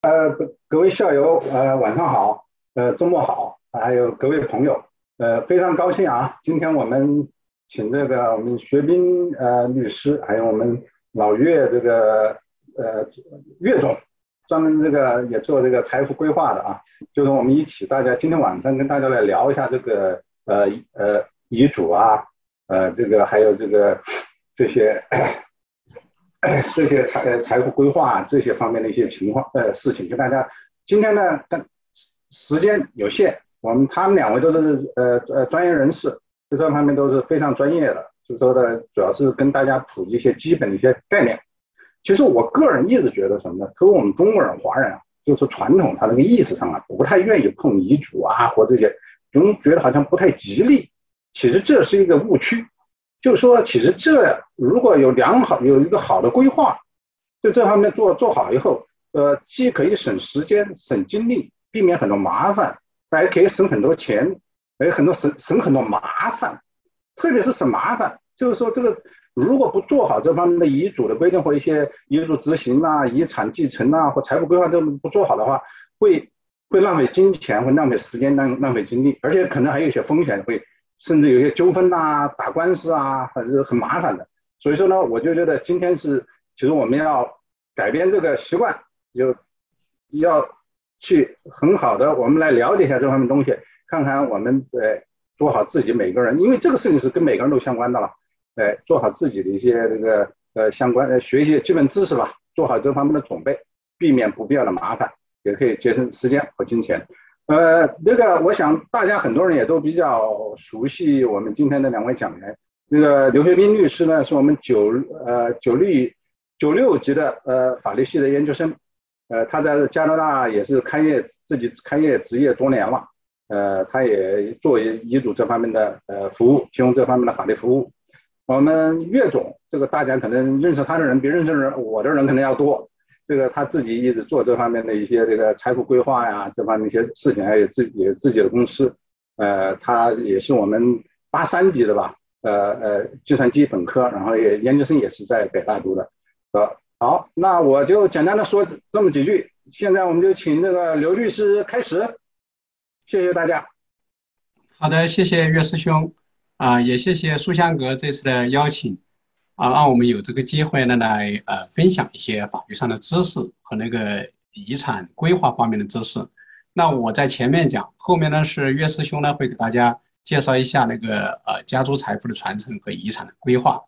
呃，各位校友，呃，晚上好，呃，周末好，还有各位朋友，呃，非常高兴啊，今天我们请这个我们薛斌呃律师，还有我们老岳这个呃岳总，专门这个也做这个财富规划的啊，就是我们一起，大家今天晚上跟大家来聊一下这个呃呃遗嘱啊，呃，这个还有这个这些。这些财财富规划这些方面的一些情况呃事情，跟大家今天呢，跟时间有限，我们他们两位都是呃呃专业人士，在这方面都是非常专业的，就说的主要是跟大家普及一些基本的一些概念。其实我个人一直觉得什么呢？特别我们中国人、华人啊，就是传统他那个意识上啊，不太愿意碰遗嘱啊或这些，总觉得好像不太吉利。其实这是一个误区。就是说，其实这如果有良好有一个好的规划，在这方面做做好以后，呃，既可以省时间、省精力，避免很多麻烦，还可以省很多钱，还有很多省省很多麻烦。特别是省麻烦，就是说这个如果不做好这方面的遗嘱的规定或一些遗嘱执行啊、遗产继承啊或财富规划这不做好的话，会会浪费金钱，会浪费时间、浪浪费精力，而且可能还有一些风险会。甚至有些纠纷呐、打官司啊，还是很麻烦的。所以说呢，我就觉得今天是，其实我们要改变这个习惯，就要去很好的，我们来了解一下这方面东西，看看我们在做好自己每个人，因为这个事情是跟每个人都相关的了。哎，做好自己的一些这个呃相关呃学习基本知识吧，做好这方面的准备，避免不必要的麻烦，也可以节省时间和金钱。呃，那个，我想大家很多人也都比较熟悉我们今天的两位讲员。那个刘学斌律师呢，是我们九呃九六九六级的呃法律系的研究生，呃，他在加拿大也是开业自己开业职业多年了，呃，他也做遗嘱这方面的呃服务，提供这方面的法律服务。我们岳总，这个大家可能认识他的人比认识人我的人可能要多。这个他自己一直做这方面的一些这个财富规划呀，这方面一些事情，还有自己自己的公司，呃，他也是我们八三级的吧，呃呃，计算机本科，然后也研究生也是在北大读的，呃，好，那我就简单的说这么几句，现在我们就请这个刘律师开始，谢谢大家。好的，谢谢岳师兄，啊，也谢谢书香阁这次的邀请。啊，让我们有这个机会呢，来呃分享一些法律上的知识和那个遗产规划方面的知识。那我在前面讲，后面呢是岳师兄呢会给大家介绍一下那个呃家族财富的传承和遗产的规划。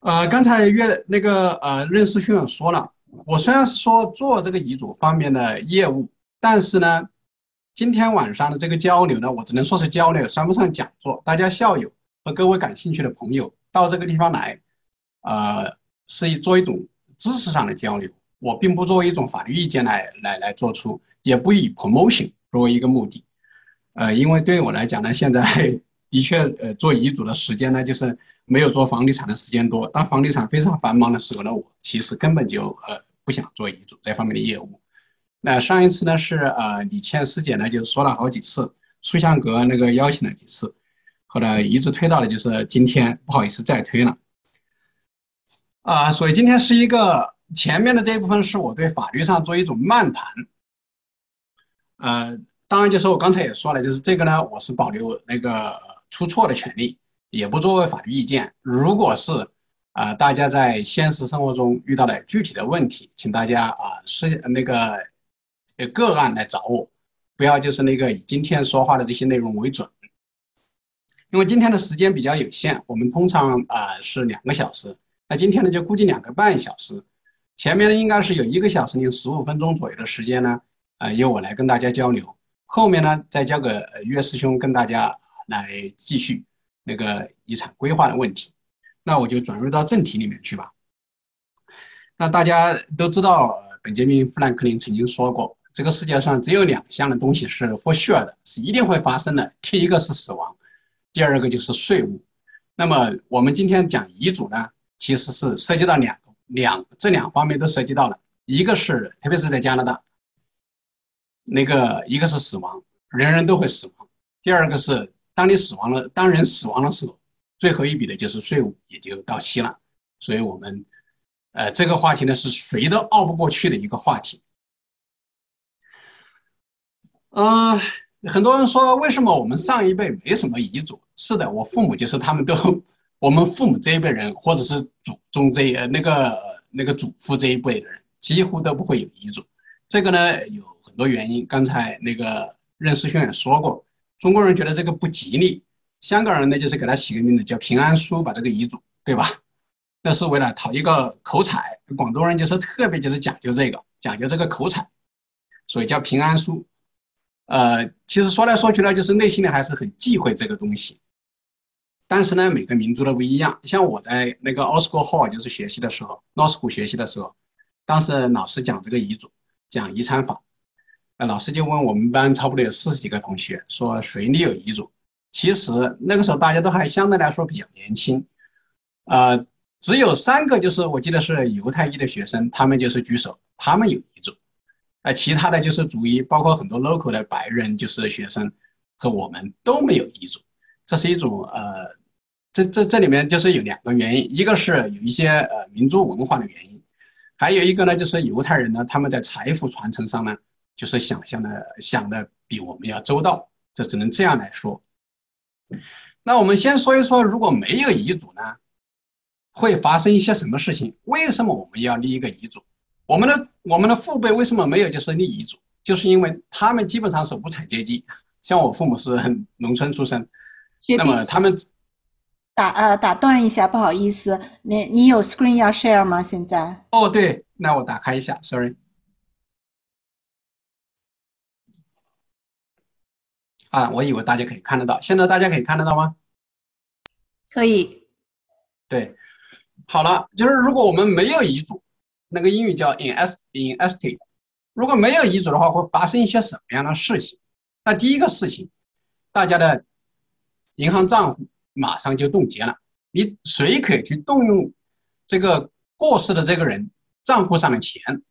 呃，刚才岳那个呃任师兄也说了，我虽然是说做这个遗嘱方面的业务，但是呢，今天晚上的这个交流呢，我只能说是交流，算不上讲座。大家校友和各位感兴趣的朋友。到这个地方来，呃，是以做一种知识上的交流。我并不作为一种法律意见来来来做出，也不以 promotion 作为一个目的。呃，因为对我来讲呢，现在的确，呃，做遗嘱的时间呢，就是没有做房地产的时间多。当房地产非常繁忙的时候呢，我其实根本就呃不想做遗嘱这方面的业务。那上一次呢是呃李倩师姐呢就说了好几次，书香阁那个邀请了几次。后来一直推到了，就是今天不好意思再推了，啊，所以今天是一个前面的这一部分是我对法律上做一种漫谈，呃，当然就是我刚才也说了，就是这个呢，我是保留那个出错的权利，也不作为法律意见。如果是啊，大家在现实生活中遇到了具体的问题，请大家啊是那个呃个案来找我，不要就是那个以今天说话的这些内容为准。因为今天的时间比较有限，我们通常啊是两个小时，那今天呢就估计两个半小时，前面呢应该是有一个小时零十五分钟左右的时间呢，啊由我来跟大家交流，后面呢再交给岳师兄跟大家来继续那个遗产规划的问题，那我就转入到正题里面去吧。那大家都知道，本杰明·富兰克林曾经说过，这个世界上只有两项的东西是 for sure 的，是一定会发生的，第一个是死亡。第二个就是税务，那么我们今天讲遗嘱呢，其实是涉及到两两这两方面都涉及到了，一个是特别是在加拿大，那个一个是死亡，人人都会死亡；第二个是当你死亡了，当人死亡的时候，最后一笔的就是税务也就到期了。所以我们，呃，这个话题呢是谁都拗不过去的一个话题。嗯，很多人说为什么我们上一辈没什么遗嘱？是的，我父母就是他们都，我们父母这一辈人，或者是祖宗这呃那个那个祖父这一辈的人，几乎都不会有遗嘱。这个呢有很多原因，刚才那个任师兄也说过，中国人觉得这个不吉利，香港人呢就是给他起个名字叫平安书，把这个遗嘱，对吧？那是为了讨一个口彩，广东人就是特别就是讲究这个，讲究这个口彩，所以叫平安书。呃，其实说来说去呢，就是内心里还是很忌讳这个东西。但是呢，每个民族都不一样。像我在那个奥斯 l 号就是学习的时候，奥斯 l 学习的时候，当时老师讲这个遗嘱，讲遗产法，那老师就问我们班差不多有四十几个同学，说谁立有遗嘱？其实那个时候大家都还相对来说比较年轻，呃。只有三个，就是我记得是犹太裔的学生，他们就是举手，他们有遗嘱，呃，其他的就是逐一，包括很多 local 的白人就是学生和我们都没有遗嘱，这是一种呃，这这这里面就是有两个原因，一个是有一些呃民族文化的原因，还有一个呢就是犹太人呢他们在财富传承上呢就是想象的想的比我们要周到，这只能这样来说。那我们先说一说，如果没有遗嘱呢？会发生一些什么事情？为什么我们要立一个遗嘱？我们的我们的父辈为什么没有就是立遗嘱？就是因为他们基本上是无产阶级，像我父母是农村出身，那么他们打呃打断一下，不好意思，你你有 screen 要 share 吗？现在？哦，对，那我打开一下，sorry。啊，我以为大家可以看得到，现在大家可以看得到吗？可以。对。好了，就是如果我们没有遗嘱，那个英语叫 inestin e s t 如果没有遗嘱的话，会发生一些什么样的事情？那第一个事情，大家的银行账户马上就冻结了，你谁可以去动用这个过世的这个人账户上的钱？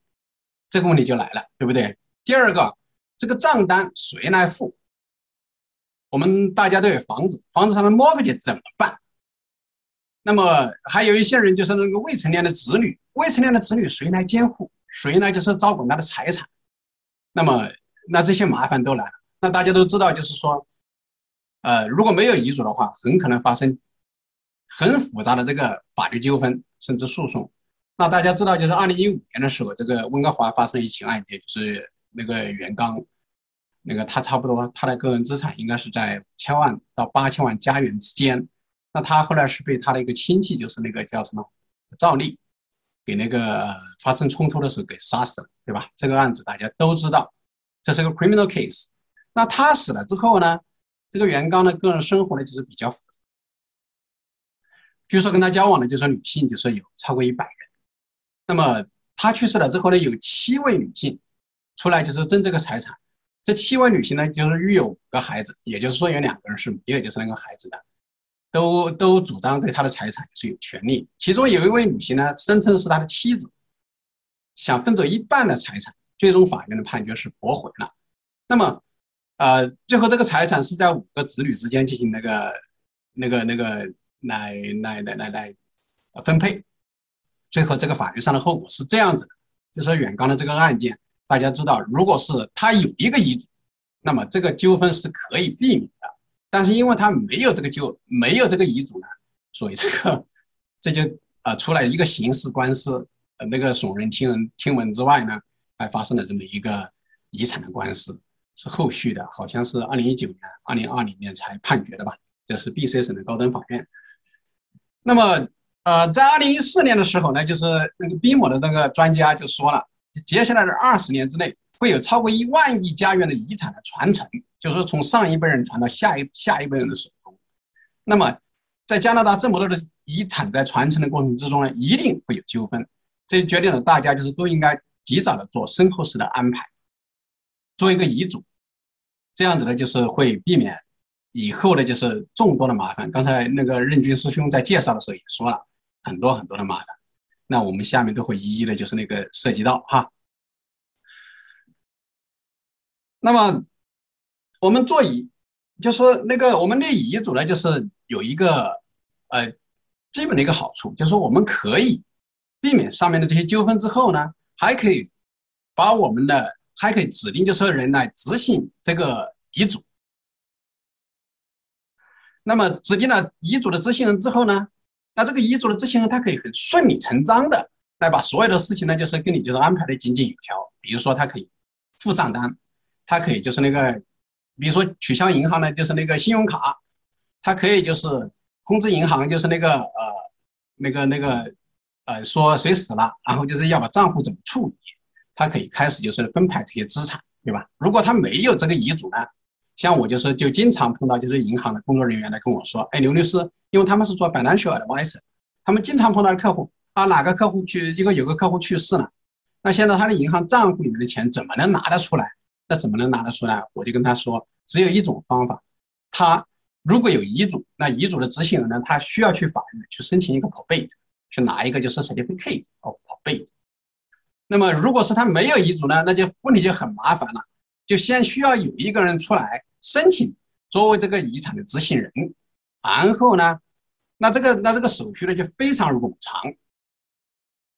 这个问题就来了，对不对？第二个，这个账单谁来付？我们大家都有房子，房子上的 mortgage 怎么办？那么还有一些人就是那个未成年的子女，未成年的子女谁来监护？谁来？就是照管他的财产。那么那这些麻烦都来了。那大家都知道，就是说，呃，如果没有遗嘱的话，很可能发生很复杂的这个法律纠纷，甚至诉讼。那大家知道，就是二零一五年的时候，这个温哥华发生一起案件，就是那个袁刚，那个他差不多他的个人资产应该是在千万到八千万加元之间。那他后来是被他的一个亲戚，就是那个叫什么赵丽，给那个发生冲突的时候给杀死了，对吧？这个案子大家都知道，这是个 criminal case。那他死了之后呢，这个袁刚的个人生活呢就是比较复杂。据说跟他交往的就是女性，就是有超过一百人。那么他去世了之后呢，有七位女性出来就是争这个财产。这七位女性呢，就是育有五个孩子，也就是说有两个人是没有就是那个孩子的。都都主张对他的财产是有权利，其中有一位女性呢，声称是他的妻子，想分走一半的财产，最终法院的判决是驳回了。那么，呃，最后这个财产是在五个子女之间进行那个、那个、那个来来来来来分配。最后这个法律上的后果是这样子的，就说远刚的这个案件，大家知道，如果是他有一个遗嘱，那么这个纠纷是可以避免的。但是因为他没有这个就没有这个遗嘱呢，所以这个这就啊出来一个刑事官司，呃那个耸人听闻听闻之外呢，还发生了这么一个遗产的官司，是后续的，好像是二零一九年、二零二零年才判决的吧？这是 B.C 省的高等法院。那么呃，在二零一四年的时候呢，就是那个 B 某的那个专家就说了，接下来的二十年之内会有超过一万亿加元的遗产的传承。就是说，从上一辈人传到下一下一辈人的手中，那么在加拿大这么多的遗产在传承的过程之中呢，一定会有纠纷。这就决定了大家就是都应该及早的做身后事的安排，做一个遗嘱，这样子呢，就是会避免以后的就是众多的麻烦。刚才那个任军师兄在介绍的时候也说了很多很多的麻烦，那我们下面都会一一的，就是那个涉及到哈。那么。我们做遗，就是那个我们立遗嘱呢，就是有一个呃基本的一个好处，就是说我们可以避免上面的这些纠纷之后呢，还可以把我们的还可以指定就是人来执行这个遗嘱。那么指定了遗嘱的执行人之后呢，那这个遗嘱的执行人他可以很顺理成章的来把所有的事情呢，就是跟你就是安排的井井有条。比如说他可以付账单，他可以就是那个，比如说取消银行的就是那个信用卡，他可以就是通知银行就是那个呃那个那个呃说谁死了，然后就是要把账户怎么处理，他可以开始就是分派这些资产，对吧？如果他没有这个遗嘱呢？像我就是就经常碰到就是银行的工作人员来跟我说，哎，刘律师，因为他们是做 financial advisor，他们经常碰到的客户啊，哪个客户去一个有个客户去世了，那现在他的银行账户里面的钱怎么能拿得出来？那怎么能拿得出来？我就跟他说，只有一种方法，他如果有遗嘱，那遗嘱的执行人呢，他需要去法院去申请一个 probate，去拿一个就是 certificate of probate。那么如果是他没有遗嘱呢，那就问题就很麻烦了，就先需要有一个人出来。申请作为这个遗产的执行人，然后呢，那这个那这个手续呢就非常冗长，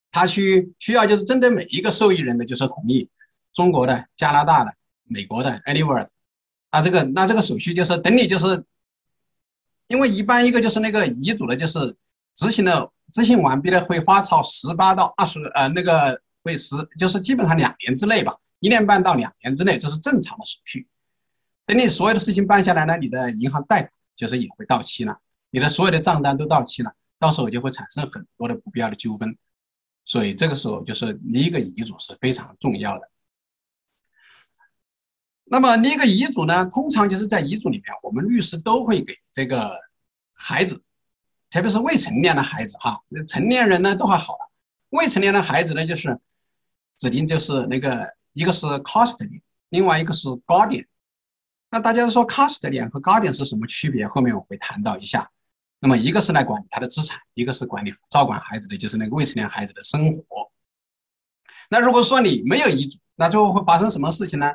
他需需要就是针对每一个受益人的就是同意，中国的、加拿大的、美国的，anywhere，那这个那这个手续就是等你就是，因为一般一个就是那个遗嘱的，就是执行的执行完毕的会花超十八到二十呃那个会十就是基本上两年之内吧，一年半到两年之内这是正常的手续。等你所有的事情办下来呢，你的银行贷款就是也会到期了，你的所有的账单都到期了，到时候就会产生很多的不必要的纠纷，所以这个时候就是立一个遗嘱是非常重要的。那么立一个遗嘱呢，通常就是在遗嘱里面，我们律师都会给这个孩子，特别是未成年的孩子哈，成年人呢都还好了，未成年的孩子呢就是指定就是那个一个是 custody，另外一个是 guardian。那大家说 custody 和 guardian 是什么区别？后面我会谈到一下。那么一个是来管理他的资产，一个是管理照管孩子的，就是那个未成年孩子的生活。那如果说你没有遗嘱，那最后会发生什么事情呢？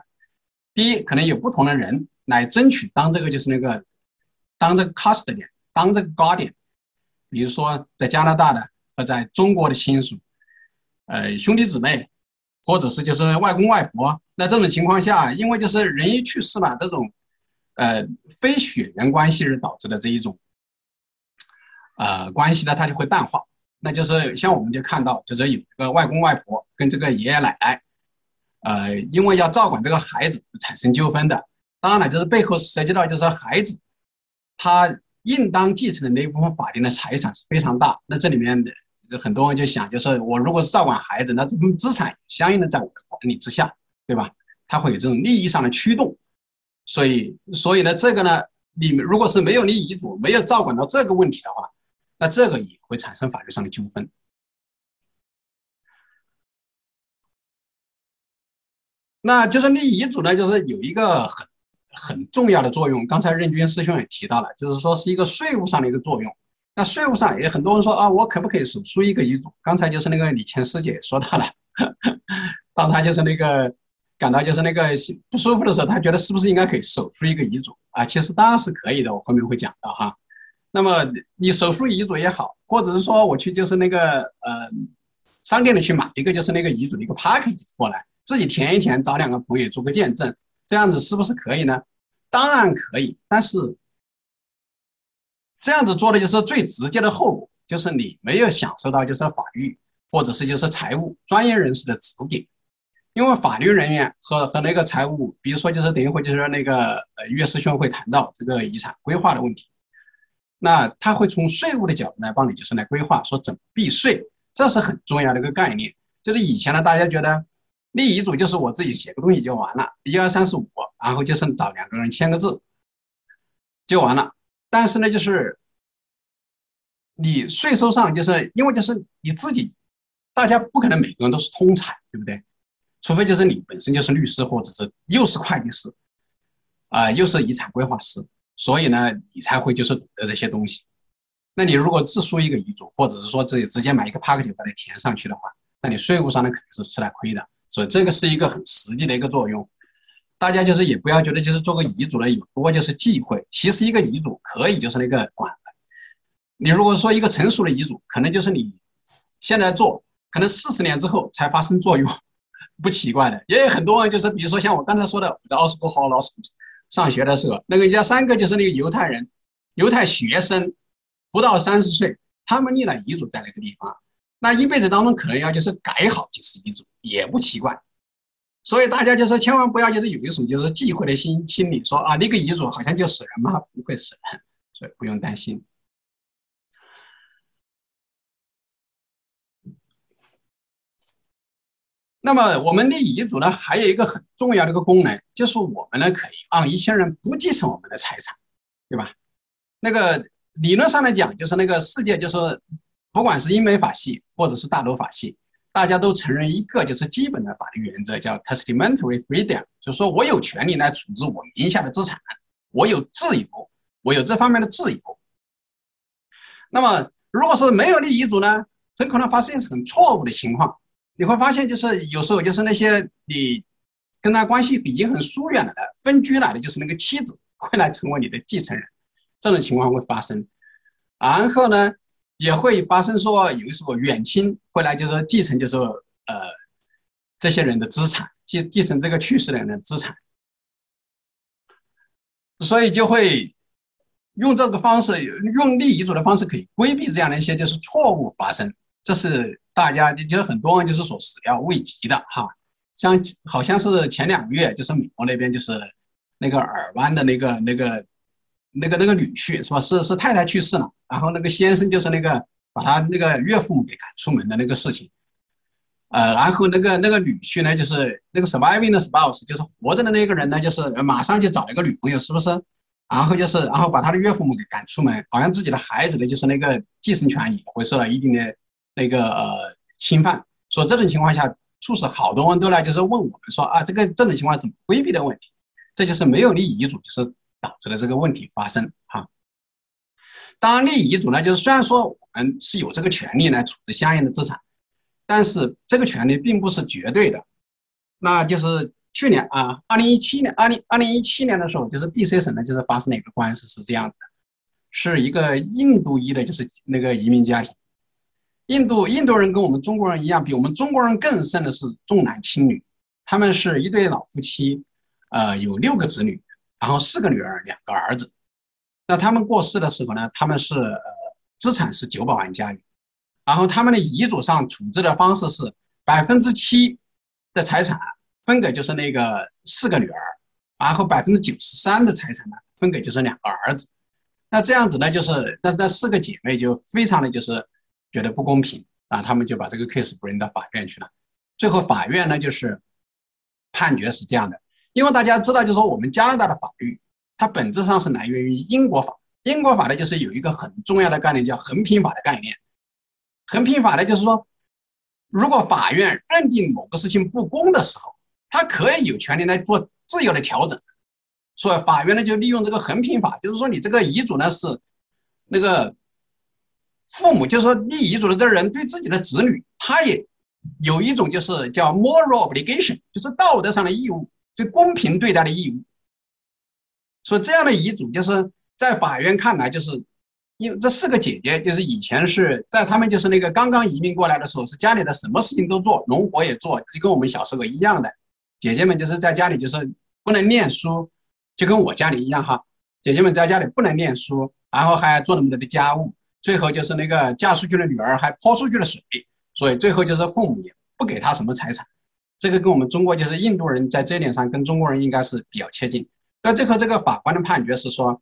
第一，可能有不同的人来争取当这个就是那个当这个 custodian，当这个 guardian。比如说在加拿大的和在中国的亲属，呃，兄弟姊妹。或者是就是外公外婆，那这种情况下，因为就是人一去世嘛，这种，呃，非血缘关系而导致的这一种，呃，关系呢，它就会淡化。那就是像我们就看到，就是有一个外公外婆跟这个爷爷奶奶，呃，因为要照管这个孩子产生纠纷的。当然了，就是背后涉及到就是孩子，他应当继承的那一部分法定的财产是非常大。那这里面的。很多人就想，就是我如果是照管孩子，那这种资产相应的在我的管理之下，对吧？他会有这种利益上的驱动，所以，所以呢，这个呢，你们如果是没有立遗嘱，没有照管到这个问题的话，那这个也会产生法律上的纠纷。那就是立遗嘱呢，就是有一个很很重要的作用。刚才任军师兄也提到了，就是说是一个税务上的一个作用。那税务上也很多人说啊，我可不可以手书一个遗嘱？刚才就是那个李乾师姐也说到了，当他就是那个感到就是那个不舒服的时候，他觉得是不是应该可以手书一个遗嘱啊？其实当然是可以的，我后面会讲到哈。那么你手书遗嘱也好，或者是说我去就是那个呃商店里去买一个就是那个遗嘱的一个 package 过来，自己填一填，找两个朋友做个见证，这样子是不是可以呢？当然可以，但是。这样子做的就是最直接的后果，就是你没有享受到就是法律或者是就是财务专业人士的指点，因为法律人员和和那个财务，比如说就是等一会就是那个呃岳师兄会谈到这个遗产规划的问题，那他会从税务的角度来帮你就是来规划说怎么避税，这是很重要的一个概念。就是以前呢，大家觉得立遗嘱就是我自己写个东西就完了，一二三四五，然后就是找两个人签个字就完了。但是呢，就是你税收上，就是因为就是你自己，大家不可能每个人都是通才，对不对？除非就是你本身就是律师，或者是又是会计师，啊，又是遗产规划师，所以呢，你才会就是懂得这些东西。那你如果自书一个遗嘱，或者是说自己直接买一个 package 把它填上去的话，那你税务上呢肯定是吃了亏的。所以这个是一个很实际的一个作用。大家就是也不要觉得就是做个遗嘱呢有多就是忌讳，其实一个遗嘱可以就是那个管。你如果说一个成熟的遗嘱，可能就是你现在做，可能四十年之后才发生作用，不奇怪的。也有很多就是，比如说像我刚才说的，我在奥斯国好老师上学的时候，那个人家三个就是那个犹太人，犹太学生，不到三十岁，他们立了遗嘱在那个地方，那一辈子当中可能要就是改好几次遗嘱，也不奇怪。所以大家就是千万不要就是有一种就是忌讳的心心理，说啊那个遗嘱好像就死人嘛，不会死人，所以不用担心。那么我们立遗嘱呢，还有一个很重要的一个功能，就是我们呢可以让一些人不继承我们的财产，对吧？那个理论上来讲，就是那个世界就是不管是英美法系或者是大陆法系。大家都承认一个就是基本的法律原则，叫 testamentary freedom，就是说我有权利来处置我名下的资产，我有自由，我有这方面的自由。那么，如果是没有立遗嘱呢，很可能发生很错误的情况。你会发现，就是有时候就是那些你跟他关系已经很疏远了的分居了的，就是那个妻子会来成为你的继承人，这种情况会发生。然后呢？也会发生说，有时候远亲会来，就是继承，就是说呃，这些人的资产，继继承这个去世的人的资产，所以就会用这个方式，用立遗嘱的方式，可以规避这样的一些就是错误发生。这是大家就是很多人就是所始料未及的哈。像好像是前两个月，就是美国那边就是那个尔湾的那个那个。那个那个女婿是吧？是是太太去世了，然后那个先生就是那个把他那个岳父母给赶出门的那个事情，呃，然后那个那个女婿呢，就是那个 surviving 的 spouse，就是活着的那个人呢，就是马上就找了一个女朋友，是不是？然后就是然后把他的岳父母给赶出门，好像自己的孩子呢，就是那个继承权也会受到一定的那个呃侵犯。说这种情况下，促使好多人都来就是问我们说啊，这个这种情况怎么规避的问题？这就是没有立遗嘱，就是。导致了这个问题发生哈。当然，立遗嘱呢，就是虽然说我们是有这个权利来处置相应的资产，但是这个权利并不是绝对的。那就是去年啊，二零一七年，二零二零一七年的时候，就是 B.C 省呢，就是发生了一个官司，是这样子的，是一个印度裔的，就是那个移民家庭。印度印度人跟我们中国人一样，比我们中国人更甚的是重男轻女。他们是一对老夫妻，呃，有六个子女。然后四个女儿，两个儿子。那他们过世的时候呢，他们是呃资产是九百万加元，然后他们的遗嘱上处置的方式是百分之七的财产分给就是那个四个女儿，然后百分之九十三的财产呢分给就是两个儿子。那这样子呢，就是那那四个姐妹就非常的就是觉得不公平啊，他们就把这个 case bring 到法院去了。最后法院呢就是判决是这样的。因为大家知道，就是说我们加拿大的法律，它本质上是来源于英国法。英国法呢，就是有一个很重要的概念，叫横平法的概念。横平法呢，就是说，如果法院认定某个事情不公的时候，它可以有权利来做自由的调整。所以法院呢，就利用这个横平法，就是说你这个遗嘱呢是那个父母，就是说立遗嘱的这个人对自己的子女，他也有一种就是叫 moral obligation，就是道德上的义务。就公平对待的义务，所以这样的遗嘱就是在法院看来，就是因为这四个姐姐就是以前是在他们就是那个刚刚移民过来的时候，是家里的什么事情都做，农活也做，就跟我们小时候一样的。姐姐们就是在家里就是不能念书，就跟我家里一样哈。姐姐们在家里不能念书，然后还做那么多的家务，最后就是那个嫁出去的女儿还泼出去了水，所以最后就是父母也不给她什么财产。这个跟我们中国就是印度人在这点上跟中国人应该是比较接近。那最后这个法官的判决是说，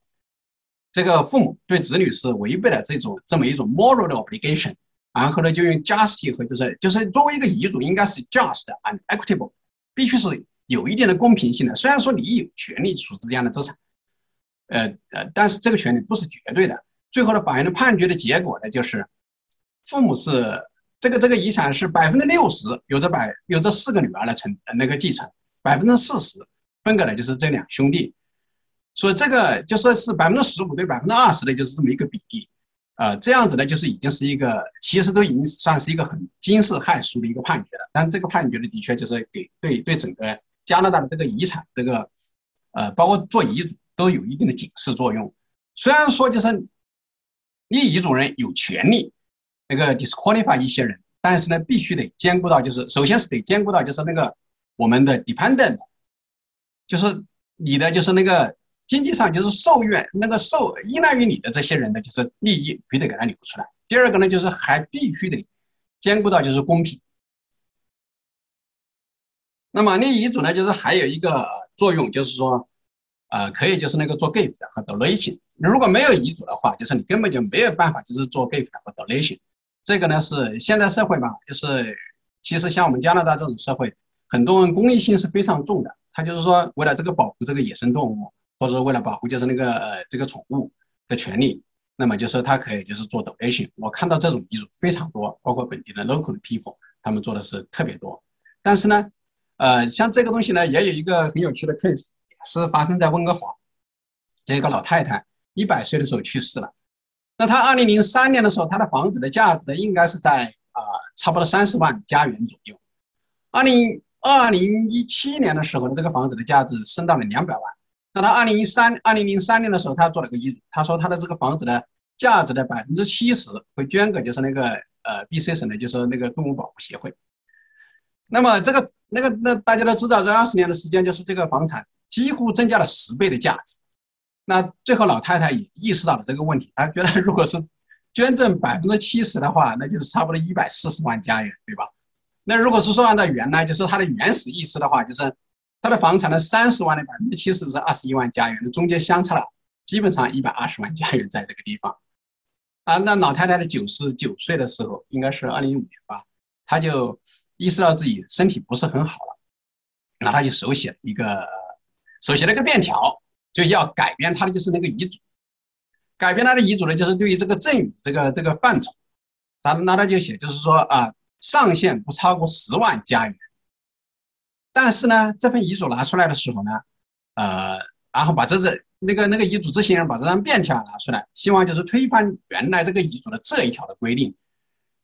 这个父母对子女是违背了这种这么一种 moral 的 obligation，然后呢就用 justice 和就是就是作为一个遗嘱应该是 just and equitable，必须是有一定的公平性的。虽然说你有权利处置这样的资产，呃呃，但是这个权利不是绝对的。最后的法院的判决的结果呢，就是父母是。这个这个遗产是百分之六十由这百由这四个女儿来承那个继承，百分之四十分给了就是这两兄弟，所以这个就说是百分之十五对百分之二十的就是这么一个比例，呃，这样子呢就是已经是一个其实都已经算是一个很惊世骇俗的一个判决了。但这个判决呢的确就是给对对整个加拿大的这个遗产这个呃包括做遗嘱都有一定的警示作用。虽然说就是立遗嘱人有权利。那个 disqualify 一些人，但是呢，必须得兼顾到，就是首先是得兼顾到，就是那个我们的 dependent，就是你的就是那个经济上就是受愿那个受依赖于你的这些人的就是利益，必须得给他留出来。第二个呢，就是还必须得兼顾到就是公平。那么立遗嘱呢，就是还有一个作用，就是说，呃，可以就是那个做 gift 和 donation。如果没有遗嘱的话，就是你根本就没有办法就是做 gift 和 donation。这个呢是现代社会嘛，就是其实像我们加拿大这种社会，很多人公益性是非常重的。他就是说，为了这个保护这个野生动物，或者为了保护就是那个呃这个宠物的权利，那么就是他可以就是做 donation。我看到这种遗嘱非常多，包括本地的 local 的 people，他们做的是特别多。但是呢，呃，像这个东西呢，也有一个很有趣的 case，是发生在温哥华，有一个老太太一百岁的时候去世了。那他二零零三年的时候，他的房子的价值呢，应该是在啊差不多三十万加元左右。二零二零一七年的时候呢，这个房子的价值升到了两百万。那他二零一三二零零三年的时候，他做了个遗嘱，他说他的这个房子的价值的百分之七十会捐给就是那个呃 B.C 省的，就是那个动物保护协会。那么这个那个那大家都知道，这二十年的时间，就是这个房产几乎增加了十倍的价值。那最后老太太也意识到了这个问题，她觉得如果是捐赠百分之七十的话，那就是差不多一百四十万加元，对吧？那如果是说按照原来就是她的原始意思的话，就是她的房产的三十万的百分之七十是二十一万加元，中间相差了基本上一百二十万加元在这个地方。啊，那老太太的九十九岁的时候，应该是二零一五年吧，她就意识到自己身体不是很好了，那她就手写了一个手写了一个便条。就要改变他的就是那个遗嘱，改变他的遗嘱呢，就是对于这个赠与这个这个范畴，他那他就写，就是说啊，上限不超过十万加元。但是呢，这份遗嘱拿出来的时候呢，呃，然后把这这那个那个遗嘱执行人把这张便条拿出来，希望就是推翻原来这个遗嘱的这一条的规定。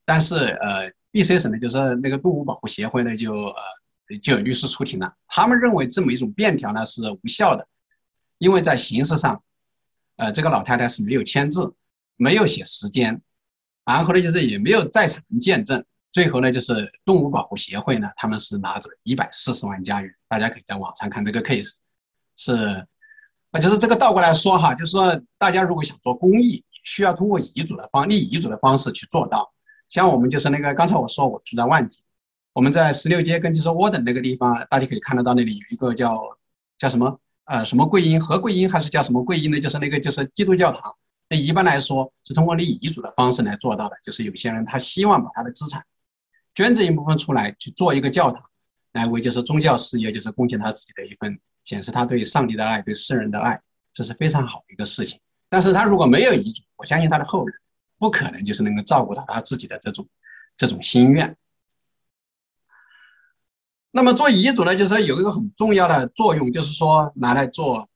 但是呃，B.C 省呢，就是那个动物保护协会呢，就呃就有律师出庭了，他们认为这么一种便条呢是无效的。因为在形式上，呃，这个老太太是没有签字，没有写时间，然后呢，就是也没有在场人见证。最后呢，就是动物保护协会呢，他们是拿走了一百四十万加元。大家可以在网上看这个 case，是，啊，就是这个倒过来说哈，就是说大家如果想做公益，需要通过遗嘱的方立遗嘱的方式去做到。像我们就是那个刚才我说我住在万吉，我们在十六街跟就是沃登那个地方，大家可以看得到那里有一个叫叫什么？呃，什么贵因何贵因还是叫什么贵因呢？就是那个，就是基督教堂。那一般来说是通过立遗嘱的方式来做到的。就是有些人他希望把他的资产捐赠一部分出来去做一个教堂，来为就是宗教事业，就是贡献他自己的一份，显示他对上帝的爱，对世人的爱，这是非常好的一个事情。但是他如果没有遗嘱，我相信他的后人不可能就是能够照顾到他自己的这种这种心愿。那么做遗嘱呢，就是说有一个很重要的作用，就是说拿来做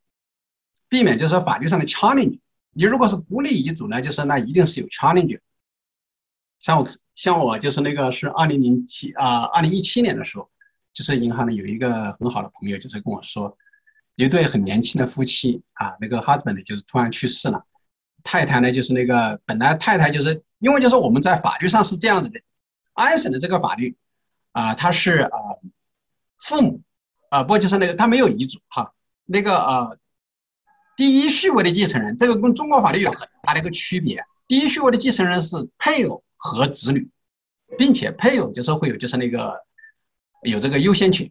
避免就是法律上的 challenge。你如果是不立遗嘱呢，就是那一定是有 challenge。像我像我就是那个是二零零七啊，二零一七年的时候，就是银行呢有一个很好的朋友，就是跟我说，一对很年轻的夫妻啊，那个 husband 就是突然去世了，太太呢就是那个本来太太就是因为就是我们在法律上是这样子的，安省的这个法律啊，它是啊。父母，啊，不就是那个他没有遗嘱哈，那个呃，第一序位的继承人，这个跟中国法律有很大的一个区别。第一序位的继承人是配偶和子女，并且配偶就是会有就是那个有这个优先权，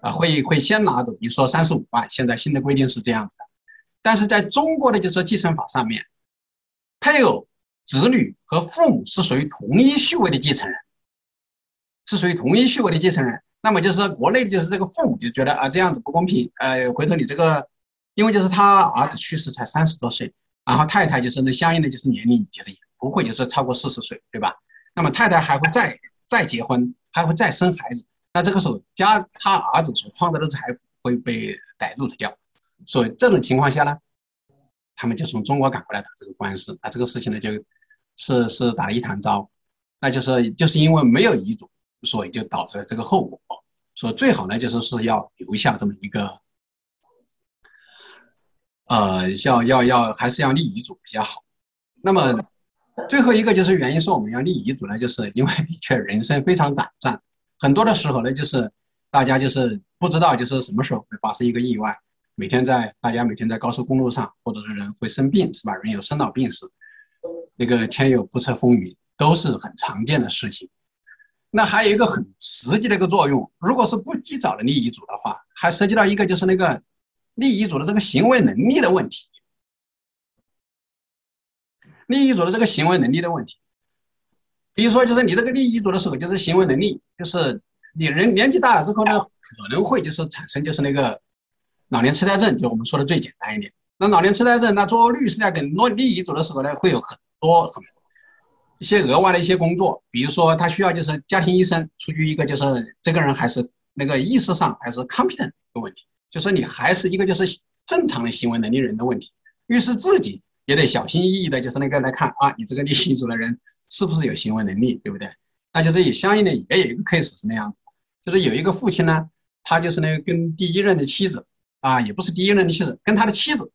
啊，会会先拿走，比如说三十五万，现在新的规定是这样子的。但是在中国的就是继承法上面，配偶、子女和父母是属于同一序位的继承人，是属于同一序位的继承人。那么就是，国内就是这个父母就觉得啊这样子不公平，呃，回头你这个，因为就是他儿子去世才三十多岁，然后太太就是那相应的就是年龄就是也不会就是超过四十岁，对吧？那么太太还会再再结婚，还会再生孩子，那这个时候家他儿子所创造的财富会被逮入掉，所以这种情况下呢，他们就从中国赶过来打这个官司，那这个事情呢就是是打了一团糟，那就是就是因为没有遗嘱。所以就导致了这个后果。说最好呢，就是是要留下这么一个，呃，要要要还是要立遗嘱比较好。那么最后一个就是原因是我们要立遗嘱呢，就是因为的确人生非常短暂，很多的时候呢，就是大家就是不知道就是什么时候会发生一个意外，每天在大家每天在高速公路上，或者是人会生病，是吧？人有生老病死，那个天有不测风云，都是很常见的事情。那还有一个很实际的一个作用，如果是不及早的立遗嘱的话，还涉及到一个就是那个立遗嘱的这个行为能力的问题。立遗嘱的这个行为能力的问题，比如说，就是你这个立遗嘱的时候，就是行为能力，就是你人年纪大了之后呢，可能会就是产生就是那个老年痴呆症，就我们说的最简单一点。那老年痴呆症，那做律师呢，跟落立遗嘱的时候呢，会有很多很一些额外的一些工作，比如说他需要就是家庭医生出具一个就是这个人还是那个意识上还是 competent 一个问题，就是你还是一个就是正常的行为能力人的问题，律师自己。也得小心翼翼的，就是那个来看啊，你这个立遗嘱的人是不是有行为能力，对不对？那就是也相应的也有一个 case 是那样子，就是有一个父亲呢，他就是那个跟第一任的妻子啊，也不是第一任的妻子，跟他的妻子，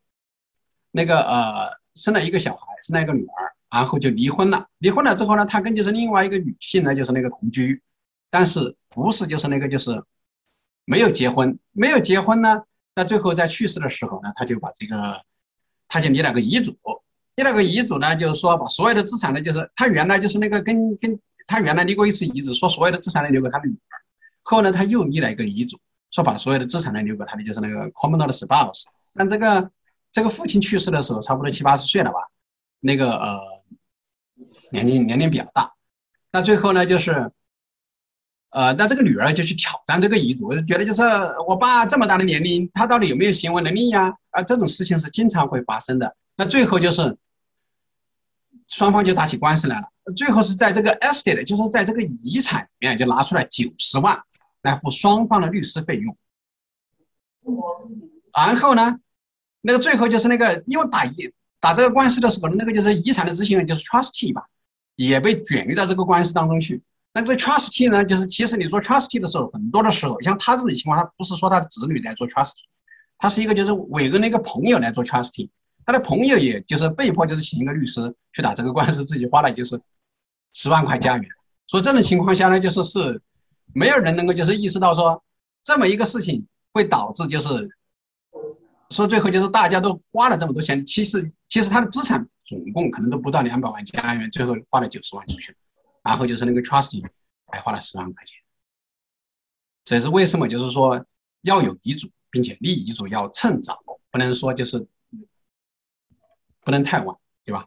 那个呃生了一个小孩，生了一个女儿，然后就离婚了。离婚了之后呢，他跟就是另外一个女性呢，就是那个同居，但是不是就是那个就是没有结婚，没有结婚呢，那最后在去世的时候呢，他就把这个。他就立了个遗嘱，立了个遗嘱呢，就是说把所有的资产呢，就是他原来就是那个跟跟他原来立过一次遗嘱，说所有的资产呢留给他的女儿，后呢他又立了一个遗嘱，说把所有的资产呢留给他的就是那个 common law spouse。但这个这个父亲去世的时候差不多七八十岁了吧，那个呃年龄年龄比较大，那最后呢就是。呃，那这个女儿就去挑战这个遗嘱，觉得就是我爸这么大的年龄，他到底有没有行为能力呀？啊，这种事情是经常会发生的。那最后就是双方就打起官司来了。最后是在这个 estate，就是在这个遗产里面就拿出来九十万来付双方的律师费用。然后呢，那个最后就是那个因为打遗打这个官司的时候，那个就是遗产的执行人就是 trustee 吧，也被卷入到这个官司当中去。那这 trustee 呢，就是其实你做 trustee 的时候，很多的时候，像他这种情况，他不是说他的子女来做 trustee，他是一个就是委任那个朋友来做 trustee，他的朋友也就是被迫就是请一个律师去打这个官司，自己花了就是十万块加元。所以这种情况下呢，就是是没有人能够就是意识到说这么一个事情会导致就是说最后就是大家都花了这么多钱，其实其实他的资产总共可能都不到两百万加元，最后花了九十万出去。然后就是那个 trustee 还花了十万块钱，这是为什么？就是说要有遗嘱，并且立遗嘱要趁早，不能说就是不能太晚，对吧？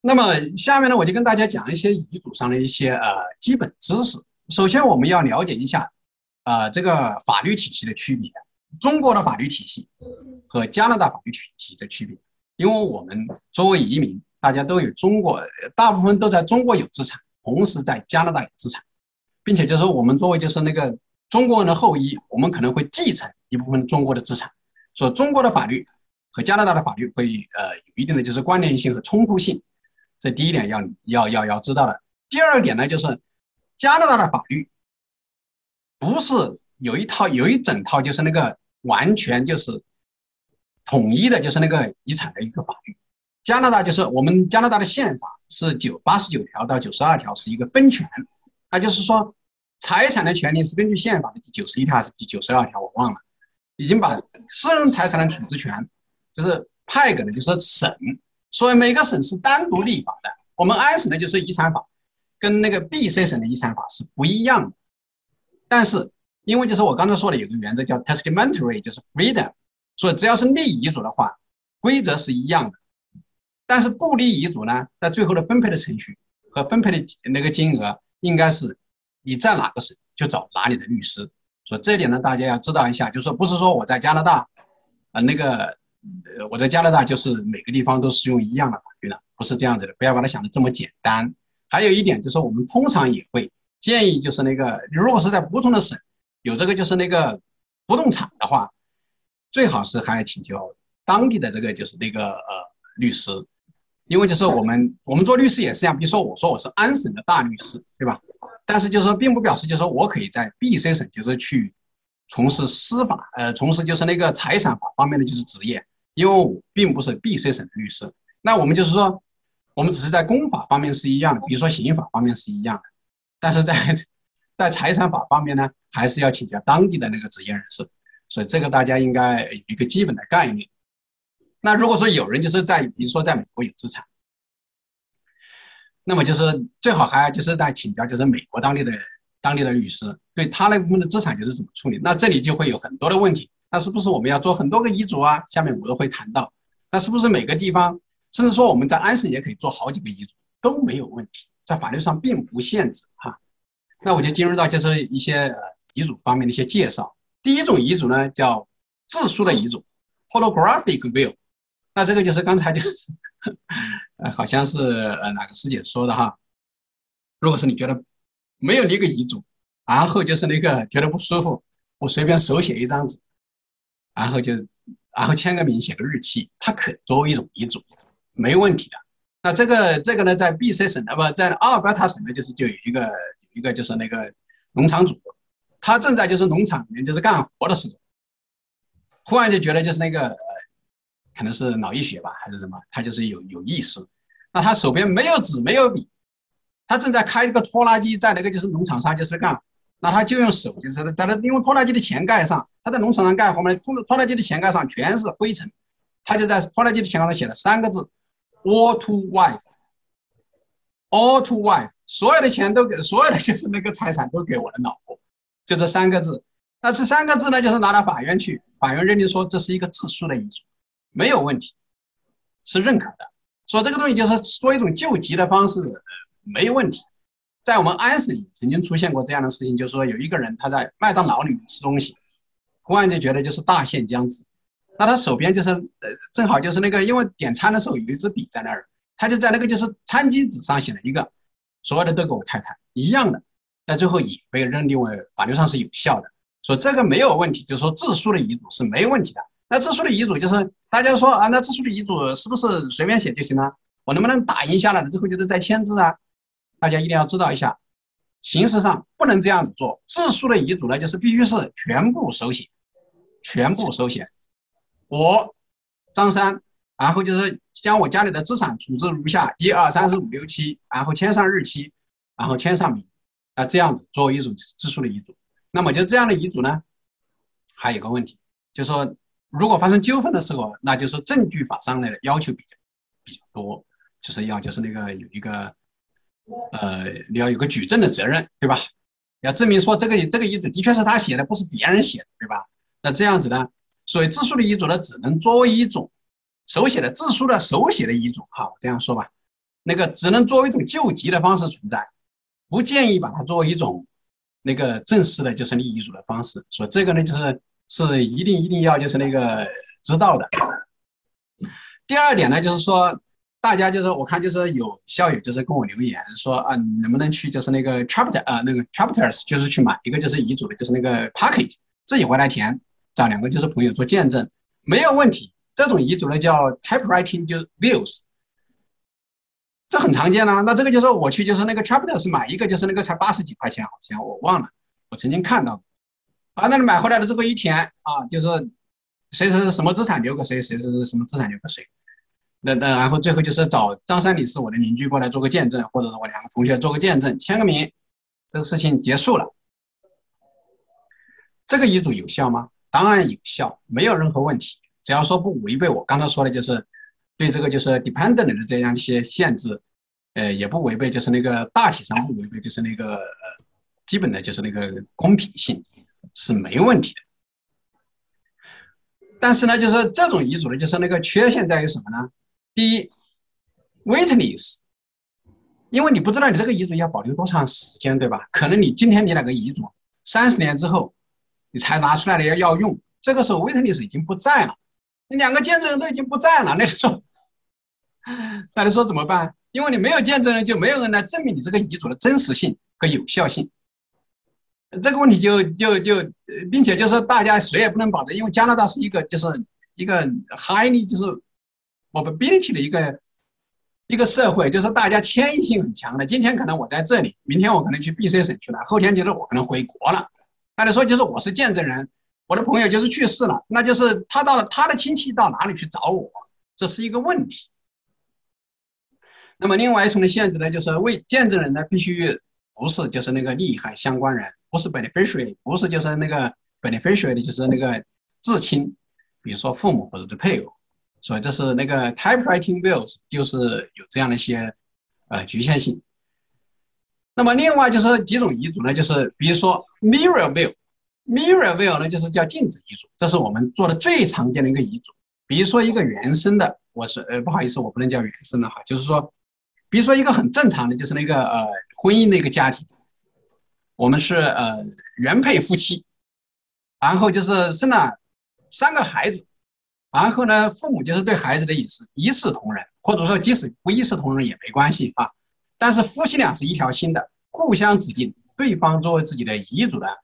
那么下面呢，我就跟大家讲一些遗嘱上的一些呃基本知识。首先，我们要了解一下啊这个法律体系的区别，中国的法律体系和加拿大法律体系的区别，因为我们作为移民。大家都有中国，大部分都在中国有资产，同时在加拿大有资产，并且就是说，我们作为就是那个中国人的后裔，我们可能会继承一部分中国的资产。所以中国的法律和加拿大的法律会呃有一定的就是关联性和冲突性，这第一点要要要要知道的。第二点呢，就是加拿大的法律不是有一套有一整套就是那个完全就是统一的，就是那个遗产的一个法律。加拿大就是我们加拿大的宪法是九八十九条到九十二条是一个分权，那就是说财产的权利是根据宪法的第九十一条还是第九十二条我忘了，已经把私人财产的处置权就是派给了就是省，所以每个省是单独立法的。我们安省的就是遗产法，跟那个 B.C 省的遗产法是不一样的。但是因为就是我刚才说的有个原则叫 testamentary，就是 freedom，所以只要是立遗嘱的话，规则是一样的。但是不立遗嘱呢，在最后的分配的程序和分配的那个金额，应该是你在哪个省就找哪里的律师。所以这一点呢，大家要知道一下，就是说不是说我在加拿大，啊那个，呃我在加拿大就是每个地方都适用一样的法律了，不是这样子的，不要把它想的这么简单。还有一点就是我们通常也会建议，就是那个如果是在不同的省有这个就是那个不动产的话，最好是还要请求当地的这个就是那个呃律师。因为就是我们我们做律师也是一样，比如说我说我是安省的大律师，对吧？但是就是说，并不表示就是说我可以在 B、C 省就是去从事司法，呃，从事就是那个财产法方面的就是职业，因为我并不是 B、C 省的律师。那我们就是说，我们只是在公法方面是一样的，比如说刑法方面是一样的，但是在 在财产法方面呢，还是要请教当地的那个职业人士。所以这个大家应该有一个基本的概念。那如果说有人就是在比如说在美国有资产，那么就是最好还就是在请教就是美国当地的当地的律师，对他那部分的资产就是怎么处理。那这里就会有很多的问题。那是不是我们要做很多个遗嘱啊？下面我都会谈到。那是不是每个地方，甚至说我们在安省也可以做好几个遗嘱都没有问题，在法律上并不限制哈。那我就进入到就是一些遗嘱方面的一些介绍。第一种遗嘱呢叫自书的遗嘱 （holographic will）。那这个就是刚才就是，呃，好像是呃哪个师姐说的哈。如果是你觉得没有那个遗嘱，然后就是那个觉得不舒服，我随便手写一张纸。然后就，然后签个名，写个日期，它可作为一种遗嘱，没问题的。那这个这个呢，在 B.C 省的不在阿尔伯塔省呢，就是就有一个有一个就是那个农场主，他正在就是农场里面就是干活的时候，忽然就觉得就是那个呃，可能是脑溢血吧还是什么，他就是有有意识。那他手边没有纸没有笔，他正在开一个拖拉机在那个就是农场上就是干。那他就用手，就是在那，因为拖拉机的前盖上，他在农场上干活嘛，拖拖拉机的前盖上全是灰尘，他就在拖拉机的前盖上写了三个字：all to wife，all to wife，所有的钱都给，所有的就是那个财产都给我的老婆，就这三个字。那这三个字呢，就是拿到法院去，法院认定说这是一个自书的遗嘱，没有问题，是认可的，说这个东西就是说一种救急的方式，没有问题。在我们安省曾经出现过这样的事情，就是说有一个人他在麦当劳里面吃东西，忽然就觉得就是大限将至，那他手边就是呃正好就是那个，因为点餐的时候有一支笔在那儿，他就在那个就是餐巾纸上写了一个，所有的都给我太太一样的，在最后也被认定为法律上是有效的，说这个没有问题，就是说自书的遗嘱是没问题的。那自书的遗嘱就是大家说啊，那自书的遗嘱是不是随便写就行了？我能不能打印下来了之后就是再签字啊？大家一定要知道一下，形式上不能这样子做。自书的遗嘱呢，就是必须是全部手写，全部手写。我张三，然后就是将我家里的资产处置如下：一二三四五六七，然后签上日期，然后签上名，啊，这样子作为一种自书的遗嘱。那么就这样的遗嘱呢，还有个问题，就是说如果发生纠纷的时候，那就是证据法上的要求比较比较多，就是要就是那个有一个。呃，你要有个举证的责任，对吧？要证明说这个这个遗嘱的确是他写的，不是别人写的，对吧？那这样子呢，所以自书的遗嘱呢，只能作为一种手写的自书的手写的遗嘱，好，这样说吧，那个只能作为一种救急的方式存在，不建议把它作为一种那个正式的就是立遗嘱的方式。所以这个呢，就是是一定一定要就是那个知道的。第二点呢，就是说。大家就是我看就是有校友就是跟我留言说啊，能不能去就是那个 chapter 啊那个 chapters 就是去买一个就是遗嘱的就是那个 package 自己回来填，找两个就是朋友做见证没有问题。这种遗嘱呢叫 typewriting 就 wills，这很常见啦。那这个就是我去就是那个 chapters 买一个就是那个才八十几块钱好像我忘了，我曾经看到啊，那你买回来了之后一填啊，就是谁谁是什么资产留给谁，谁是什么资产留给谁。那那然后最后就是找张三李四我的邻居过来做个见证，或者是我两个同学做个见证，签个名，这个事情结束了。这个遗嘱有效吗？当然有效，没有任何问题。只要说不违背我刚才说的，就是对这个就是 dependent 的这样一些限制，呃，也不违背就是那个大体上不违背就是那个基本的就是那个公平性是没问题的。但是呢，就是这种遗嘱呢，就是那个缺陷在于什么呢？第一，witness，因为你不知道你这个遗嘱要保留多长时间，对吧？可能你今天你那个遗嘱，三十年之后你才拿出来的要要用，这个时候 witness 已经不在了，你两个见证人都已经不在了，那时候，那你说怎么办？因为你没有见证人，就没有人来证明你这个遗嘱的真实性和有效性。这个问题就就就，并且就是大家谁也不能保证，因为加拿大是一个就是一个 highly 就是。mobility 的一个一个社会，就是大家迁移性很强的。今天可能我在这里，明天我可能去 BC 省去了，后天就是我可能回国了。那你说就是我是见证人，我的朋友就是去世了，那就是他到了他的亲戚到哪里去找我，这是一个问题。那么另外一重的限制呢，就是为见证人呢必须不是就是那个利害相关人，不是 beneficiary，不是就是那个 beneficiary 就是那个至亲，比如说父母或者是配偶。所以这是那个 typewriting wills 就是有这样的一些呃局限性。那么另外就是几种遗嘱呢，就是比如说 mirror will，mirror will 呢就是叫镜子遗嘱，这是我们做的最常见的一个遗嘱。比如说一个原生的，我是呃不好意思，我不能叫原生的哈，就是说，比如说一个很正常的，就是那个呃婚姻的一个家庭，我们是呃原配夫妻，然后就是生了三个孩子，然后呢父母就是对孩子的也是一视同仁，或者说即使不一视同仁也没关系啊。但是夫妻俩是一条心的，互相指定对方作为自己的遗嘱的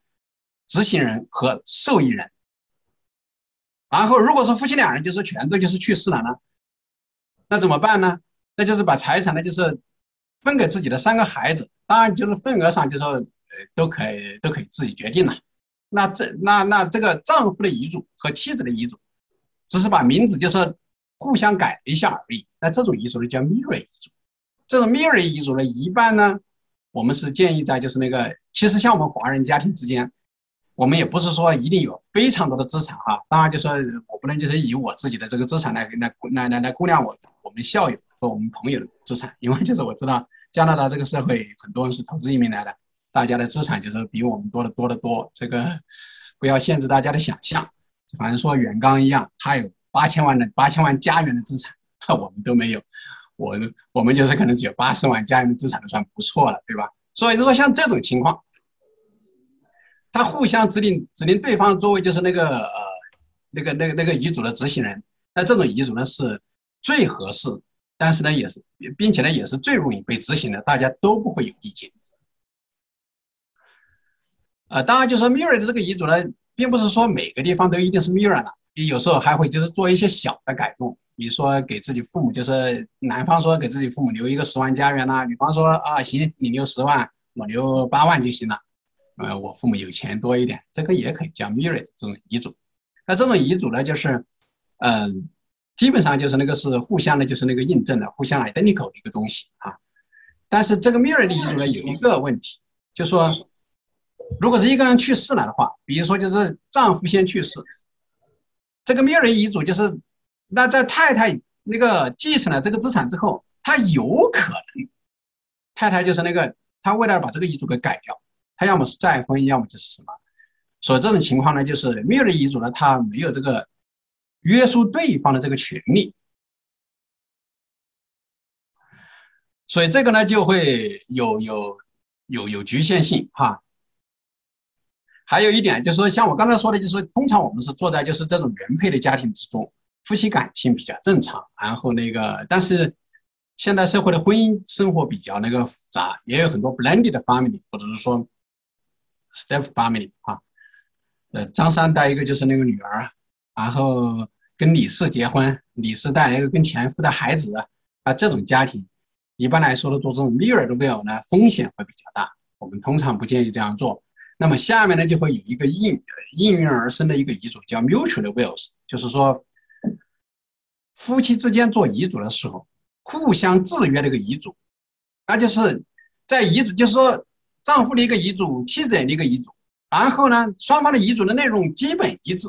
执行人和受益人。然后，如果是夫妻两人就是全都就是去世了呢，那怎么办呢？那就是把财产呢就是分给自己的三个孩子，当然就是份额上就说呃都可以都可以自己决定了。那这那那这个丈夫的遗嘱和妻子的遗嘱，只是把名字就是互相改一下而已。那这种遗嘱呢叫 mirror 遗嘱。这种 mirror 遗嘱呢，一般呢，我们是建议在就是那个，其实像我们华人家庭之间，我们也不是说一定有非常多的资产哈。当然，就说我不能就是以我自己的这个资产来来来来来估量我我们校友和我们朋友的资产，因为就是我知道加拿大这个社会很多人是投资移民来的，大家的资产就是比我们多的多得多。这个不要限制大家的想象，反正说远刚一样，他有八千万的八千万加元的资产，我们都没有。我我们就是可能只有八十万加元的资产都算不错了，对吧？所以如果像这种情况，他互相指定指定对方作为就是那个呃那个那个那个遗嘱的执行人，那这种遗嘱呢是最合适，但是呢也是并且呢也是最容易被执行的，大家都不会有意见。呃，当然就说 mirror 的这个遗嘱呢，并不是说每个地方都一定是 mirror 了，有时候还会就是做一些小的改动。比如说给自己父母，就是男方说给自己父母留一个十万家园呐，女方说啊行，你留十万，我留八万就行了。呃，我父母有钱多一点，这个也可以叫 mirror 这种遗嘱。那这种遗嘱呢，就是，嗯，基本上就是那个是互相的，就是那个印证的，互相 identical 的一个东西啊。但是这个 mirror 的遗嘱呢，有一个问题，就说，如果是一个人去世了的话，比如说就是丈夫先去世，这个 mirror 遗嘱就是。那在太太那个继承了这个资产之后，他有可能，太太就是那个，他为了把这个遗嘱给改掉，他要么是再婚，要么就是什么，所以这种情况呢，就是没有的遗嘱呢，他没有这个约束对方的这个权利，所以这个呢就会有有有有局限性哈。还有一点就是说，像我刚才说的，就是通常我们是坐在就是这种原配的家庭之中。夫妻感情比较正常，然后那个，但是现代社会的婚姻生活比较那个复杂，也有很多 blended family，或者是说 step family 啊。呃，张三带一个就是那个女儿，然后跟李四结婚，李四带一个跟前夫的孩子啊，这种家庭一般来说的做这种 mirror 的 will 呢，风险会比较大，我们通常不建议这样做。那么下面呢就会有一个应应运而生的一个遗嘱，叫 mutual wills，就是说。夫妻之间做遗嘱的时候，互相制约的一个遗嘱，那就是在遗嘱，就是说丈夫的一个遗嘱，妻子的一个遗嘱，然后呢，双方的遗嘱的内容基本一致，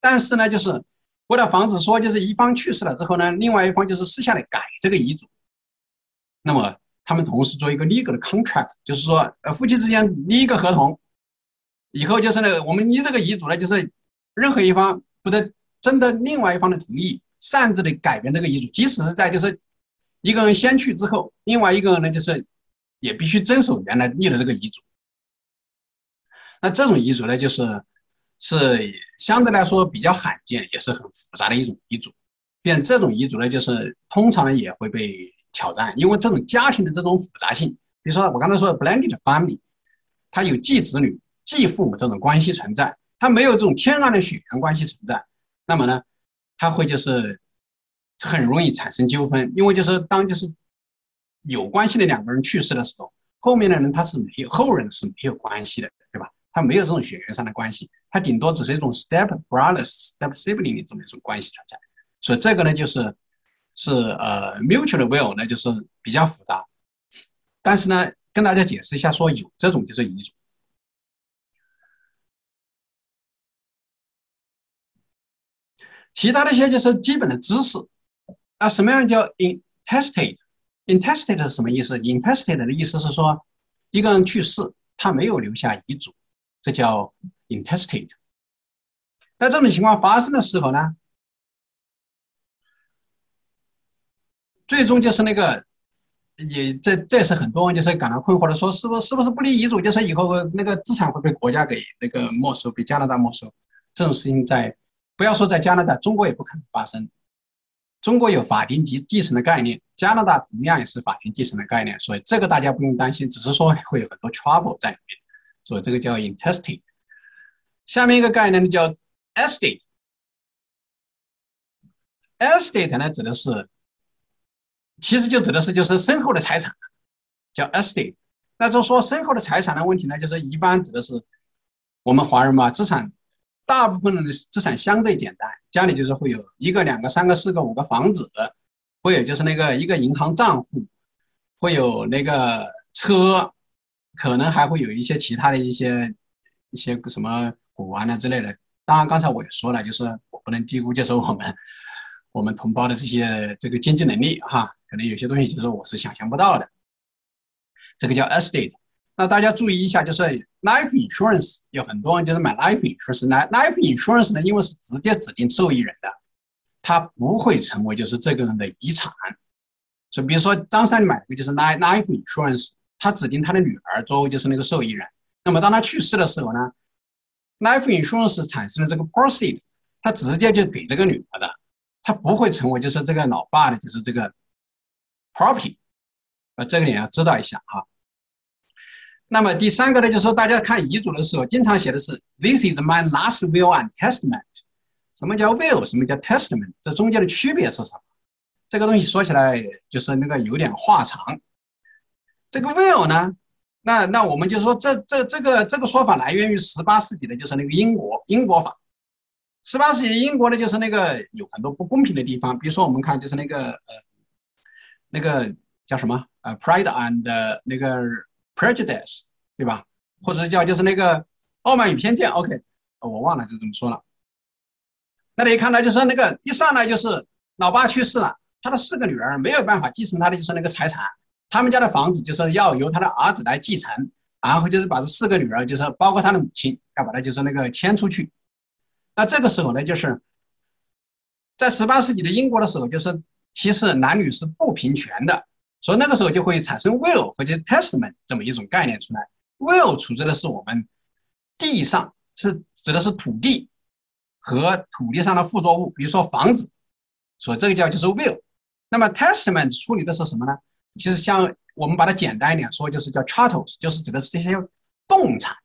但是呢，就是为了防止说就是一方去世了之后呢，另外一方就是私下里改这个遗嘱，那么他们同时做一个 legal 的 contract，就是说呃夫妻之间立一个合同，以后就是呢，我们立这个遗嘱呢，就是任何一方不得征得另外一方的同意。擅自的改变这个遗嘱，即使是在就是一个人先去之后，另外一个人呢，就是也必须遵守原来立的这个遗嘱。那这种遗嘱呢，就是是相对来说比较罕见，也是很复杂的一种遗嘱。便这种遗嘱呢，就是通常也会被挑战，因为这种家庭的这种复杂性，比如说我刚才说的 blended family，它有继子女、继父母这种关系存在，它没有这种天然的血缘关系存在，那么呢？他会就是很容易产生纠纷，因为就是当就是有关系的两个人去世的时候，后面的人他是没有后人是没有关系的，对吧？他没有这种血缘上的关系，他顶多只是一种 step brothers、step sibling 的这么一种关系存在。所以这个呢，就是是呃 mutual will 呢，就是比较复杂。但是呢，跟大家解释一下，说有这种就是遗嘱。其他的一些就是基本的知识啊，什么样叫 intestate？intestate 是什么意思？intestate 的意思是说，一个人去世，他没有留下遗嘱，这叫 intestate。那这种情况发生的时候呢，最终就是那个，也这这也是很多人就是感到困惑的，说是不是是不是不立遗嘱，就是以后那个资产会被国家给那个没收，被加拿大没收？这种事情在。不要说在加拿大，中国也不可能发生。中国有法定继继承的概念，加拿大同样也是法定继承的概念，所以这个大家不用担心，只是说会有很多 trouble 在里面。所以这个叫 intestate。下面一个概念呢叫 estate。estate 呢指的是，其实就指的是就是身后的财产，叫 estate。那就说身后的财产的问题呢，就是一般指的是我们华人嘛，资产。大部分的资产相对简单，家里就是会有一个、两个、三个、四个、五个房子，会有就是那个一个银行账户，会有那个车，可能还会有一些其他的一些一些什么古玩啊之类的。当然，刚才我也说了，就是我不能低估就是我们我们同胞的这些这个经济能力哈，可能有些东西就是我是想象不到的。这个叫 estate。那大家注意一下，就是 life insurance 有很多人就是买 life insurance。life life insurance 呢，因为是直接指定受益人的，它不会成为就是这个人的遗产。所以，比如说张三买的就是 life life insurance，他指定他的女儿作为就是那个受益人。那么当他去世的时候呢，life insurance 产生的这个 proceed，他直接就给这个女儿的，他不会成为就是这个老爸的就是这个 property。呃，这个你要知道一下哈。那么第三个呢，就是说大家看遗嘱的时候，经常写的是 "This is my last will and testament"。什么叫 will？什么叫 testament？这中间的区别是什么？这个东西说起来就是那个有点话长。这个 will 呢，那那我们就说这这这个这个说法来源于十八世纪的，就是那个英国英国法。十八世纪英国呢，就是那个有很多不公平的地方，比如说我们看就是那个呃那个叫什么呃 Pride and 那个。prejudice，对吧？或者叫就是那个傲慢与偏见。OK，我忘了是怎么说了。那你看到就是那个一上来就是老爸去世了，他的四个女儿没有办法继承他的就是那个财产，他们家的房子就是要由他的儿子来继承，然后就是把这四个女儿就是包括他的母亲要把他就是那个迁出去。那这个时候呢，就是在十八世纪的英国的时候，就是其实男女是不平权的。所以那个时候就会产生 will 或者 testament 这么一种概念出来。will 处置的是我们地上是指的是土地和土地上的附着物，比如说房子，所以这个叫就是 will。那么 testament 处理的是什么呢？其实像我们把它简单一点说，就是叫 chattels，就是指的是这些动产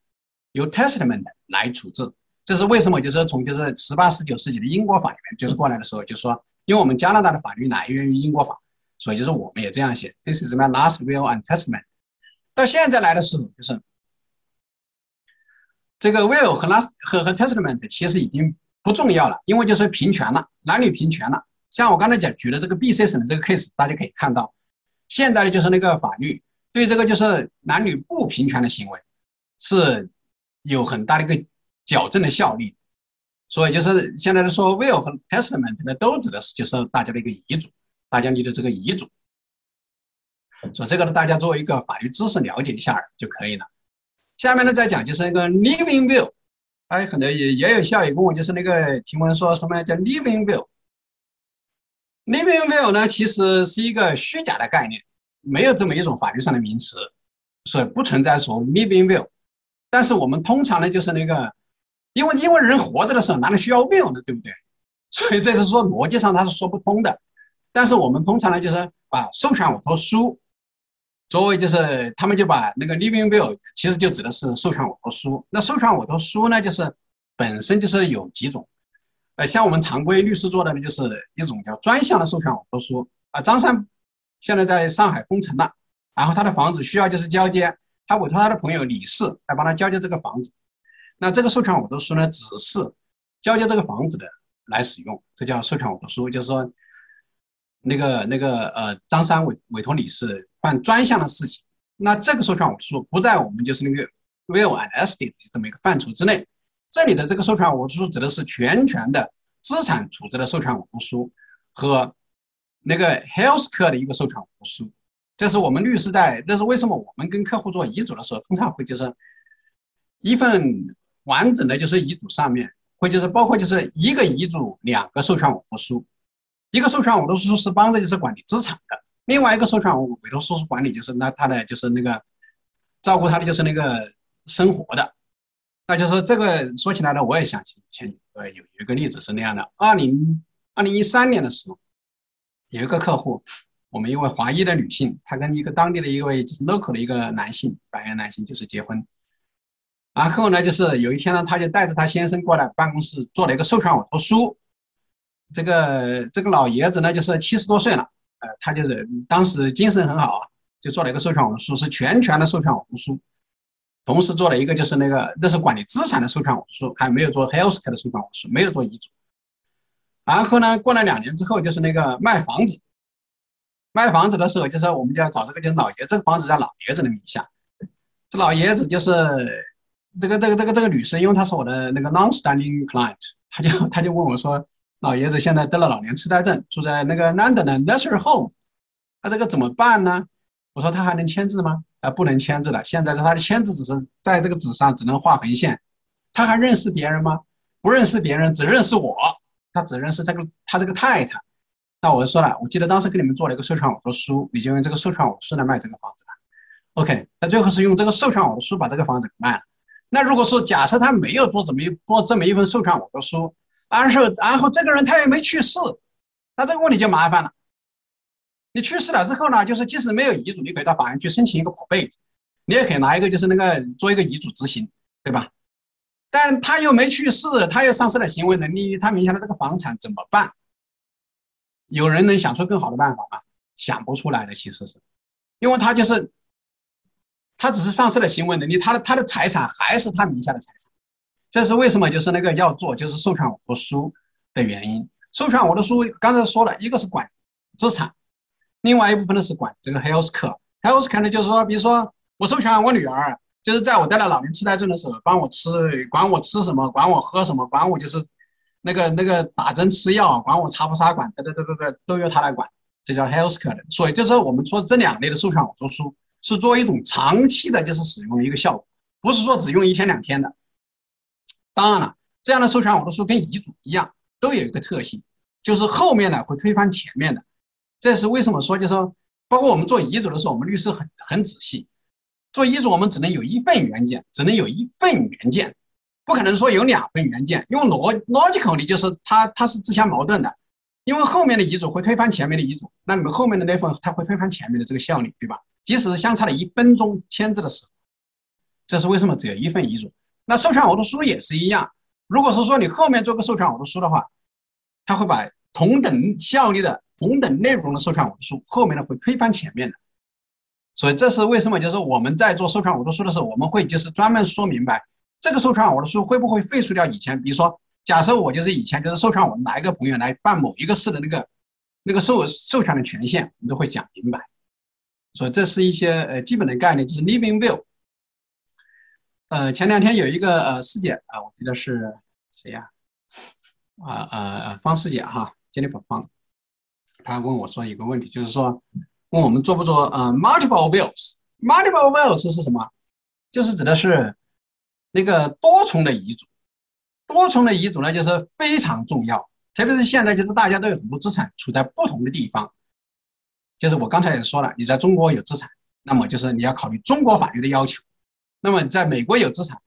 由 testament 来处置。这是为什么？就是从就是十八、十九世纪的英国法里面就是过来的时候，就说因为我们加拿大的法律来源于英国法。所以就是我们也这样写，这是什么 last will and testament。到现在来的时候，就是这个 will 和 last 和和 testament 其实已经不重要了，因为就是平权了，男女平权了。像我刚才讲举的这个 B C 省的这个 case，大家可以看到，现在的就是那个法律对这个就是男女不平权的行为是有很大的一个矫正的效力。所以就是现在的说 will 和 testament 呢，都指的是就是大家的一个遗嘱。大家立的这个遗嘱，所以这个呢，大家作为一个法律知识了解一下就可以了。下面呢，再讲就是那个 living will，哎，很多也也有校友跟我就是那个提问说什么叫 living will。Living will 呢，其实是一个虚假的概念，没有这么一种法律上的名词，所以不存在说 living will。但是我们通常呢，就是那个，因为因为人活着的时候哪里需要 will 呢，对不对？所以这是说逻辑上它是说不通的。但是我们通常呢，就是把授权委托书作为，就是他们就把那个 living will，其实就指的是授权委托书。那授权委托书呢，就是本身就是有几种，呃，像我们常规律师做的呢，就是一种叫专项的授权委托书。啊，张三现在在上海封城了，然后他的房子需要就是交接，他委托他的朋友李四来帮他交接这个房子。那这个授权委托书呢，只是交接这个房子的来使用，这叫授权委托书，就是说。那个那个呃张三委委托李四办专项的事情，那这个授权委托书不在我们就是那个 will and estate 这么一个范畴之内。这里的这个授权委托书指的是全权的资产处置的授权委托书和那个 healthcare 的一个授权委托书。这是我们律师在，这是为什么我们跟客户做遗嘱的时候，通常会就是一份完整的就是遗嘱上面会就是包括就是一个遗嘱两个授权委托书，一个授权委托书是帮着就是管理资产的，另外一个授权委托书是管理就是那他的就是那个照顾他的就是那个生活的，那就是这个说起来呢，我也想起以前有个有一个例子是那样的，二零二零一三年的时候，有一个客户。我们一位华裔的女性，她跟一个当地的一位就是 local 的一个男性，白人男性就是结婚。然后呢，就是有一天呢，她就带着她先生过来办公室做了一个授权委托书。这个这个老爷子呢，就是七十多岁了，呃，他就是当时精神很好啊，就做了一个授权委托书，是全权的授权委托书，同时做了一个就是那个那是管理资产的授权文书，还没有做 healthcare 的授权文书，没有做遗嘱。然后呢，过了两年之后，就是那个卖房子。卖房子的时候，就是我们就要找这个就是老爷，这个房子在老爷子的名下。这老爷子就是这个这个这个这个女生，因为她是我的那个 non-standing client，她就她就问我说，老爷子现在得了老年痴呆症，住在那个 London 的 nursery home，他这个怎么办呢？我说他还能签字吗？啊，不能签字了。现在是他的签字只是在这个纸上只能画横线，他还认识别人吗？不认识别人，只认识我，他只认识这个他这个太太。那我就说了，我记得当时给你们做了一个授权委托书，你就用这个授权委托书来卖这个房子了。OK，那最后是用这个授权委托书把这个房子给卖了。那如果说假设他没有做这么一做这么一份授权委托书，然后然后这个人他也没去世，那这个问题就麻烦了。你去世了之后呢，就是即使没有遗嘱，你可以到法院去申请一个保贝你也可以拿一个就是那个做一个遗嘱执行，对吧？但他又没去世，他又丧失了行为能力，他名下的这个房产怎么办？有人能想出更好的办法吗？想不出来的，其实是，因为他就是，他只是丧失了行为能力，他的他的财产还是他名下的财产，这是为什么？就是那个要做就是授权委托书的原因。授权委托书刚才说了一个是管资产，另外一部分呢是管这个 health care。health care 呢就是说，比如说我授权我女儿，就是在我得了老年痴呆症的时候，帮我吃，管我吃什么，管我喝什么，管我就是。那个那个打针吃药，管我插不插管，对对对对对，都由他来管，这叫 healthcare 的。所以就是我们说这两类的授权委托书是作为一种长期的，就是使用的一个效果，不是说只用一天两天的。当然了，这样的授权委托书跟遗嘱一样，都有一个特性，就是后面呢会推翻前面的。这是为什么说，就是说，包括我们做遗嘱的时候，我们律师很很仔细，做遗嘱我们只能有一份原件，只能有一份原件。不可能说有两份原件，因为逻逻辑口里就是它它是自相矛盾的，因为后面的遗嘱会推翻前面的遗嘱，那你们后面的那份它会推翻前面的这个效力，对吧？即使是相差了一分钟签字的时候，这是为什么只有一份遗嘱？那授权委托书也是一样，如果是说你后面做个授权委托书的话，他会把同等效力的同等内容的授权委托书后面的会推翻前面的，所以这是为什么？就是我们在做授权委托书的时候，我们会就是专门说明白。这个授权委托书会不会废除掉以前？比如说，假设我就是以前就是授权我哪一个朋友来办某一个事的那个那个授授权的权限，我们都会讲明白。所以这是一些呃基本的概念，就是 living will。呃，前两天有一个呃师姐啊，我记得是谁呀？啊呃方师姐哈，金立宝方，他问我说一个问题，就是说问我们做不做呃 multiple wills？multiple wills 是什么？就是指的是。那个多重的遗嘱，多重的遗嘱呢，就是非常重要，特别是现在，就是大家都有很多资产处在不同的地方。就是我刚才也说了，你在中国有资产，那么就是你要考虑中国法律的要求；那么在美国有资产，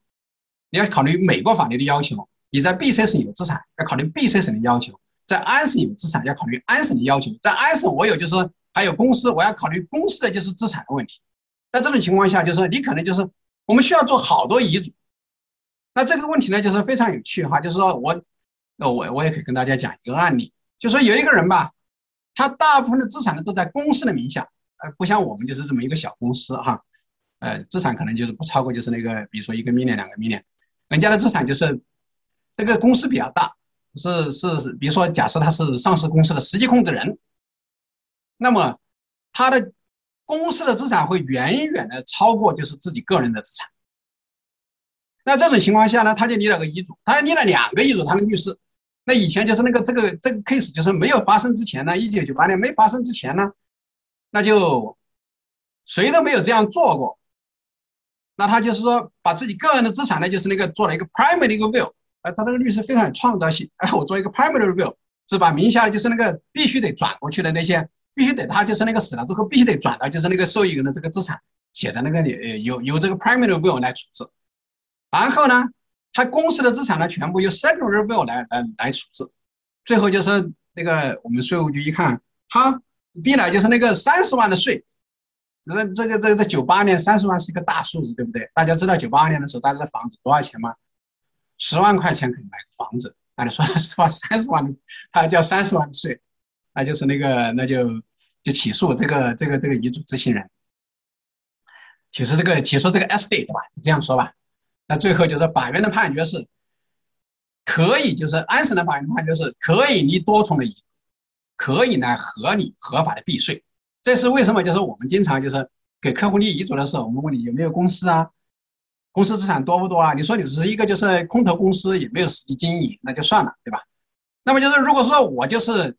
你要考虑美国法律的要求；你在 B C 省有资产，要考虑 B C 省的要求；在安省有资产，要考虑安省的要求；在安省我有就是还有公司，我要考虑公司的就是资产的问题。在这种情况下，就是你可能就是我们需要做好多遗嘱。那这个问题呢，就是非常有趣哈，就是说我，那我我也可以跟大家讲一个案例，就说有一个人吧，他大部分的资产呢都在公司的名下，呃，不像我们就是这么一个小公司哈，呃，资产可能就是不超过就是那个，比如说一个 million 两个 million，人家的资产就是这个公司比较大，是是是，比如说假设他是上市公司的实际控制人，那么他的公司的资产会远远的超过就是自己个人的资产。那这种情况下呢，他就立了个遗嘱，他立了两个遗嘱，他的律师。那以前就是那个这个这个 case 就是没有发生之前呢，一九九八年没发生之前呢，那就谁都没有这样做过。那他就是说把自己个人的资产呢，就是那个做了一个 primary 的一个 will，他那个律师非常有创造性，哎，我做一个 primary will，是把名下就是那个必须得转过去的那些，必须得他就是那个死了之后必须得转到就是那个受益人的这个资产，写在那个里，呃，由由这个 primary will 来处置。然后呢，他公司的资产呢，全部由 secondary will 来来来处置。最后就是那个我们税务局一看，他逼来就是那个三十万的税。这这个这个在九八年三十万是一个大数字，对不对？大家知道九八年的时候，大家房子多少钱吗？十万块钱可以买个房子。那你说实话，三十万他还交三十万的税，那就是那个那就就起诉这个这个这个遗嘱执行人，起诉这个起诉这个 estate 吧，就这样说吧。那最后就是法院的判决是，可以就是安审的法院判决是可以立多重的遗嘱，可以来合理合法的避税。这是为什么？就是我们经常就是给客户立遗嘱的时候，我们问你有没有公司啊，公司资产多不多啊？你说你只是一个就是空头公司，也没有实际经营，那就算了，对吧？那么就是如果说我就是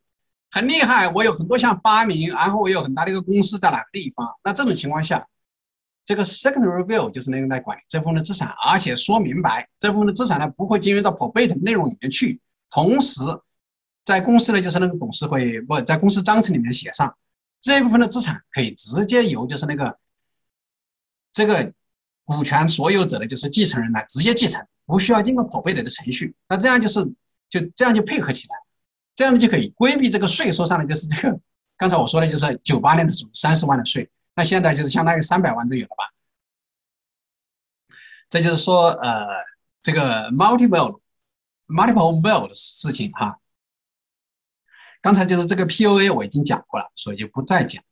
很厉害，我有很多项发明，然后我有很大的一个公司在哪个地方，那这种情况下。这个 secondary will 就是那个来管理这部分的资产，而且说明白这部分的资产呢不会进入到 probate 内容里面去。同时，在公司呢就是那个董事会不在公司章程里面写上这一部分的资产可以直接由就是那个这个股权所有者的就是继承人来直接继承，不需要经过 probate 的程序。那这样就是就这样就配合起来，这样呢就可以规避这个税收上的就是这个刚才我说的就是九八年的时候三十万的税。那现在就是相当于三百万都有了吧？这就是说，呃，这个 multiple multiple will 的事情哈。刚才就是这个 POA 我已经讲过了，所以就不再讲。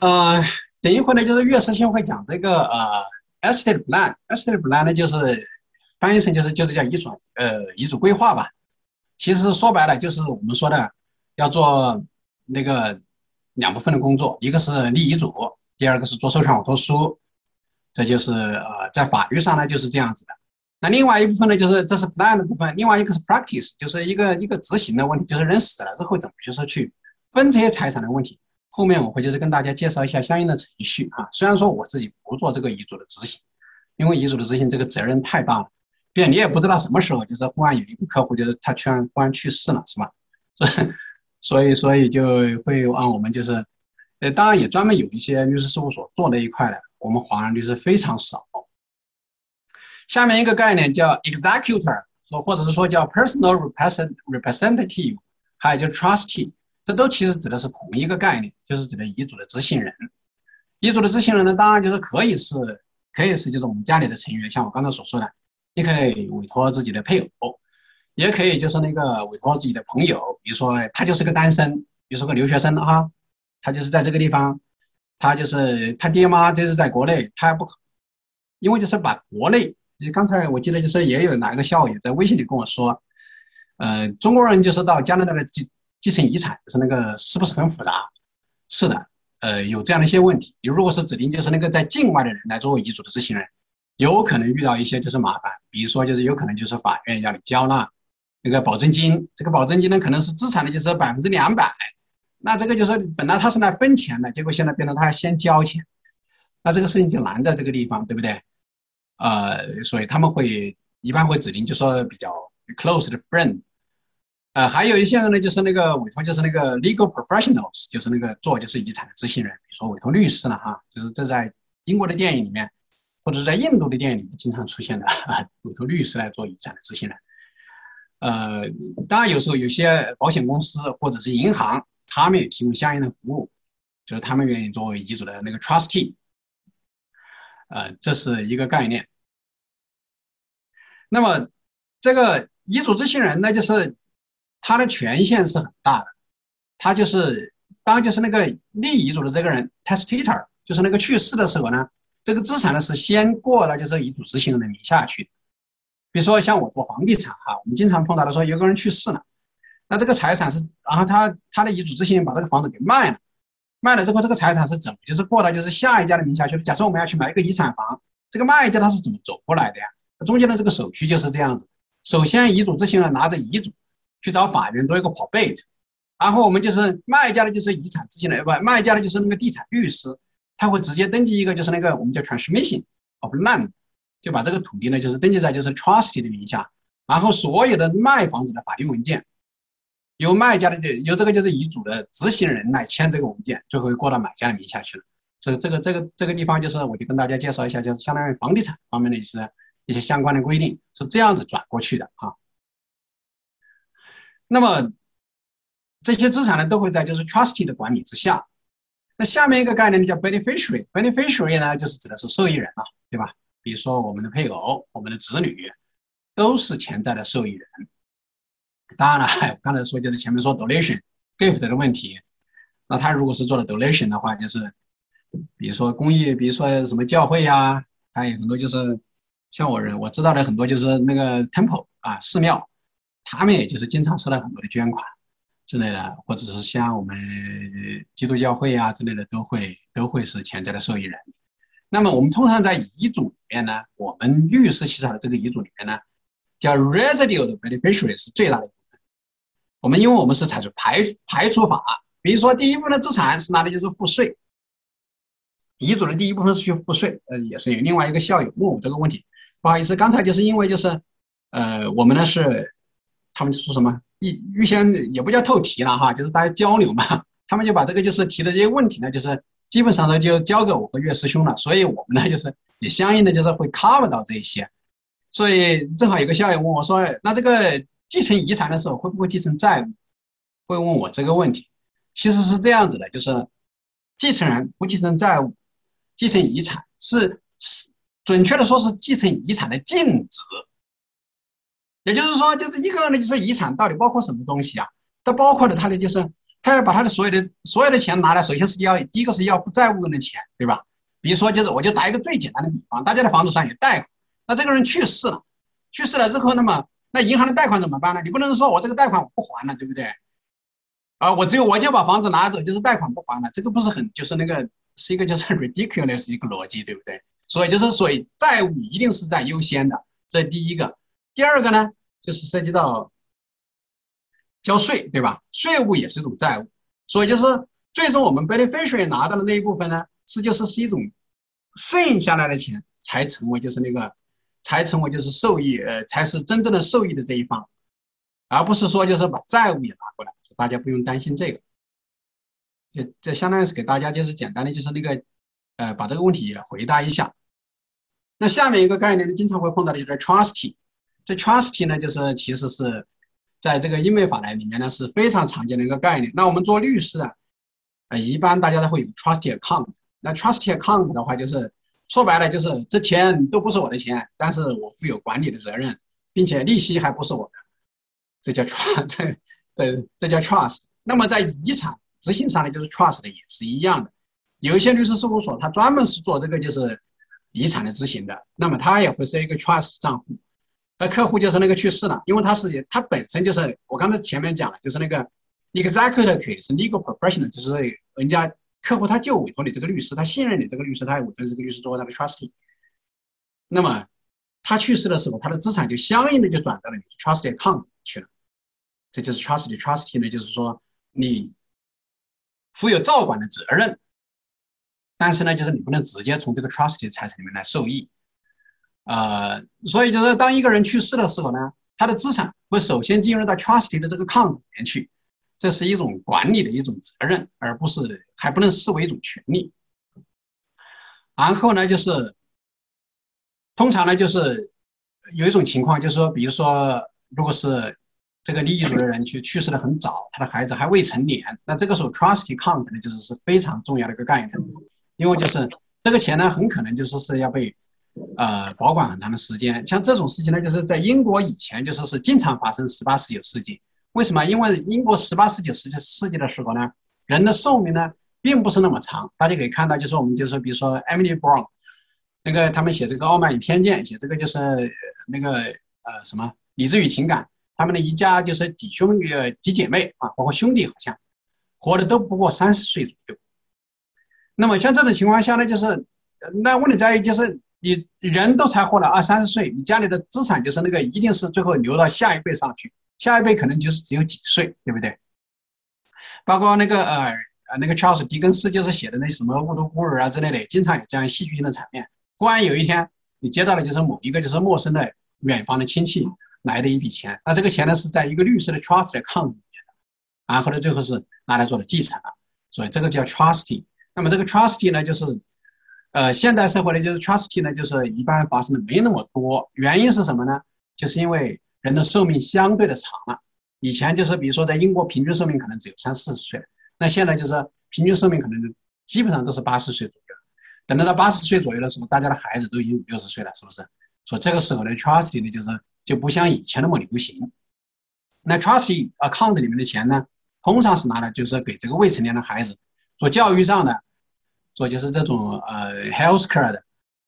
呃，等一会呢，就是岳师兄会讲这个呃 estate plan，estate plan 呢就是翻译成就是就是叫遗嘱呃遗嘱规划吧。其实说白了就是我们说的。要做那个两部分的工作，一个是立遗嘱，第二个是做授权委托书，这就是呃在法律上呢就是这样子的。那另外一部分呢，就是这是 plan 的部分，另外一个是 practice，就是一个一个执行的问题，就是人死了之后怎么就是去分这些财产的问题。后面我会就是跟大家介绍一下相应的程序啊。虽然说我自己不做这个遗嘱的执行，因为遗嘱的执行这个责任太大了，并且你也不知道什么时候就是忽然有一个客户就是他突然忽然去世了，是吧？所以。所以，所以就会让我们就是，呃，当然也专门有一些律师事务所做那一块的，我们华人律师非常少。下面一个概念叫 executor，或或者是说叫 personal represent representative，还有就 trustee，这都其实指的是同一个概念，就是指的遗嘱的执行人。遗嘱的执行人呢，当然就是可以是，可以是就是我们家里的成员，像我刚才所说的，你可以委托自己的配偶。也可以，就是那个委托自己的朋友，比如说他就是个单身，比如说个留学生哈，他就是在这个地方，他就是他爹妈就是在国内，他不可，因为就是把国内，你刚才我记得就是也有哪个校友在微信里跟我说，呃，中国人就是到加拿大的继承遗产，就是那个是不是很复杂？是的，呃，有这样的一些问题。你如果是指定就是那个在境外的人来作为遗嘱的执行人，有可能遇到一些就是麻烦，比如说就是有可能就是法院要你交纳。那个保证金，这个保证金呢，可能是资产的就是百分之两百，那这个就是本来他是来分钱的，结果现在变成他要先交钱，那这个事情就难在这个地方，对不对？呃，所以他们会一般会指定就说比较 close 的 friend，呃，还有一些人呢，就是那个委托就是那个 legal professionals，就是那个做就是遗产的执行人，比如说委托律师了哈，就是这在英国的电影里面，或者在印度的电影里面经常出现的委托律师来做遗产的执行人。呃，当然有时候有些保险公司或者是银行，他们也提供相应的服务，就是他们愿意作为遗嘱的那个 trustee，呃，这是一个概念。那么这个遗嘱执行人呢，就是他的权限是很大的，他就是当就是那个立遗嘱的这个人 testator，就是那个去世的时候呢，这个资产呢是先过了就是遗嘱执行人的名下去。比如说像我做房地产哈，我们经常碰到的说有个人去世了，那这个财产是，然后他他的遗嘱执行人把这个房子给卖了，卖了之后这个财产是怎么就是过到就是下一家的名下去？假设我们要去买一个遗产房，这个卖家他是怎么走过来的呀？中间的这个手续就是这样子，首先遗嘱执行人拿着遗嘱去找法院做一个 probate，然后我们就是卖家的就是遗产执行人，不，卖家的就是那个地产律师，他会直接登记一个就是那个我们叫 transmission of land，就把这个土地呢就是登记在就是 trustee 的名下，然后所有的卖房子的法定文件。由卖家的这由这个就是遗嘱的执行人来签这个文件，最后过到买家的名下去了。这这个这个这个地方就是，我就跟大家介绍一下，就是相当于房地产方面的一些一些相关的规定是这样子转过去的啊。那么这些资产呢，都会在就是 trustee 的管理之下。那下面一个概念呢叫 beneficiary，beneficiary 呢就是指的是受益人了，对吧？比如说我们的配偶、我们的子女都是潜在的受益人。当然了，刚才说就是前面说 donation gift 的问题，那他如果是做了 donation 的话，就是比如说公益，比如说什么教会呀，还有很多就是像我人我知道的很多就是那个 temple 啊寺庙，他们也就是经常收到很多的捐款之类的，或者是像我们基督教会啊之类的，都会都会是潜在的受益人。那么我们通常在遗嘱里面呢，我们律师起草的这个遗嘱里面呢，叫 residual 的 beneficiary 是最大的部分。我们因为我们是采取排排除法，比如说第一部分的资产是拿的就是赋税，遗嘱的第一部分是去赋税，呃，也是有另外一个校友问我这个问题，不好意思，刚才就是因为就是，呃，我们呢是，他们就说什么预预先也不叫透题了哈，就是大家交流嘛，他们就把这个就是提的这些问题呢，就是基本上呢就交给我和岳师兄了，所以我们呢就是也相应的就是会 cover 到这一些，所以正好有个校友问我说，那这个。继承遗产的时候会不会继承债务？会问我这个问题。其实是这样子的，就是继承人不继承债务，继承遗产是是准确的说是继承遗产的净值。也就是说，就是一个呢，就是遗产到底包括什么东西啊？它包括的他的就是他要把他的所有的所有的钱拿来，首先是要第一个是要债务人的钱，对吧？比如说，就是我就打一个最简单的比方，大家的房子上有贷款，那这个人去世了，去世了之后，那么。那银行的贷款怎么办呢？你不能说我这个贷款我不还了，对不对？啊，我只有我就把房子拿走，就是贷款不还了，这个不是很就是那个是一个就是 ridiculous 一个逻辑，对不对？所以就是所以债务一定是在优先的，这第一个。第二个呢，就是涉及到交税，对吧？税务也是一种债务，所以就是最终我们 beneficiary 拿到的那一部分呢，是就是是一种剩下来的钱才成为就是那个。才成为就是受益，呃，才是真正的受益的这一方，而不是说就是把债务也拿过来，大家不用担心这个。这这相当于是给大家就是简单的就是那个，呃，把这个问题也回答一下。那下面一个概念呢，经常会碰到的就是 trustee。这 trustee 呢，就是其实是在这个英美法来里面呢是非常常见的一个概念。那我们做律师啊，呃，一般大家都会有 trustee account。那 trustee account 的话就是。说白了就是这钱都不是我的钱，但是我负有管理的责任，并且利息还不是我的，这叫 trust，这这这叫 trust。那么在遗产执行上呢，就是 trust 的也是一样的。有一些律师事务所，他专门是做这个就是遗产的执行的，那么他也会设一个 trust 账户。那客户就是那个去世了，因为他是他本身就是我刚才前面讲了，就是那个 executor 可以是 legal professional，就是人家。客户他就委托你这个律师，他信任你这个律师，他也委托这个律师作为他的 trustee。那么他去世的时候，他的资产就相应的就转到了你的 trustee account 去了。这就是 trustee trustee 呢，就是说你负有照管的责任，但是呢，就是你不能直接从这个 trustee 财产里面来受益。呃，所以就是当一个人去世的时候呢，他的资产会首先进入到 trustee 的这个 account 里面去。这是一种管理的一种责任，而不是还不能视为一种权利。然后呢，就是通常呢，就是有一种情况，就是说，比如说，如果是这个立遗嘱的人去去世的很早，他的孩子还未成年，那这个时候 trustee account 呢，就是是非常重要的一个概念，因为就是这个钱呢，很可能就是是要被呃保管很长的时间。像这种事情呢，就是在英国以前就说是经常发生，十八十九世纪。为什么？因为英国十八、十九世纪世纪的时候呢，人的寿命呢并不是那么长。大家可以看到，就是我们就是比如说 Emily Brown，那个他们写这个《傲慢与偏见》，写这个就是那个呃什么《理智与情感》，他们的一家就是几兄呃几姐妹啊，包括兄弟好像活的都不过三十岁左右。那么像这种情况下呢，就是那问题在于就是你人都才活了二三十岁，你家里的资产就是那个一定是最后留到下一辈上去，下一辈可能就是只有几岁，对不对？包括那个呃呃那个 Charles 狄更斯就是写的那什么雾都孤儿啊之类的，经常有这样戏剧性的场面。忽然有一天你接到了就是某一个就是陌生的远方的亲戚来的一笔钱，那这个钱呢是在一个律师的 trust account 里面的，然后呢最后是拿来做了继承了，所以这个叫 trustee。那么这个 trustee 呢，就是，呃，现代社会呢，就是 trustee 呢，就是一般发生的没那么多。原因是什么呢？就是因为人的寿命相对的长了。以前就是比如说在英国平均寿命可能只有三四十岁，那现在就是平均寿命可能就基本上都是八十岁左右。等到到八十岁左右的时候，大家的孩子都已经五六十岁了，是不是？所以这个时候呢，trustee 呢就是就不像以前那么流行。那 trustee account 里面的钱呢，通常是拿来就是给这个未成年的孩子做教育上的。做就是这种呃 health care 的，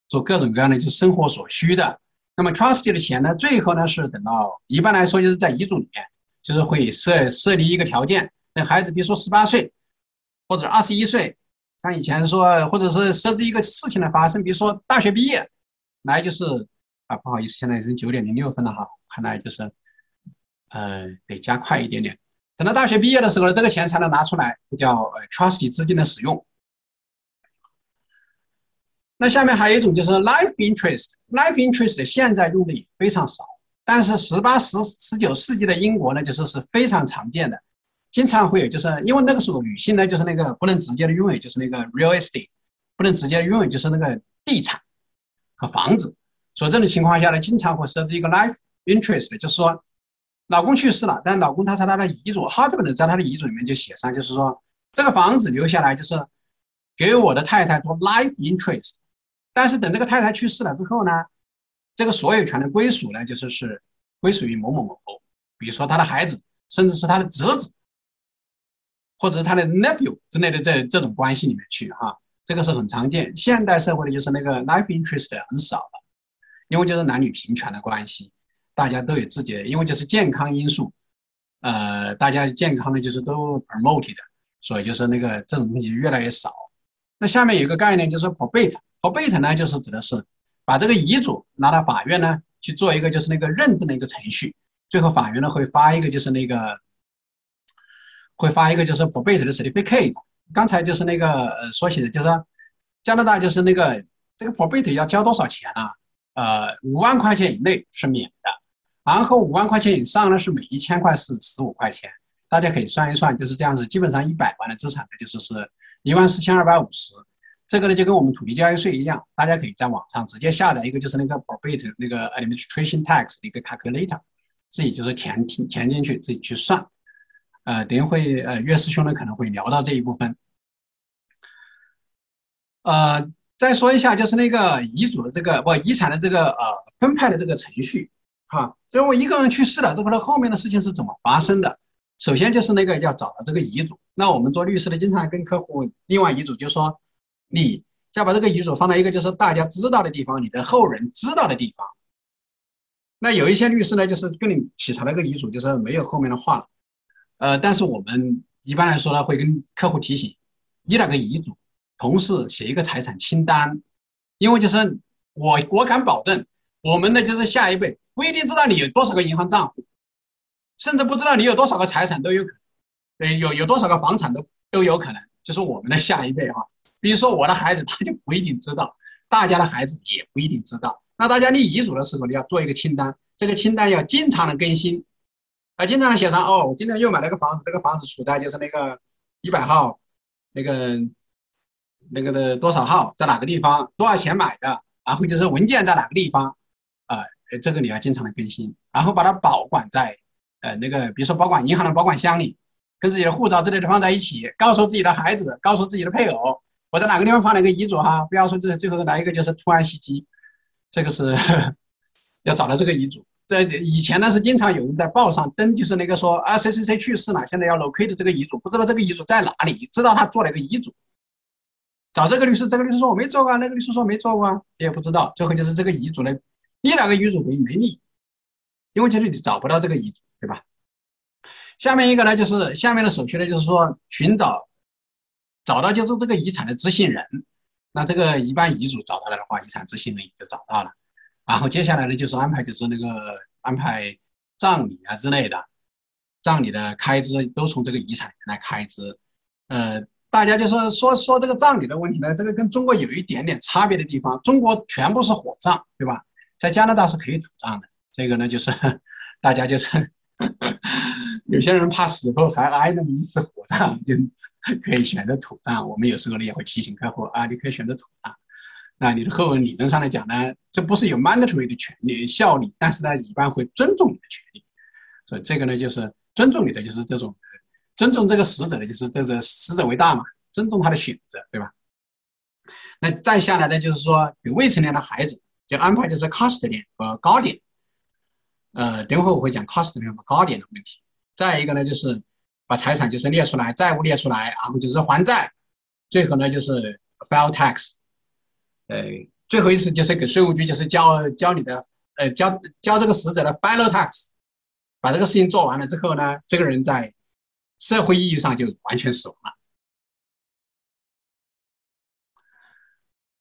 做各种各样的就是生活所需的。那么 trustee 的钱呢，最后呢是等到一般来说就是在遗嘱里面，就是会设设立一个条件，等孩子比如说十八岁或者二十一岁，像以前说或者是设置一个事情的发生，比如说大学毕业，来就是啊不好意思，现在已经九点零六分了哈，看来就是呃得加快一点点。等到大学毕业的时候呢，这个钱才能拿出来，这叫 trustee 资金的使用。那下面还有一种就是 life interest，life interest 现在用的也非常少，但是十八、十十九世纪的英国呢，就是是非常常见的，经常会有，就是因为那个时候女性呢，就是那个不能直接的拥有，就是那个 real estate，不能直接拥有，就是那个地产和房子，所以这种情况下呢，经常会设置一个 life interest，就是说，老公去世了，但老公他在他的遗嘱他这个人在他的遗嘱里面就写上，就是说这个房子留下来就是给我的太太做 life interest。但是等这个太太去世了之后呢，这个所有权的归属呢，就是是归属于某某某，比如说他的孩子，甚至是他的侄子，或者是他的 nephew 之类的这这种关系里面去哈，这个是很常见。现代社会的就是那个 life interest 很少了，因为就是男女平权的关系，大家都有自己的，因为就是健康因素，呃，大家健康的就是都 promoted，所以就是那个这种东西越来越少。那下面有一个概念就是 probate。Probate 呢，就是指的是把这个遗嘱拿到法院呢去做一个就是那个认证的一个程序，最后法院呢会发一个就是那个会发一个就是 probate 的 certificate。刚才就是那个呃所写的，就是加拿大就是那个这个 probate 要交多少钱啊？呃，五万块钱以内是免的，然后五万块钱以上呢是每一千块是十五块钱。大家可以算一算，就是这样子，基本上一百万的资产呢就是是一万四千二百五十。这个呢就跟我们土地交易税一样，大家可以在网上直接下载一个，就是那个 probate 那个 administration tax 的一个 calculator，自己就是填填填进去，自己去算。呃，等一会呃岳师兄呢可能会聊到这一部分。呃，再说一下就是那个遗嘱的这个不遗产的这个呃分派的这个程序，哈，所以我一个人去世了之后呢，后面的事情是怎么发生的？首先就是那个要找到这个遗嘱。那我们做律师的经常跟客户另外遗嘱，就说你要把这个遗嘱放在一个就是大家知道的地方，你的后人知道的地方。那有一些律师呢，就是跟你起草了一个遗嘱，就是没有后面的话了。呃，但是我们一般来说呢，会跟客户提醒，你那个遗嘱同时写一个财产清单，因为就是我我敢保证，我们的就是下一辈不一定知道你有多少个银行账户，甚至不知道你有多少个财产都有可能，呃，有有多少个房产都都有可能，就是我们的下一辈哈。比如说我的孩子，他就不一定知道；大家的孩子也不一定知道。那大家立遗嘱的时候，你要做一个清单，这个清单要经常的更新，啊，经常的写上哦，我今天又买了个房子，这个房子处在就是那个一百号，那个那个的多少号，在哪个地方，多少钱买的，然后就是文件在哪个地方，啊，这个你要经常的更新，然后把它保管在呃那个，比如说保管银行的保管箱里，跟自己的护照之类的放在一起，告诉自己的孩子，告诉自己的配偶。我在哪个地方放了一个遗嘱哈？不要说这最后来一个就是突然袭击，这个是要找到这个遗嘱。在以前呢是经常有人在报上登，就是那个说啊谁谁谁去世了，现在要 locate 这个遗嘱，不知道这个遗嘱在哪里，知道他做了一个遗嘱，找这个律师，这个律师说我没做过，那个律师说没做过，啊，也不知道。最后就是这个遗嘱呢，立哪个遗嘱等于没立，因为就是你找不到这个遗嘱，对吧？下面一个呢，就是下面的手续呢，就是说寻找找到就是这个遗产的执行人。那这个一般遗嘱找到了的话，遗产执行人也就找到了。然后接下来呢，就是安排就是那个安排葬礼啊之类的，葬礼的开支都从这个遗产来开支。呃，大家就是说说这个葬礼的问题呢，这个跟中国有一点点差别的地方，中国全部是火葬，对吧？在加拿大是可以土葬的。这个呢，就是 大家就是 有些人怕死后还挨那么一次火葬，就可以选择土葬。我们有时候呢也会提醒客户啊，你可以选择土葬。那你的后人理论上来讲呢，这不是有 mandatory 的权利效力，但是呢，一般会尊重你的权利。所以这个呢，就是尊重你的，就是这种尊重这个死者的，就是这个死者为大嘛，尊重他的选择，对吧？那再下来呢，就是说给未成年的孩子就安排就是 custody 和 guardian。呃，等会我会讲 custody 和 guardian 的问题。再一个呢，就是把财产就是列出来，债务列出来，然后就是还债，最后呢就是 file tax。呃，最后一次就是给税务局，就是交交你的，呃，交交这个死者的 file tax，把这个事情做完了之后呢，这个人在社会意义上就完全死亡了。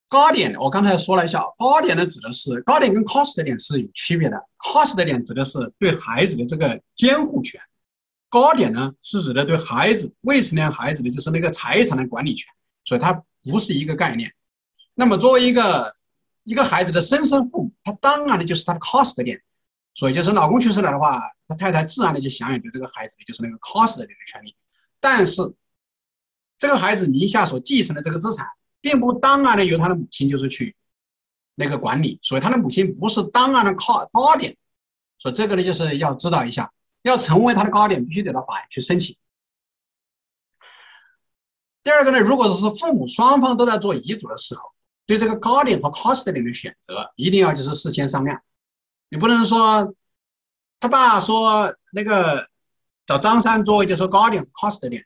高点，我刚才说了一下，高点呢指的是高点跟 cost 点是有区别的，cost 点指的是对孩子的这个监护权，高点呢是指的对孩子未成年孩子的就是那个财产的管理权，所以它不是一个概念。那么，作为一个一个孩子的生身父母，他当然的就是他的 cost 点，所以就是老公去世了的话，他太太自然的就享有对这个孩子的就是那个 cost 点的权利。但是，这个孩子名下所继承的这个资产，并不当然的由他的母亲就是去那个管理，所以他的母亲不是当然的靠高点。所以这个呢，就是要知道一下，要成为他的高点，必须得到法院去申请。第二个呢，如果是父母双方都在做遗嘱的时候，对这个高点和 cost 点的选择，一定要就是事先商量。你不能说他爸说那个找张三作为就是高点和 cost 点，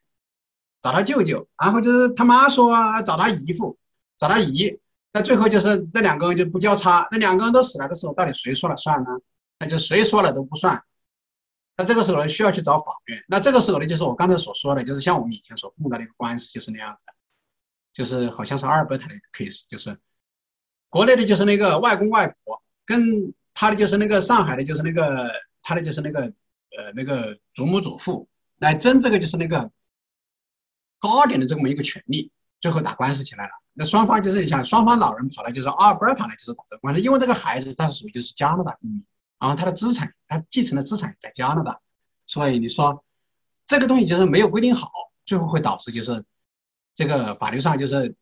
找他舅舅，然后就是他妈说找他姨父，找他姨，那最后就是那两个人就不交叉，那两个人都死了的时候，到底谁说了算呢？那就谁说了都不算。那这个时候需要去找法院。那这个时候呢，就是我刚才所说的，就是像我们以前所碰到的一个官司，就是那样子。就是好像是阿尔伯特的 case，就是国内的，就是那个外公外婆跟他的就是那个上海的，就是那个他的就是那个呃那个祖母祖父来争这个就是那个高点的这么一个权利，最后打官司起来了。那双方就是你像双方老人跑来就是阿尔伯塔呢，就是打这个官司，因为这个孩子他是属于就是加拿大公民，然后他的资产他继承的资产在加拿大，所以你说这个东西就是没有规定好，最后会导致就是。这个法律上就是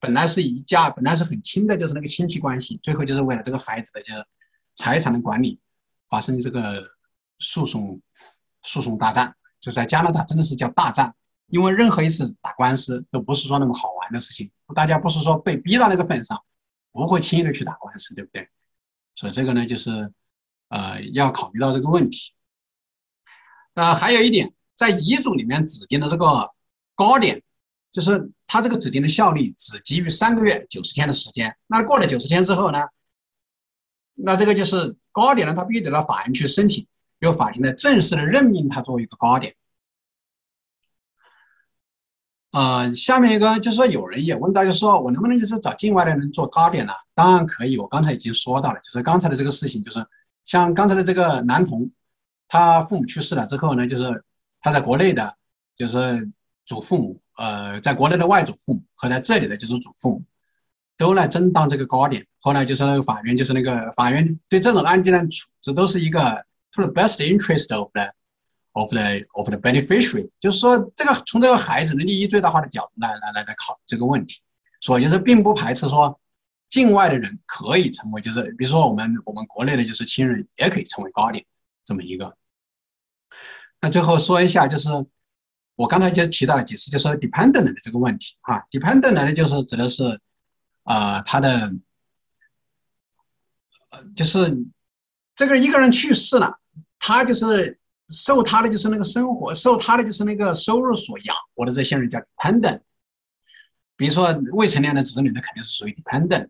本来是一家，本来是很亲的，就是那个亲戚关系，最后就是为了这个孩子的就是财产的管理，发生这个诉讼诉讼大战。这在加拿大真的是叫大战，因为任何一次打官司都不是说那么好玩的事情，大家不是说被逼到那个份上，不会轻易的去打官司，对不对？所以这个呢，就是呃要考虑到这个问题。呃，还有一点，在遗嘱里面指定的这个高点。就是他这个指定的效力只基于三个月九十天的时间，那过了九十天之后呢，那这个就是高点呢，他必须得到法院去申请，由法庭呢正式的任命他作为一个高点。呃，下面一个就是说有人也问到，就是说我能不能就是找境外的人做高点呢？当然可以，我刚才已经说到了，就是刚才的这个事情，就是像刚才的这个男童，他父母去世了之后呢，就是他在国内的，就是祖父母。呃，在国内的外祖父母和在这里的就是祖父母，都来争当这个高点。后来就是那个法院，就是那个法院对这种案件的处置都是一个 to the best interest of the of the of the beneficiary，就是说这个从这个孩子的利益最大化的角度来来来来考虑这个问题。所以就是并不排斥说境外的人可以成为，就是比如说我们我们国内的就是亲人也可以成为高点这么一个。那最后说一下就是。我刚才就提到了几次，就是 dependent 的这个问题啊，dependent 呢就是指的是，呃，他的，呃就是这个一个人去世了，他就是受他的就是那个生活，受他的就是那个收入所养活的这些人叫 dependent。比如说未成年的子女，那肯定是属于 dependent。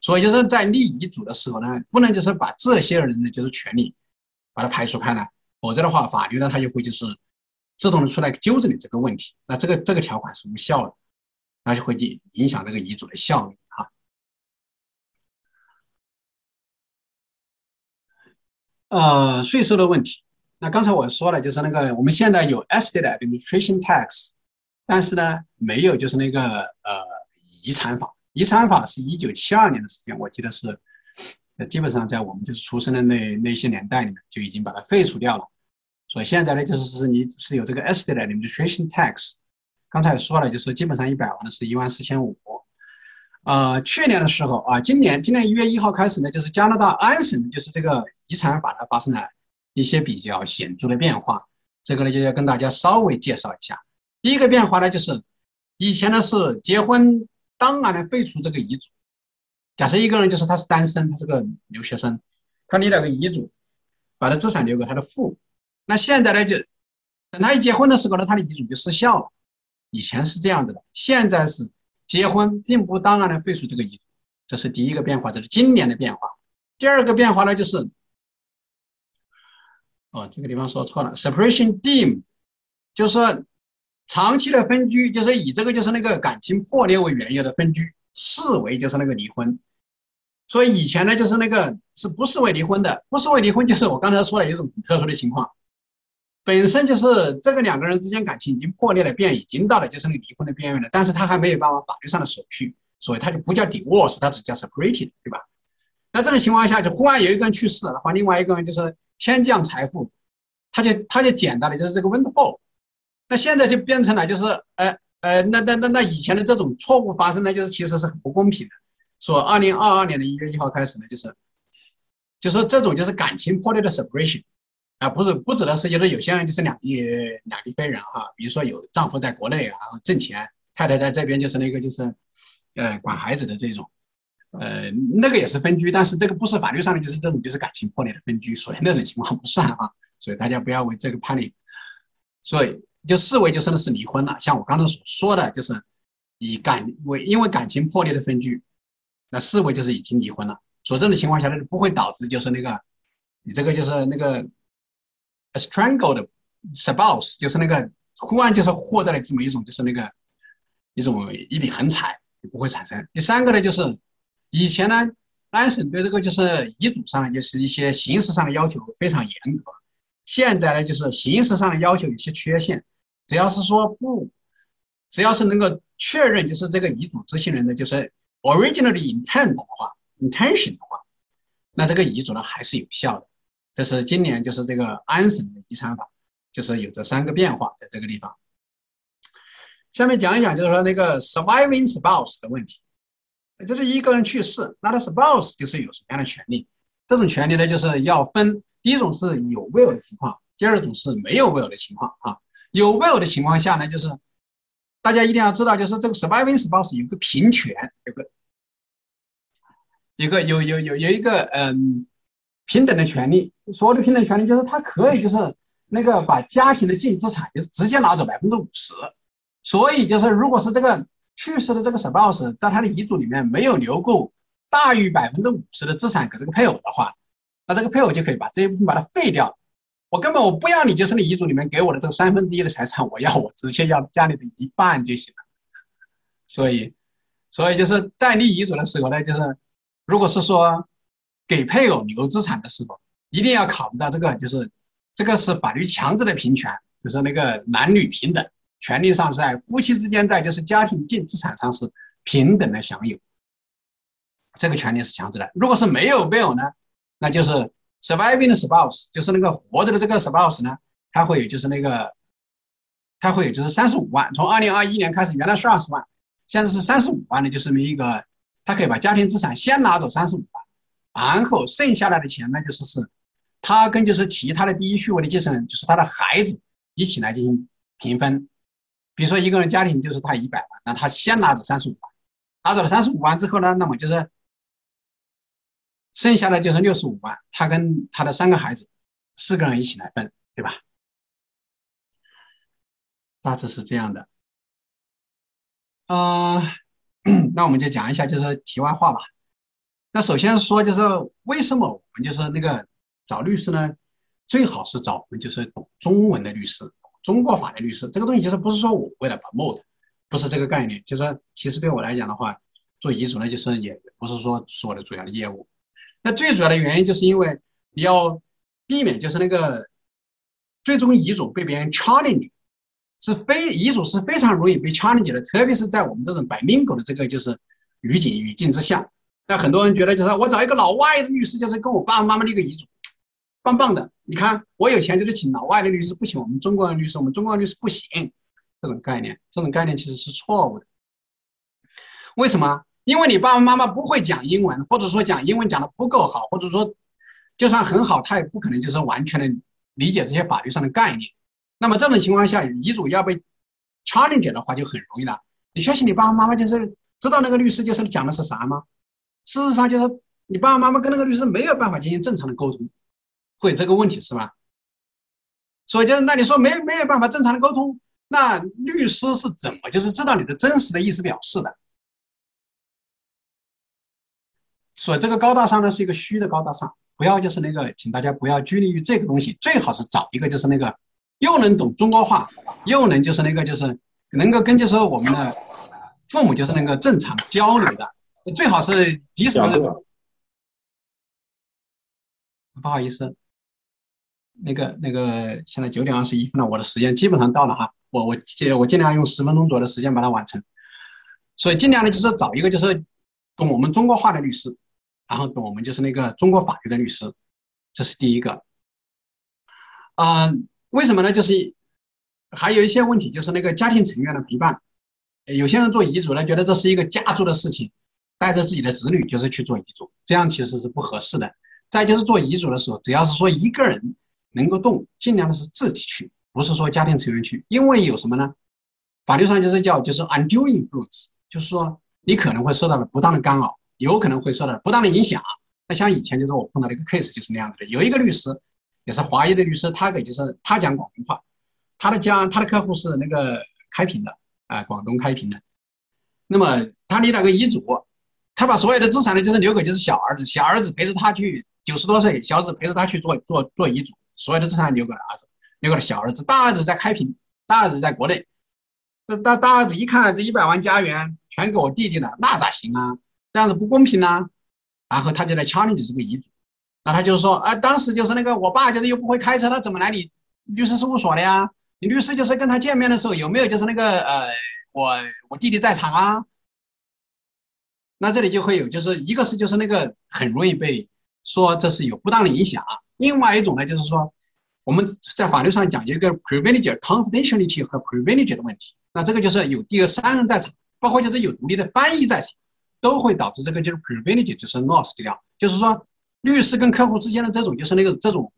所以就是在立遗嘱的时候呢，不能就是把这些人的就是权利把它排除开来，否则的话，法律呢它就会就是自动的出来纠正你这个问题。那这个这个条款是无效的，那就会影影响这个遗嘱的效力哈。呃，税收的问题，那刚才我说了，就是那个我们现在有 estate administration tax，但是呢，没有就是那个呃遗产法。遗产法是一九七二年的时间，我记得是，基本上在我们就是出生的那那些年代里面就已经把它废除掉了。所以现在呢，就是是你是有这个 estate administration tax。刚才说了，就是基本上一百万的是一万四千五。呃，去年的时候啊，今年今年一月一号开始呢，就是加拿大安省就是这个遗产法呢发生了一些比较显著的变化。这个呢就要跟大家稍微介绍一下。第一个变化呢，就是以前呢是结婚。当然呢，废除这个遗嘱。假设一个人就是他是单身，他是个留学生，他立了个遗嘱，把他资产留给他的父母。那现在呢，就等他一结婚的时候呢，他的遗嘱就失效了。以前是这样子的，现在是结婚并不当然的废除这个遗嘱。这是第一个变化，这是今年的变化。第二个变化呢，就是哦，这个地方说错了，separation deem，就是说。长期的分居就是以这个就是那个感情破裂为缘由的分居，视为就是那个离婚。所以以前呢，就是那个是不视为离婚的，不视为离婚就是我刚才说的一种很特殊的情况，本身就是这个两个人之间感情已经破裂了，便已经到了就是那个离婚的边缘了，但是他还没有办法法律上的手续，所以他就不叫 divorce，他只叫 separated，对吧？那这种情况下，就忽然有一个人去世了的话，另外一个人就是天降财富，他就他就捡到了就是这个 windfall。那现在就变成了，就是，呃，呃，那那那那以前的这种错误发生呢，就是其实是很不公平的。说二零二二年的一月一号开始呢，就是，就说这种就是感情破裂的 separation，啊，不是不指的是就是有些人就是两地两地飞人哈，比如说有丈夫在国内然后挣钱，太太在这边就是那个就是，呃，管孩子的这种，呃，那个也是分居，但是这个不是法律上的就是这种就是感情破裂的分居，所以那种情况不算啊，所以大家不要为这个判例，所以。就视为就真的是离婚了，像我刚才所说的，就是以感为因为感情破裂的分居，那视为就是已经离婚了。所以这种情况下呢，不会导致就是那个你这个就是那个 strangled spouse，就是那个忽然就是获得了这么一种就是那个一种一笔横财，不会产生。第三个呢，就是以前呢，安省对这个就是遗嘱上就是一些形式上的要求非常严格。现在呢，就是形式上的要求有些缺陷，只要是说不，只要是能够确认，就是这个遗嘱执行人的就是 originally intent 的话，intention 的话，那这个遗嘱呢还是有效的。这是今年就是这个安省的遗产法，就是有这三个变化在这个地方。下面讲一讲，就是说那个 surviving spouse 的问题，就是一个人去世，那他 spouse 就是有什么样的权利？这种权利呢，就是要分。第一种是有 will 的情况，第二种是没有 will 的情况啊。有 will 的情况下呢，就是大家一定要知道，就是这个 surviving spouse 有个平权，有个有个有有有有一个嗯平等的权利。所谓的平等权利，就是他可以就是那个把家庭的净资产就直接拿走百分之五十。所以就是如果是这个去世的这个 spouse 在他的遗嘱里面没有留够大于百分之五十的资产给这个配偶的话。那这个配偶就可以把这一部分把它废掉，我根本我不要你，就是你遗嘱里面给我的这个三分之一的财产，我要我直接要家里的一半就行了。所以，所以就是在立遗嘱的时候呢，就是如果是说给配偶留资产的时候，一定要考虑到这个，就是这个是法律强制的平权，就是那个男女平等，权利上是在夫妻之间在就是家庭净资产上是平等的享有，这个权利是强制的。如果是没有配偶呢？那就是 surviving spouse，就是那个活着的这个 spouse 呢，他会有就是那个，他会有就是三十五万。从二零二一年开始，原来是二十万，现在是三十五万的，就说明一个，他可以把家庭资产先拿走三十五万，然后剩下来的钱呢，就是是，他跟就是其他的第一序位的继承人，就是他的孩子一起来进行平分。比如说一个人家庭就是他一百万，那他先拿走三十五万，拿走了三十五万之后呢，那么就是。剩下的就是六十五万，他跟他的三个孩子，四个人一起来分，对吧？大致是这样的。嗯，那我们就讲一下，就是题外话吧。那首先说，就是为什么我们就是那个找律师呢？最好是找我们就是懂中文的律师，中国法的律师。这个东西就是不是说我为了 promote，不是这个概念。就是其实对我来讲的话，做遗嘱呢，就是也不是说是我的主要的业务。那最主要的原因就是因为你要避免就是那个最终遗嘱被别人 challenge，是非遗嘱是非常容易被 challenge 的，特别是在我们这种 bilingo 的这个就是语境语境之下。那很多人觉得就是我找一个老外的律师，就是跟我爸爸妈妈立个遗嘱，棒棒的。你看我有钱就得请老外的律师，不请我们中国的律师，我们中国的律师不行。这种概念，这种概念其实是错误的。为什么？因为你爸爸妈妈不会讲英文，或者说讲英文讲的不够好，或者说就算很好，他也不可能就是完全的理解这些法律上的概念。那么这种情况下，遗嘱要被 challenge 的话就很容易了。你相信你爸爸妈妈就是知道那个律师就是讲的是啥吗？事实上，就是你爸爸妈妈跟那个律师没有办法进行正常的沟通，会有这个问题是吧？所以就是，那你说没没有办法正常的沟通，那律师是怎么就是知道你的真实的意思表示的？所以这个高大上呢是一个虚的高大上，不要就是那个，请大家不要拘泥于这个东西，最好是找一个就是那个又能懂中国话，又能就是那个就是能够跟就是我们的父母就是那个正常交流的。最好是即使。不好意思，那个那个，现在九点二十一分了，我的时间基本上到了哈。我我尽我尽量用十分钟左右的时间把它完成。所以尽量呢，就是找一个就是懂我们中国话的律师，然后懂我们就是那个中国法律的律师，这是第一个。嗯，为什么呢？就是还有一些问题，就是那个家庭成员的陪伴。有些人做遗嘱呢，觉得这是一个家族的事情。带着自己的子女就是去做遗嘱，这样其实是不合适的。再就是做遗嘱的时候，只要是说一个人能够动，尽量的是自己去，不是说家庭成员去。因为有什么呢？法律上就是叫就是 undue influence，就是说你可能会受到了不当的干扰，有可能会受到不当的影响。那像以前就是我碰到的一个 case 就是那样子的，有一个律师也是华裔的律师，他给就是他讲广东话，他的家他的客户是那个开平的啊，广东开平的。那么他立了个遗嘱。他把所有的资产呢，就是留给就是小儿子，小儿子陪着他去九十多岁，小儿子陪着他去做做做遗嘱，所有的资产留给了儿子，留给了小儿子，大儿子在开平，大儿子在国内，那大大儿子一看这一百万家园全给我弟弟了，那咋行啊？这样子不公平呐！然后他就来敲你的这个遗嘱，那他就是说，啊，当时就是那个我爸就是又不会开车，他怎么来你律师事务所的呀？你律师就是跟他见面的时候有没有就是那个呃，我我弟弟在场啊？那这里就会有，就是一个是就是那个很容易被说这是有不当的影响，另外一种呢就是说我们在法律上讲究一个 privilege confidentiality 和 privilege 的问题，那这个就是有第三人在场，包括就是有独立的翻译在场，都会导致这个就是 privilege 就是 lost 掉，就是说律师跟客户之间的这种就是那个这种，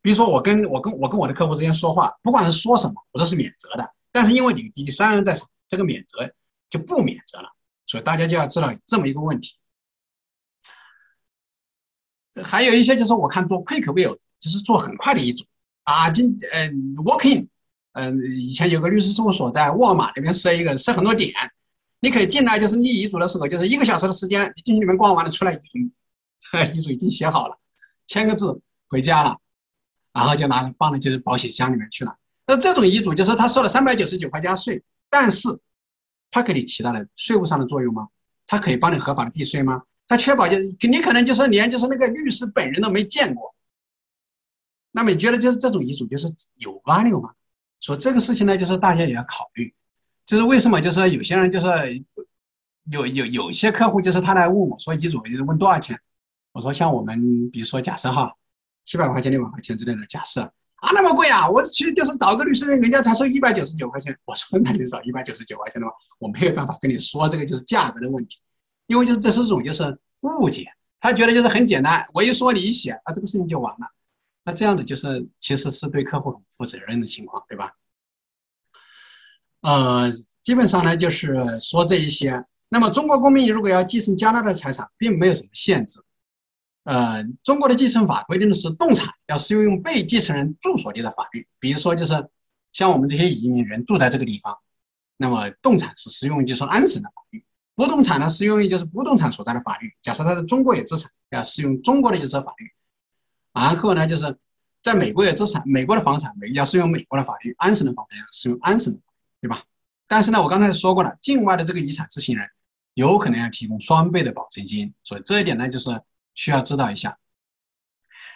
比如说我跟我跟我跟我的客户之间说话，不管是说什么，我都是免责的，但是因为你第三人在场，这个免责就不免责了。所以大家就要知道这么一个问题，还有一些就是我看做 quick will，就是做很快的遗嘱啊，今呃 walking，嗯，以前有个律师事务所在沃尔玛那边设一个设很多点，你可以进来就是立遗嘱的时候，就是一个小时的时间，你进去里面逛完了出来，遗嘱已经写好了，签个字回家了，然后就拿放到就是保险箱里面去了。那这种遗嘱就是他收了三百九十九块加税，但是。他给你起到了税务上的作用吗？他可以帮你合法的避税吗？它确保就是你可能就是连就是那个律师本人都没见过，那么你觉得就是这种遗嘱就是有 value 吗？说这个事情呢，就是大家也要考虑，就是为什么就是有些人就是有有有些客户就是他来问我说遗嘱就是问多少钱，我说像我们比如说假设哈七百块钱六百块钱之类的假设。啊，那么贵啊！我去就是找个律师，人家才收一百九十九块钱。我说那你找一百九十九块钱的话，我没有办法跟你说这个就是价格的问题，因为就是这是一种就是误解，他觉得就是很简单，我一说你一写啊，这个事情就完了。那这样子就是其实是对客户很负责任的情况，对吧？呃，基本上呢就是说这一些。那么中国公民如果要继承加拿大的财产，并没有什么限制。呃，中国的继承法规定的是，动产要适用被继承人住所地的法律。比如说，就是像我们这些移民人住在这个地方，那么动产是适用就是安省的法律；不动产呢，适用于就是不动产所在的法律。假设他在中国有资产，要适用中国的就是法律。然后呢，就是在美国有资产，美国的房产，美要适用美国的法律，安省的房产要适用安省的，对吧？但是呢，我刚才说过了，境外的这个遗产执行人有可能要提供双倍的保证金，所以这一点呢，就是需要知道一下。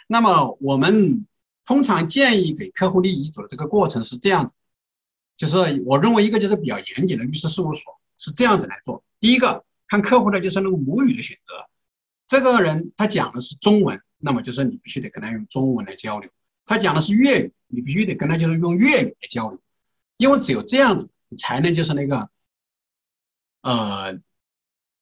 那么我们通常建议给客户立遗嘱的这个过程是这样子，就是我认为一个就是比较严谨的律师事务所是这样子来做。第一个看客户的就是那个母语的选择，这个人他讲的是中文，那么就是你必须得跟他用中文来交流；他讲的是粤语，你必须得跟他就是用粤语来交流，因为只有这样子。你才能就是那个，呃，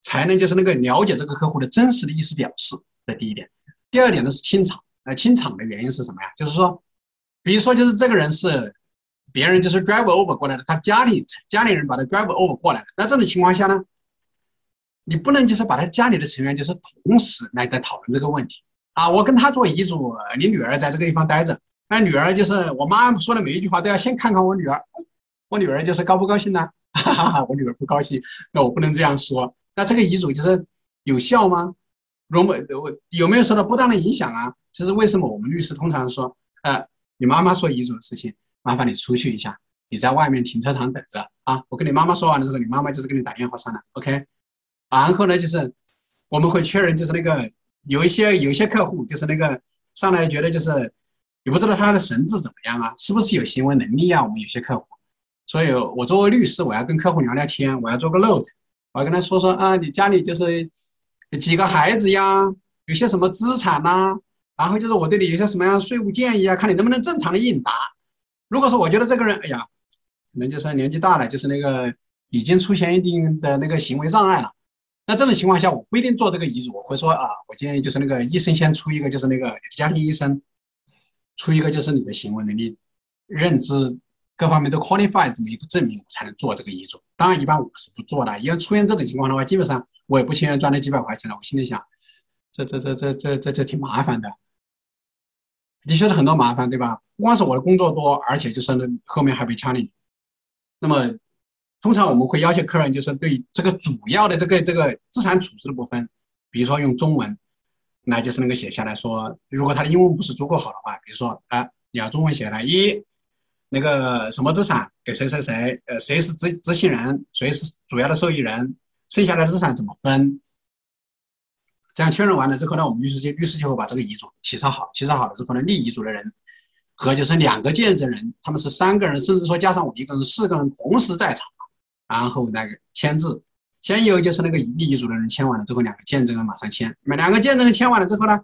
才能就是那个了解这个客户的真实的意思表示。这第一点。第二点呢是清场。那清场的原因是什么呀？就是说，比如说就是这个人是别人就是 drive over 过来的，他家里家里人把他 drive over 过来的。那这种情况下呢，你不能就是把他家里的成员就是同时来来讨论这个问题啊。我跟他做遗嘱，你女儿在这个地方待着，那女儿就是我妈说的每一句话都要先看看我女儿。我女儿就是高不高兴呢？哈 哈哈，我女儿不高兴，那我不能这样说。那这个遗嘱就是有效吗？有没我有没有受到不当的影响啊？其实为什么我们律师通常说，呃，你妈妈说遗嘱的事情，麻烦你出去一下，你在外面停车场等着啊。我跟你妈妈说完了之后，你妈妈就是给你打电话上来，OK。然后呢，就是我们会确认，就是那个有一些有一些客户，就是那个上来觉得就是也不知道他的神智怎么样啊，是不是有行为能力啊？我们有些客户。所以，我作为律师，我要跟客户聊聊天，我要做个 note，我要跟他说说啊，你家里就是几个孩子呀，有些什么资产呐，然后就是我对你有些什么样的税务建议啊，看你能不能正常的应答。如果说我觉得这个人，哎呀，可能就是年纪大了，就是那个已经出现一定的那个行为障碍了，那这种情况下，我不一定做这个遗嘱，我会说啊，我建议就是那个医生先出一个，就是那个家庭医生出一个，就是你的行为能力认知。各方面都 qualify 这么一个证明，我才能做这个遗嘱。当然，一般我是不做的，因为出现这种情况的话，基本上我也不情愿赚那几百块钱了。我心里想，这这这这这这这挺麻烦的，的确是很多麻烦，对吧？不光是我的工作多，而且就是那后面还被掐你。那么，通常我们会要求客人就是对这个主要的这个这个资产处置的部分，比如说用中文来就是那个写下来说，如果他的英文不是足够好的话，比如说啊，你要中文写来一。那个什么资产给谁谁谁？呃，谁是执执行人？谁是主要的受益人？剩下的资产怎么分？这样确认完了之后呢，我们律师就律师就会把这个遗嘱起草好。起草好了之后呢，立遗嘱的人和就是两个见证人，他们是三个人，甚至说加上我一个人，四个人同时在场，然后那个签字。先有就是那个立遗嘱的人签完了之后，两个见证人马上签。那两个见证人签完了之后呢，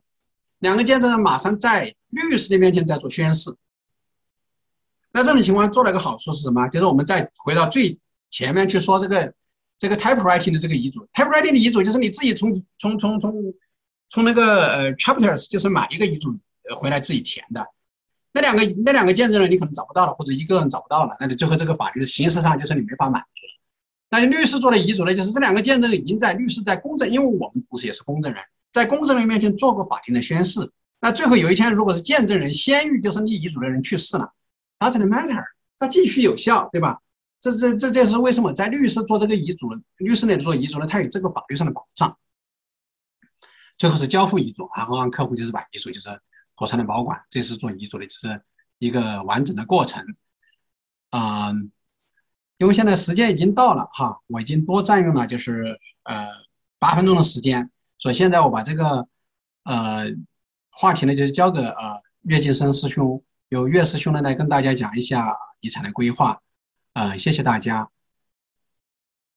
两个见证人马上在律师的面前在做宣誓。那这种情况做了一个好处是什么？就是我们再回到最前面去说这个这个 typewriting 的这个遗嘱，typewriting 的遗嘱就是你自己从从从从从那个呃 chapters 就是买一个遗嘱回来自己填的。那两个那两个见证人你可能找不到了，或者一个人找不到了，那你最后这个法律形式上就是你没法满足了。那律师做的遗嘱呢，就是这两个见证人已经在律师在公证，因为我们同时也是公证人，在公证人面前做过法庭的宣誓。那最后有一天，如果是见证人先于就是立遗嘱的人去世了。Doesn't matter，它继续有效，对吧？这这这这是为什么？在律师做这个遗嘱，律师那里做遗嘱呢？他有这个法律上的保障。最后是交付遗嘱，然后让客户就是把遗嘱就是妥善的保管，这是做遗嘱的就是一个完整的过程。嗯，因为现在时间已经到了哈，我已经多占用了就是呃八分钟的时间，所以现在我把这个呃话题呢就是交给呃岳晋生师兄。由岳师兄呢来跟大家讲一下遗产的规划，呃，谢谢大家。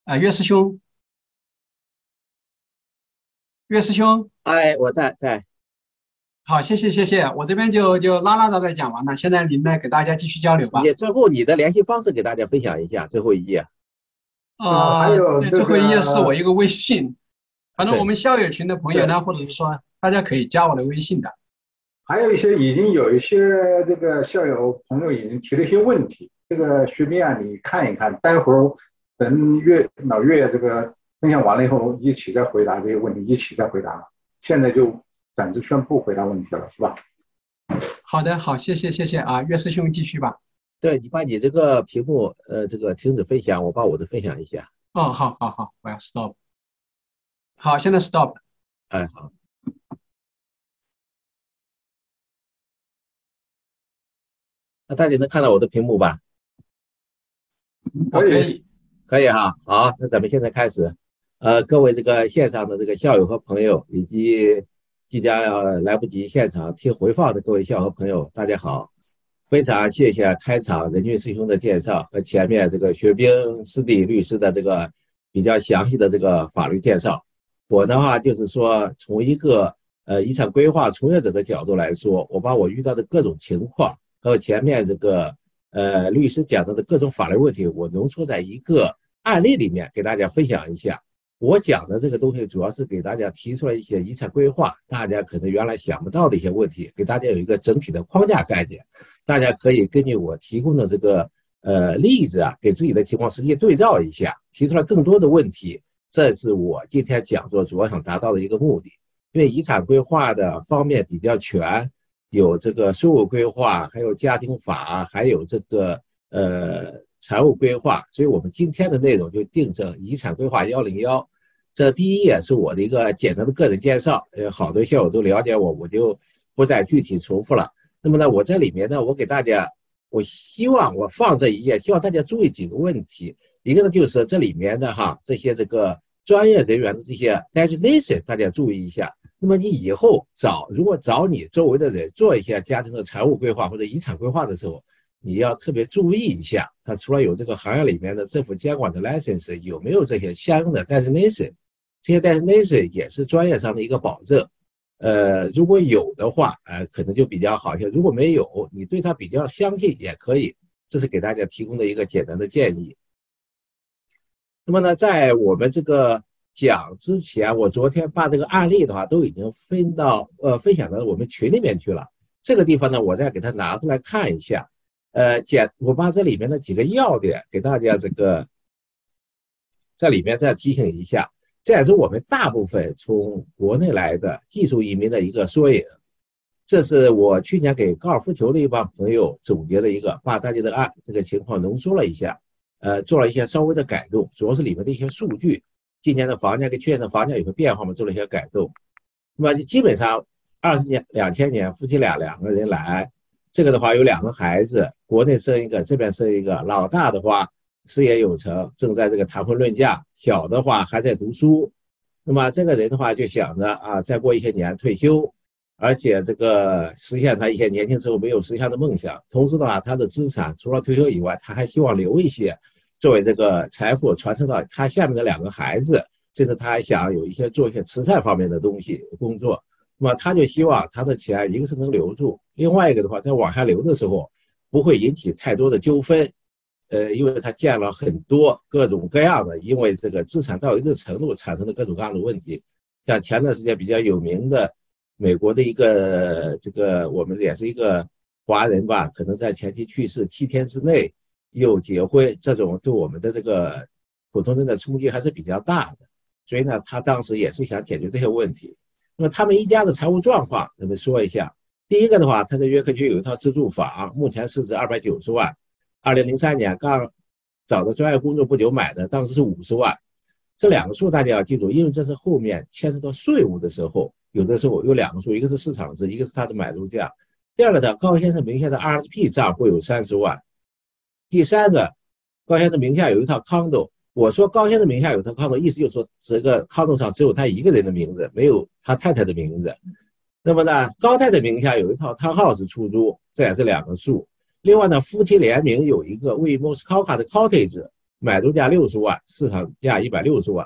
呃，岳师兄，岳师兄，哎，我在在。好，谢谢谢谢，我这边就就拉拉杂杂讲完了，现在您来给大家继续交流吧。也最后你的联系方式给大家分享一下，最后一页。啊，对，最后一页是我一个微信，反正我们校友群的朋友呢，或者是说大家可以加我的微信的。还有一些已经有一些这个校友朋友已经提了一些问题，这个徐斌啊，你看一看，待会儿等岳老岳这个分享完了以后，一起再回答这些问题，一起再回答。现在就暂时宣布回答问题了，是吧？好的，好，谢谢谢谢啊，岳师兄继续吧。对你把你这个屏幕呃这个停止分享，我把我的分享一下。哦，好好好，我要 stop。好，现在 stop。哎，好。那大家能看到我的屏幕吧？可以，可以哈。好，那咱们现在开始。呃，各位这个线上的这个校友和朋友，以及即将要来不及现场听回放的各位校友朋友，大家好。非常谢谢开场任俊师兄的介绍和前面这个学兵师弟律师的这个比较详细的这个法律介绍。我的话就是说，从一个呃遗产规划从业者的角度来说，我把我遇到的各种情况和前面这个呃律师讲到的各种法律问题，我浓缩在一个案例里面给大家分享一下。我讲的这个东西主要是给大家提出来一些遗产规划，大家可能原来想不到的一些问题，给大家有一个整体的框架概念。大家可以根据我提供的这个呃例子啊，给自己的情况实际对照一下，提出来更多的问题。这是我今天讲座主要想达到的一个目的。因为遗产规划的方面比较全，有这个税务规划，还有家庭法，还有这个呃财务规划，所以我们今天的内容就定成遗产规划幺零幺。这第一页是我的一个简单的个人介绍，呃，好多校友都了解我，我就不再具体重复了。那么呢，我这里面呢，我给大家，我希望我放这一页，希望大家注意几个问题。一个呢，就是这里面的哈这些这个专业人员的这些 designation，大家注意一下。那么你以后找如果找你周围的人做一些家庭的财务规划或者遗产规划的时候，你要特别注意一下，他除了有这个行业里面的政府监管的 license，有没有这些相应的 designation。这些 destination 也是专业上的一个保证，呃，如果有的话，呃，可能就比较好一些；如果没有，你对他比较相信也可以。这是给大家提供的一个简单的建议。那么呢，在我们这个讲之前，我昨天把这个案例的话都已经分到呃分享到我们群里面去了。这个地方呢，我再给它拿出来看一下，呃，简我把这里面的几个要点给大家这个在里面再提醒一下。这也是我们大部分从国内来的技术移民的一个缩影。这是我去年给高尔夫球的一帮朋友总结的一个，把大家的案这个情况浓缩了一下，呃，做了一些稍微的改动，主要是里面的一些数据。今年的房价跟去年的房价有个变化嘛，做了一些改动。那么基本上二十年、两千年，夫妻俩两个人来，这个的话有两个孩子，国内生一个，这边生一个，老大的话。事业有成，正在这个谈婚论嫁。小的话还在读书，那么这个人的话就想着啊，再过一些年退休，而且这个实现他一些年轻时候没有实现的梦想。同时的话，他的资产除了退休以外，他还希望留一些，作为这个财富传承到他下面的两个孩子，甚至他还想有一些做一些慈善方面的东西工作。那么他就希望他的钱一个是能留住，另外一个的话在往下流的时候不会引起太多的纠纷。呃，因为他见了很多各种各样的，因为这个资产到一定程度产生的各种各样的问题，像前段时间比较有名的美国的一个这个，我们也是一个华人吧，可能在前期去世七天之内又结婚，这种对我们的这个普通人的冲击还是比较大的，所以呢，他当时也是想解决这些问题。那么他们一家的财务状况，咱们说一下。第一个的话，他在约克区有一套自住房，目前市值二百九十万。二零零三年刚找的专业工作不久买的，当时是五十万。这两个数大家要记住，因为这是后面牵涉到税务的时候，有的时候有两个数，一个是市场值，一个是它的买入价。第二个呢高先生名下的 RSP 账户有三十万。第三个，高先生名下有一套 condo。我说高先生名下有套 condo，意思就是说这个 condo 上只有他一个人的名字，没有他太太的名字。那么呢，高太太名下有一套 townhouse 出租，这也是两个数。另外呢，夫妻联名有一个位于莫斯科卡的 cottage，买入价六十万，市场价一百六十万。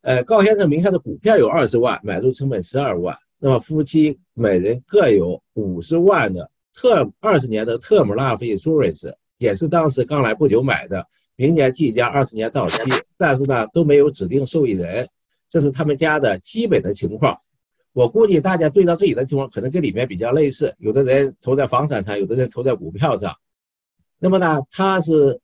呃，高先生名下的股票有二十万，买入成本十二万。那么夫妻每人各有五十万的特二十年的特姆 life insurance，也是当时刚来不久买的，明年即将二十年到期，但是呢都没有指定受益人，这是他们家的基本的情况。我估计大家对照自己的情况，可能跟里面比较类似。有的人投在房产上，有的人投在股票上。那么呢，他是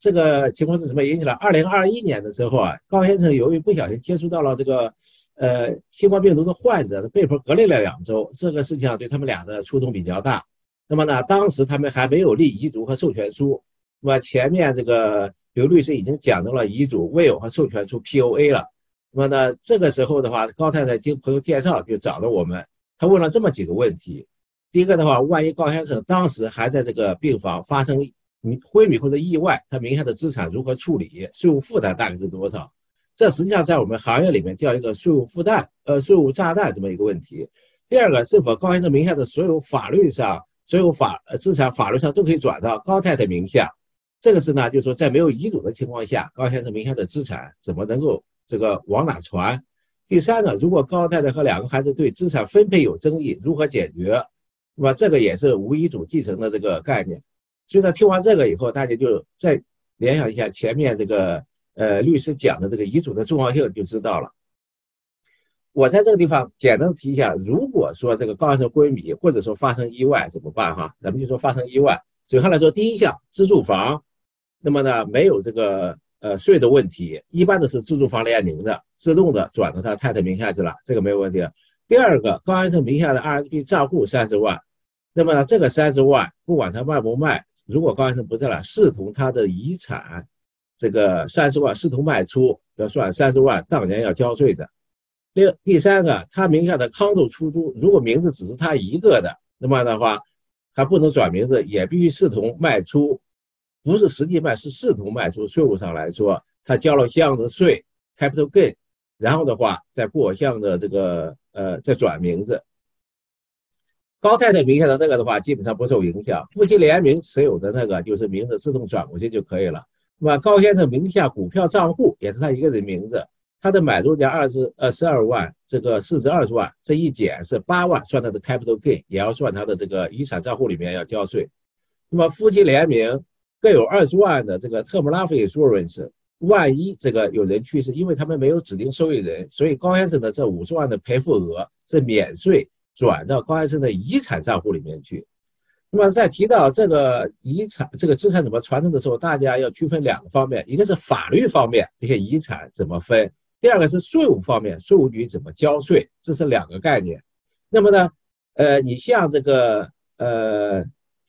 这个情况是什么引起了？二零二一年的时候啊，高先生由于不小心接触到了这个呃新冠病毒的患者，被迫隔离了两周。这个事情上对他们俩的触动比较大。那么呢，当时他们还没有立遗嘱和授权书。那么前面这个刘律师已经讲到了遗嘱、will 和授权书 POA 了。那么呢，这个时候的话，高太太经朋友介绍就找到我们，他问了这么几个问题。第一个的话，万一高先生当时还在这个病房发生昏迷或者意外，他名下的资产如何处理？税务负担大概是多少？这实际上在我们行业里面叫一个税务负担，呃，税务炸弹这么一个问题。第二个，是否高先生名下的所有法律上、所有法呃资产法律上都可以转到高太太名下？这个是呢，就是说在没有遗嘱的情况下，高先生名下的资产怎么能够这个往哪传？第三个，如果高太太和两个孩子对资产分配有争议，如何解决？那么这个也是无遗嘱继承的这个概念。所以呢，听完这个以后，大家就再联想一下前面这个呃律师讲的这个遗嘱的重要性，就知道了。我在这个地方简单提一下，如果说这个高先生昏迷，或者说发生意外怎么办？哈，咱们就说发生意外。首先来说，第一项自住房，那么呢没有这个呃税的问题，一般的是自住房联名的，自动的转到他太太名下去了，这个没有问题。第二个，高先生名下的 RSP 账户三十万，那么这个三十万不管他卖不卖，如果高先生不在了，视同他的遗产，这个三十万视同卖出，要算三十万当年要交税的。另第三个，他名下的康度出租，如果名字只是他一个的，那么的话，还不能转名字，也必须视同卖出，不是实际卖，是视同卖出。税务上来说，他交了相应的税，capital gain，然后的话再过项的这个呃再转名字。高太太名下的那个的话，基本上不受影响，夫妻联名持有的那个就是名字自动转过去就可以了。那么高先生名下股票账户也是他一个人名字。他的买入价二十呃十二万，这个市值二十万，这一减是八万，算他的 capital gain，也要算他的这个遗产账户里面要交税。那么夫妻联名各有二十万的这个特 m life insurance，万一这个有人去世，因为他们没有指定受益人，所以高先生的这五十万的赔付额是免税转到高先生的遗产账户里面去。那么在提到这个遗产这个资产怎么传承的时候，大家要区分两个方面，一个是法律方面，这些遗产怎么分。第二个是税务方面，税务局怎么交税，这是两个概念。那么呢，呃，你像这个呃，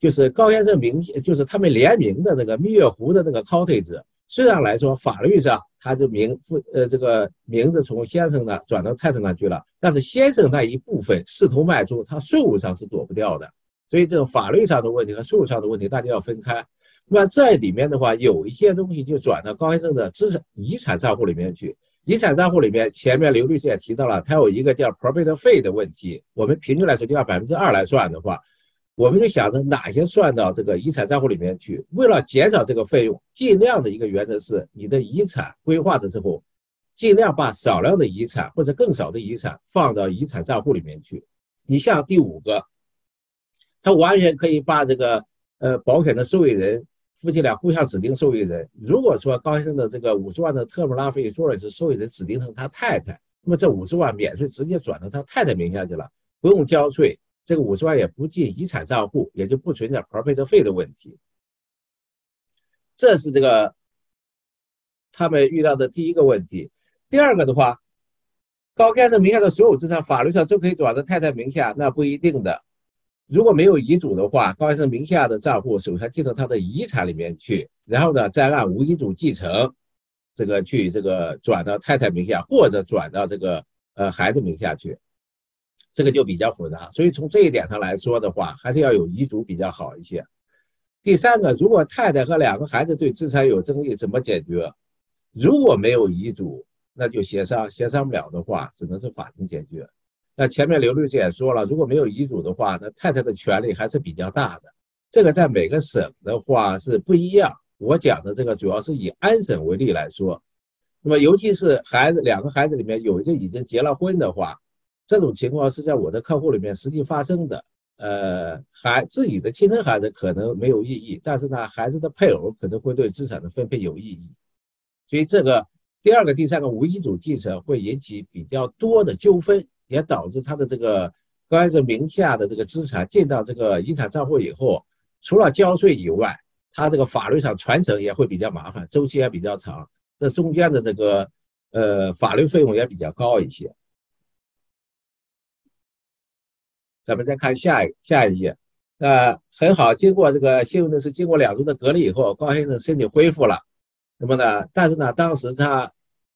就是高先生名，就是他们联名的那个蜜月湖的那个 cottage，虽然来说法律上他就名父呃这个名字从先生那转到太太那去了，但是先生那一部分试图卖出，他税务上是躲不掉的。所以这个法律上的问题和税务上的问题，大家要分开。那么在里面的话，有一些东西就转到高先生的资产遗产账户里面去。遗产账户里面，前面刘律师也提到了，他有一个叫 probate 费的问题。我们平均来说就按百分之二来算的话，我们就想着哪些算到这个遗产账户里面去。为了减少这个费用，尽量的一个原则是，你的遗产规划的时候，尽量把少量的遗产或者更少的遗产放到遗产账户里面去。你像第五个，他完全可以把这个呃保险的受益人。夫妻俩互相指定受益人。如果说高先生的这个五十万的特姆拉菲索尔是受益人指定成他太太，那么这五十万免税直接转到他太太名下去了，不用交税，这个五十万也不进遗产账户，也就不存在 profit 费的问题。这是这个他们遇到的第一个问题。第二个的话，高先生名下的所有资产法律上都可以转到太太名下，那不一定的。如果没有遗嘱的话，高先生名下的账户首先进到他的遗产里面去，然后呢，再按无遗嘱继承，这个去这个转到太太名下，或者转到这个呃孩子名下去，这个就比较复杂。所以从这一点上来说的话，还是要有遗嘱比较好一些。第三个，如果太太和两个孩子对资产有争议，怎么解决？如果没有遗嘱，那就协商，协商不了的话，只能是法庭解决。那前面刘律师也说了，如果没有遗嘱的话，那太太的权利还是比较大的。这个在每个省的话是不一样。我讲的这个主要是以安省为例来说，那么尤其是孩子两个孩子里面有一个已经结了婚的话，这种情况是在我的客户里面实际发生的。呃，孩自己的亲生孩子可能没有异议，但是呢，孩子的配偶可能会对资产的分配有异议。所以这个第二个、第三个无遗嘱继承会引起比较多的纠纷。也导致他的这个高先生名下的这个资产进到这个遗产账户以后，除了交税以外，他这个法律上传承也会比较麻烦，周期也比较长，这中间的这个呃法律费用也比较高一些。咱们再看下一下一页，那很好，经过这个幸运的是，经过两周的隔离以后，高先生身体恢复了。那么呢，但是呢，当时他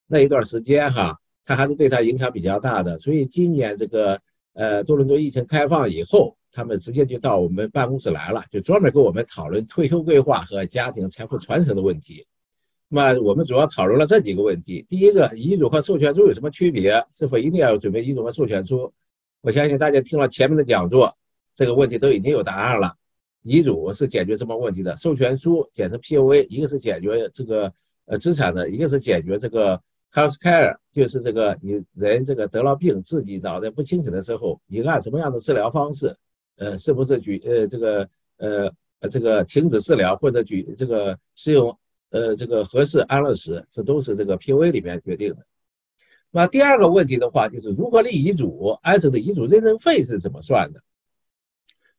那一段时间哈。他还是对他影响比较大的，所以今年这个呃多伦多疫情开放以后，他们直接就到我们办公室来了，就专门跟我们讨论退休规划和家庭财富传承的问题。那么我们主要讨论了这几个问题：第一个，遗嘱和授权书有什么区别？是否一定要准备遗嘱和授权书？我相信大家听了前面的讲座，这个问题都已经有答案了。遗嘱是解决什么问题的？授权书简称 POA，一个是解决这个呃资产的，一个是解决这个。Health care 就是这个你人这个得了病，自己脑袋不清醒的时候，你按什么样的治疗方式，呃，是不是举呃这个呃这个停止治疗或者举这个使用呃这个合适安乐死，这都是这个 P O A 里面决定的。那第二个问题的话，就是如何立遗嘱，安生的遗嘱认证费是怎么算的？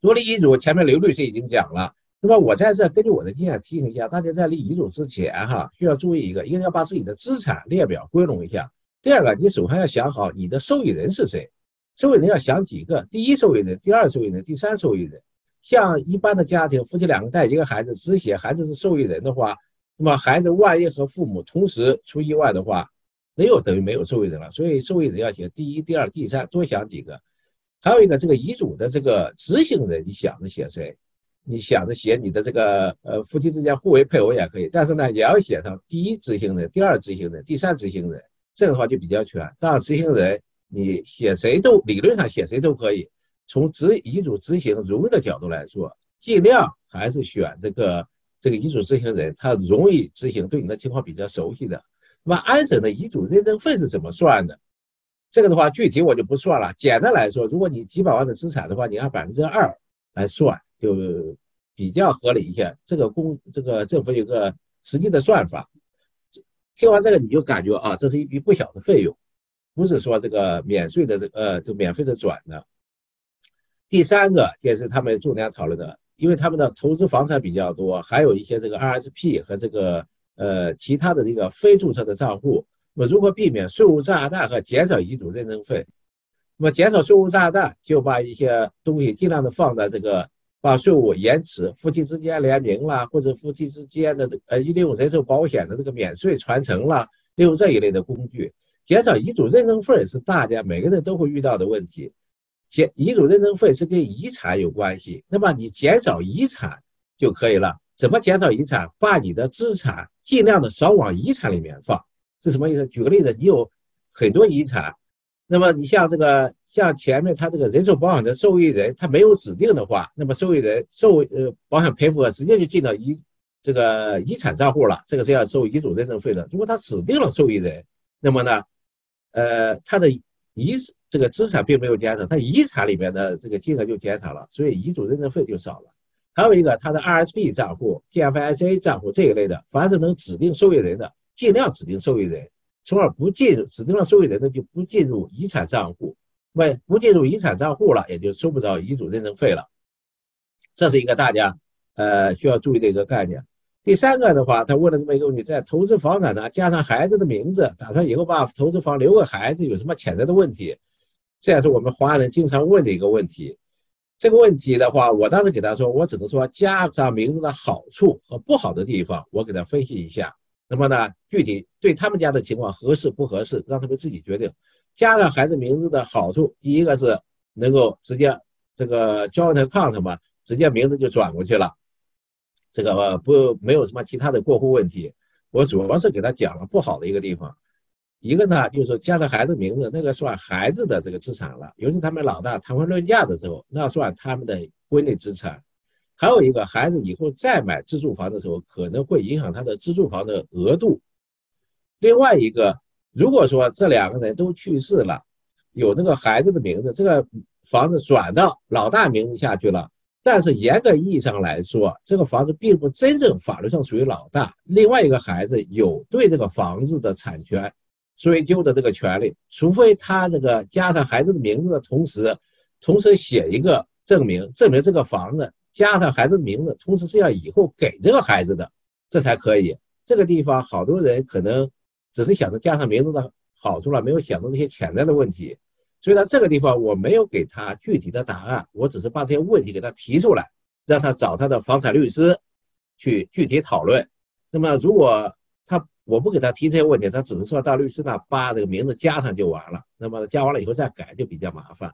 如立遗嘱，前面刘律师已经讲了。那么我在这根据我的经验提醒一下大家，在立遗嘱之前，哈，需要注意一个，一个要把自己的资产列表归拢一下。第二个，你首先要想好你的受益人是谁，受益人要想几个，第一受益人、第二受益人、第三受益人。像一般的家庭，夫妻两个带一个孩子，只写孩子是受益人的话，那么孩子万一和父母同时出意外的话，那又等于没有受益人了。所以受益人要写第一、第二、第三，多想几个。还有一个，这个遗嘱的这个执行人，你想着写谁？你想着写你的这个呃夫妻之间互为配偶也可以，但是呢也要写上第一执行人、第二执行人、第三执行人，这样的话就比较全。当然执行人你写谁都理论上写谁都可以。从执遗嘱执行容易的角度来说，尽量还是选这个这个遗嘱执行人，他容易执行，对你的情况比较熟悉的。那么安省的遗嘱认证费是怎么算的？这个的话具体我就不算了。简单来说，如果你几百万的资产的话，你按百分之二来算。就比较合理一些，这个公这个政府有个实际的算法。听完这个你就感觉啊，这是一笔不小的费用，不是说这个免税的这呃就免费的转的。第三个就是他们重点讨论的，因为他们的投资房产比较多，还有一些这个 RSP 和这个呃其他的这个非注册的账户，那么如何避免税务炸弹和减少遗嘱认证费？那么减少税务炸弹，就把一些东西尽量的放在这个。把税务延迟、夫妻之间联名啦，或者夫妻之间的呃利用人寿保险的这个免税传承啦，利用这一类的工具，减少遗嘱认证费是大家每个人都会遇到的问题。减遗嘱认证费是跟遗产有关系，那么你减少遗产就可以了。怎么减少遗产？把你的资产尽量的少往遗产里面放，是什么意思？举个例子，你有很多遗产。那么你像这个，像前面他这个人寿保险的受益人，他没有指定的话，那么受益人受呃保险赔付额直接就进到遗这个遗产账户了，这个是要收遗嘱认证费的。如果他指定了受益人，那么呢，呃，他的遗这个资产并没有减少，他遗产里面的这个金额就减少了，所以遗嘱认证费就少了。还有一个他的 RSP 账户、TFSA 账户这一类的，凡是能指定受益人的，尽量指定受益人。从而不进入指定了受益人呢，就不进入遗产账户，不不进入遗产账户了，也就收不着遗嘱认证费了。这是一个大家呃需要注意的一个概念。第三个的话，他问了这么一个问题：在投资房产上加上孩子的名字，打算以后把投资房留给孩子，有什么潜在的问题？这也是我们华人经常问的一个问题。这个问题的话，我当时给他说，我只能说加上名字的好处和不好的地方，我给他分析一下。那么呢，具体对他们家的情况合适不合适，让他们自己决定。加上孩子名字的好处，第一个是能够直接这个 joint account 嘛，直接名字就转过去了，这个不没有什么其他的过户问题。我主要是给他讲了不好的一个地方，一个呢就是说加上孩子名字，那个算孩子的这个资产了，尤其他们老大谈婚论嫁的时候，那算他们的婚内资产。还有一个孩子以后再买自住房的时候，可能会影响他的自住房的额度。另外一个，如果说这两个人都去世了，有这个孩子的名字，这个房子转到老大名字下去了，但是严格意义上来说，这个房子并不真正法律上属于老大。另外一个孩子有对这个房子的产权追究的这个权利，除非他这个加上孩子的名字的同时，同时写一个证明，证明这个房子。加上孩子名字，同时是要以后给这个孩子的，这才可以。这个地方好多人可能只是想着加上名字的好处了，没有想到这些潜在的问题。所以呢，这个地方我没有给他具体的答案，我只是把这些问题给他提出来，让他找他的房产律师去具体讨论。那么如果我不给他提这些问题，他只是说到律师那把这个名字加上就完了。那么加完了以后再改就比较麻烦。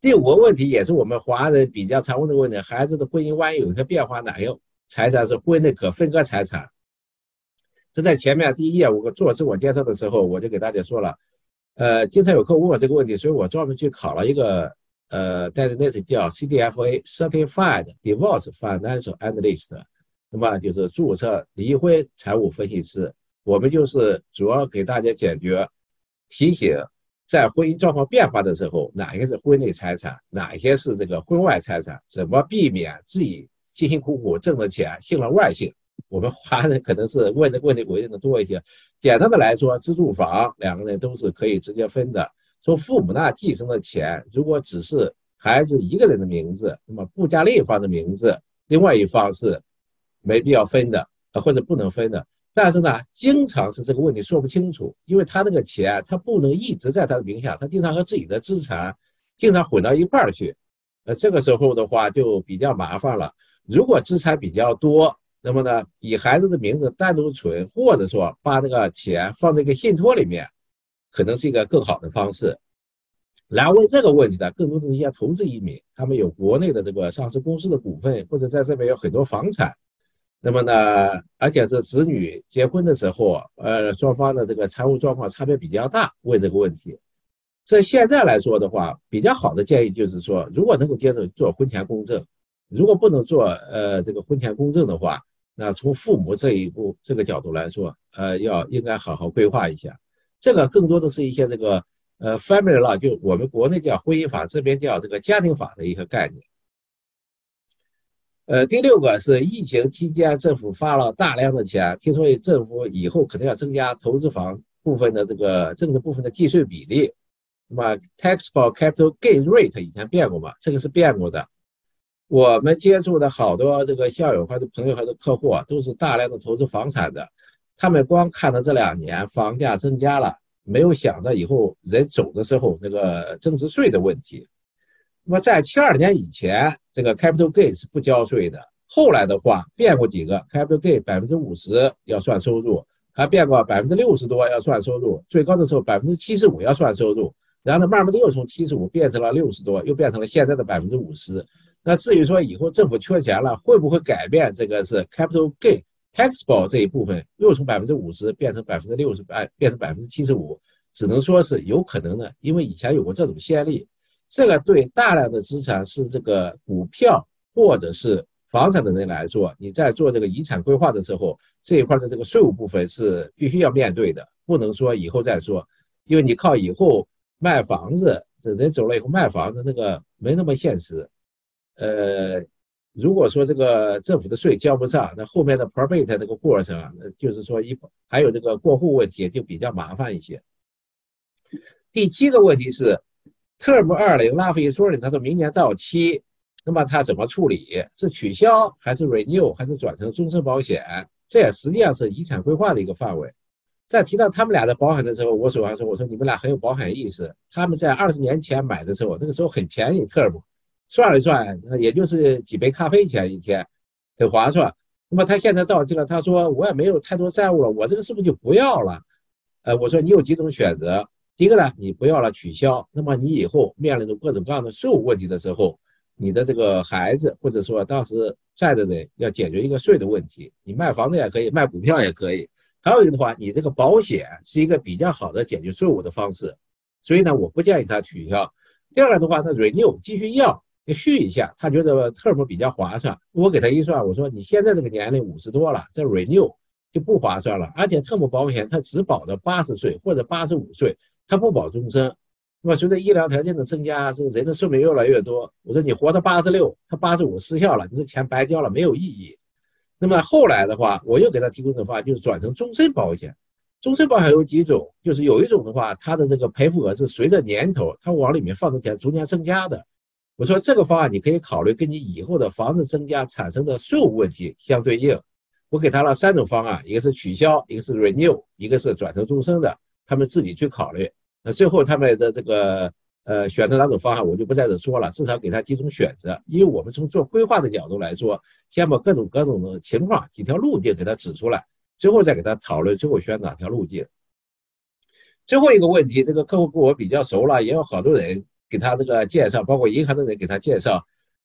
第五个问题也是我们华人比较常问的问题：孩子的婚姻万一有些变化，哪些财产是婚内可分割财产？这在前面第一页我做自我介绍的时候，我就给大家说了。呃，经常有客户问我这个问题，所以我专门去考了一个呃，但是那是叫 CDFA Certified Divorce Financial Analyst，那么就是注册离婚财务分析师。我们就是主要给大家解决提醒，在婚姻状况变化的时候，哪些是婚内财产，哪些是这个婚外财产，怎么避免自己辛辛苦苦挣的钱姓了外姓。我们华人可能是问的问题问的多一些。简单的来说，自住房两个人都是可以直接分的。从父母那继承的钱，如果只是孩子一个人的名字，那么不加另一方的名字，另外一方是没必要分的啊，或者不能分的。但是呢，经常是这个问题说不清楚，因为他那个钱他不能一直在他的名下，他经常和自己的资产经常混到一块儿去。呃，这个时候的话就比较麻烦了。如果资产比较多，那么呢，以孩子的名字单独存，或者说把这个钱放在一个信托里面，可能是一个更好的方式。来问这个问题的，更多是一些投资移民，他们有国内的这个上市公司的股份，或者在这边有很多房产。那么呢，而且是子女结婚的时候，呃，双方的这个财务状况差别比较大，问这个问题。在现在来说的话，比较好的建议就是说，如果能够接受做婚前公证，如果不能做呃这个婚前公证的话。那从父母这一步这个角度来说，呃，要应该好好规划一下。这个更多的是一些这个呃 family law，就我们国内叫婚姻法，这边叫这个家庭法的一个概念。呃，第六个是疫情期间政府发了大量的钱，听说政府以后可能要增加投资房部分的这个政治部分的计税比例。那么 taxable capital gain rate 以前变过吗？这个是变过的。我们接触的好多这个校友或者朋友或者客户啊，都是大量的投资房产的。他们光看到这两年房价增加了，没有想到以后人走的时候那个增值税的问题。那么在七二年以前，这个 capital gain 是不交税的。后来的话变过几个，capital gain 百分之五十要算收入，还变过百分之六十多要算收入，最高的时候百分之七十五要算收入。然后呢，慢慢的又从七十五变成了六十多，又变成了现在的百分之五十。那至于说以后政府缺钱了，会不会改变这个是 capital gain taxable 这一部分，又从百分之五十变成百分之六十，哎，变成百分之七十五，只能说是有可能的，因为以前有过这种先例。这个对大量的资产是这个股票或者是房产的人来说，你在做这个遗产规划的时候，这一块的这个税务部分是必须要面对的，不能说以后再说，因为你靠以后卖房子，这人走了以后卖房子，那个没那么现实。呃，如果说这个政府的税交不上，那后面的 probate 那个过程，那就是说一还有这个过户问题就比较麻烦一些。第七个问题是，Term 二零 Life Insurance，他说明年到期，那么他怎么处理？是取消还是 renew 还是转成终身保险？这也实际上是遗产规划的一个范围。在提到他们俩的保险的时候，我手上说，我说你们俩很有保险意识。他们在二十年前买的时候，那个时候很便宜，Term。算了算，也就是几杯咖啡钱一天，很划算。那么他现在到期了，他说我也没有太多债务了，我这个是不是就不要了？呃，我说你有几种选择，第一个呢，你不要了取消。那么你以后面临着各种各样的税务问题的时候，你的这个孩子或者说当时债的人要解决一个税的问题，你卖房子也可以，卖股票也可以。还有一个的话，你这个保险是一个比较好的解决税务的方式，所以呢，我不建议他取消。第二个的话，他 renew 继续要。续一下，他觉得 term 比较划算。我给他一算，我说你现在这个年龄五十多了，这 renew 就不划算了。而且特姆保险它只保到八十岁或者八十五岁，它不保终身。那么随着医疗条件的增加，这个人的寿命越来越多。我说你活到八十六，他八十五失效了，你这钱白交了，没有意义。那么后来的话，我又给他提供的话就是转成终身保险。终身保险有几种，就是有一种的话，它的这个赔付额是随着年头它往里面放的钱逐年增加的。我说这个方案你可以考虑跟你以后的房子增加产生的税务问题相对应。我给他了三种方案，一个是取消，一个是 renew，一个是转成终身的，他们自己去考虑。那最后他们的这个呃选择哪种方案，我就不在这说了，至少给他几种选择。因为我们从做规划的角度来说，先把各种各种的情况几条路径给他指出来，最后再给他讨论最后选哪条路径。最后一个问题，这个客户跟我比较熟了，也有好多人。给他这个介绍，包括银行的人给他介绍，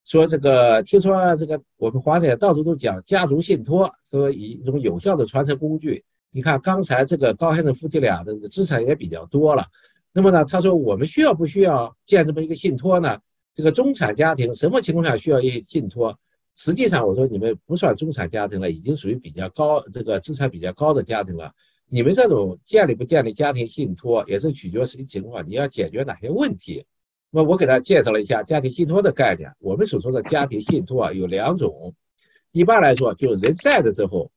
说这个听说这个我们华人到处都讲家族信托，说一种有效的传承工具。你看刚才这个高先生夫妻俩的资产也比较多了，那么呢，他说我们需要不需要建这么一个信托呢？这个中产家庭什么情况下需要一些信托？实际上我说你们不算中产家庭了，已经属于比较高这个资产比较高的家庭了。你们这种建立不建立家庭信托，也是取决实际情况，你要解决哪些问题？那我给他介绍了一下家庭信托的概念。我们所说的家庭信托啊，有两种，一般来说就人在的时候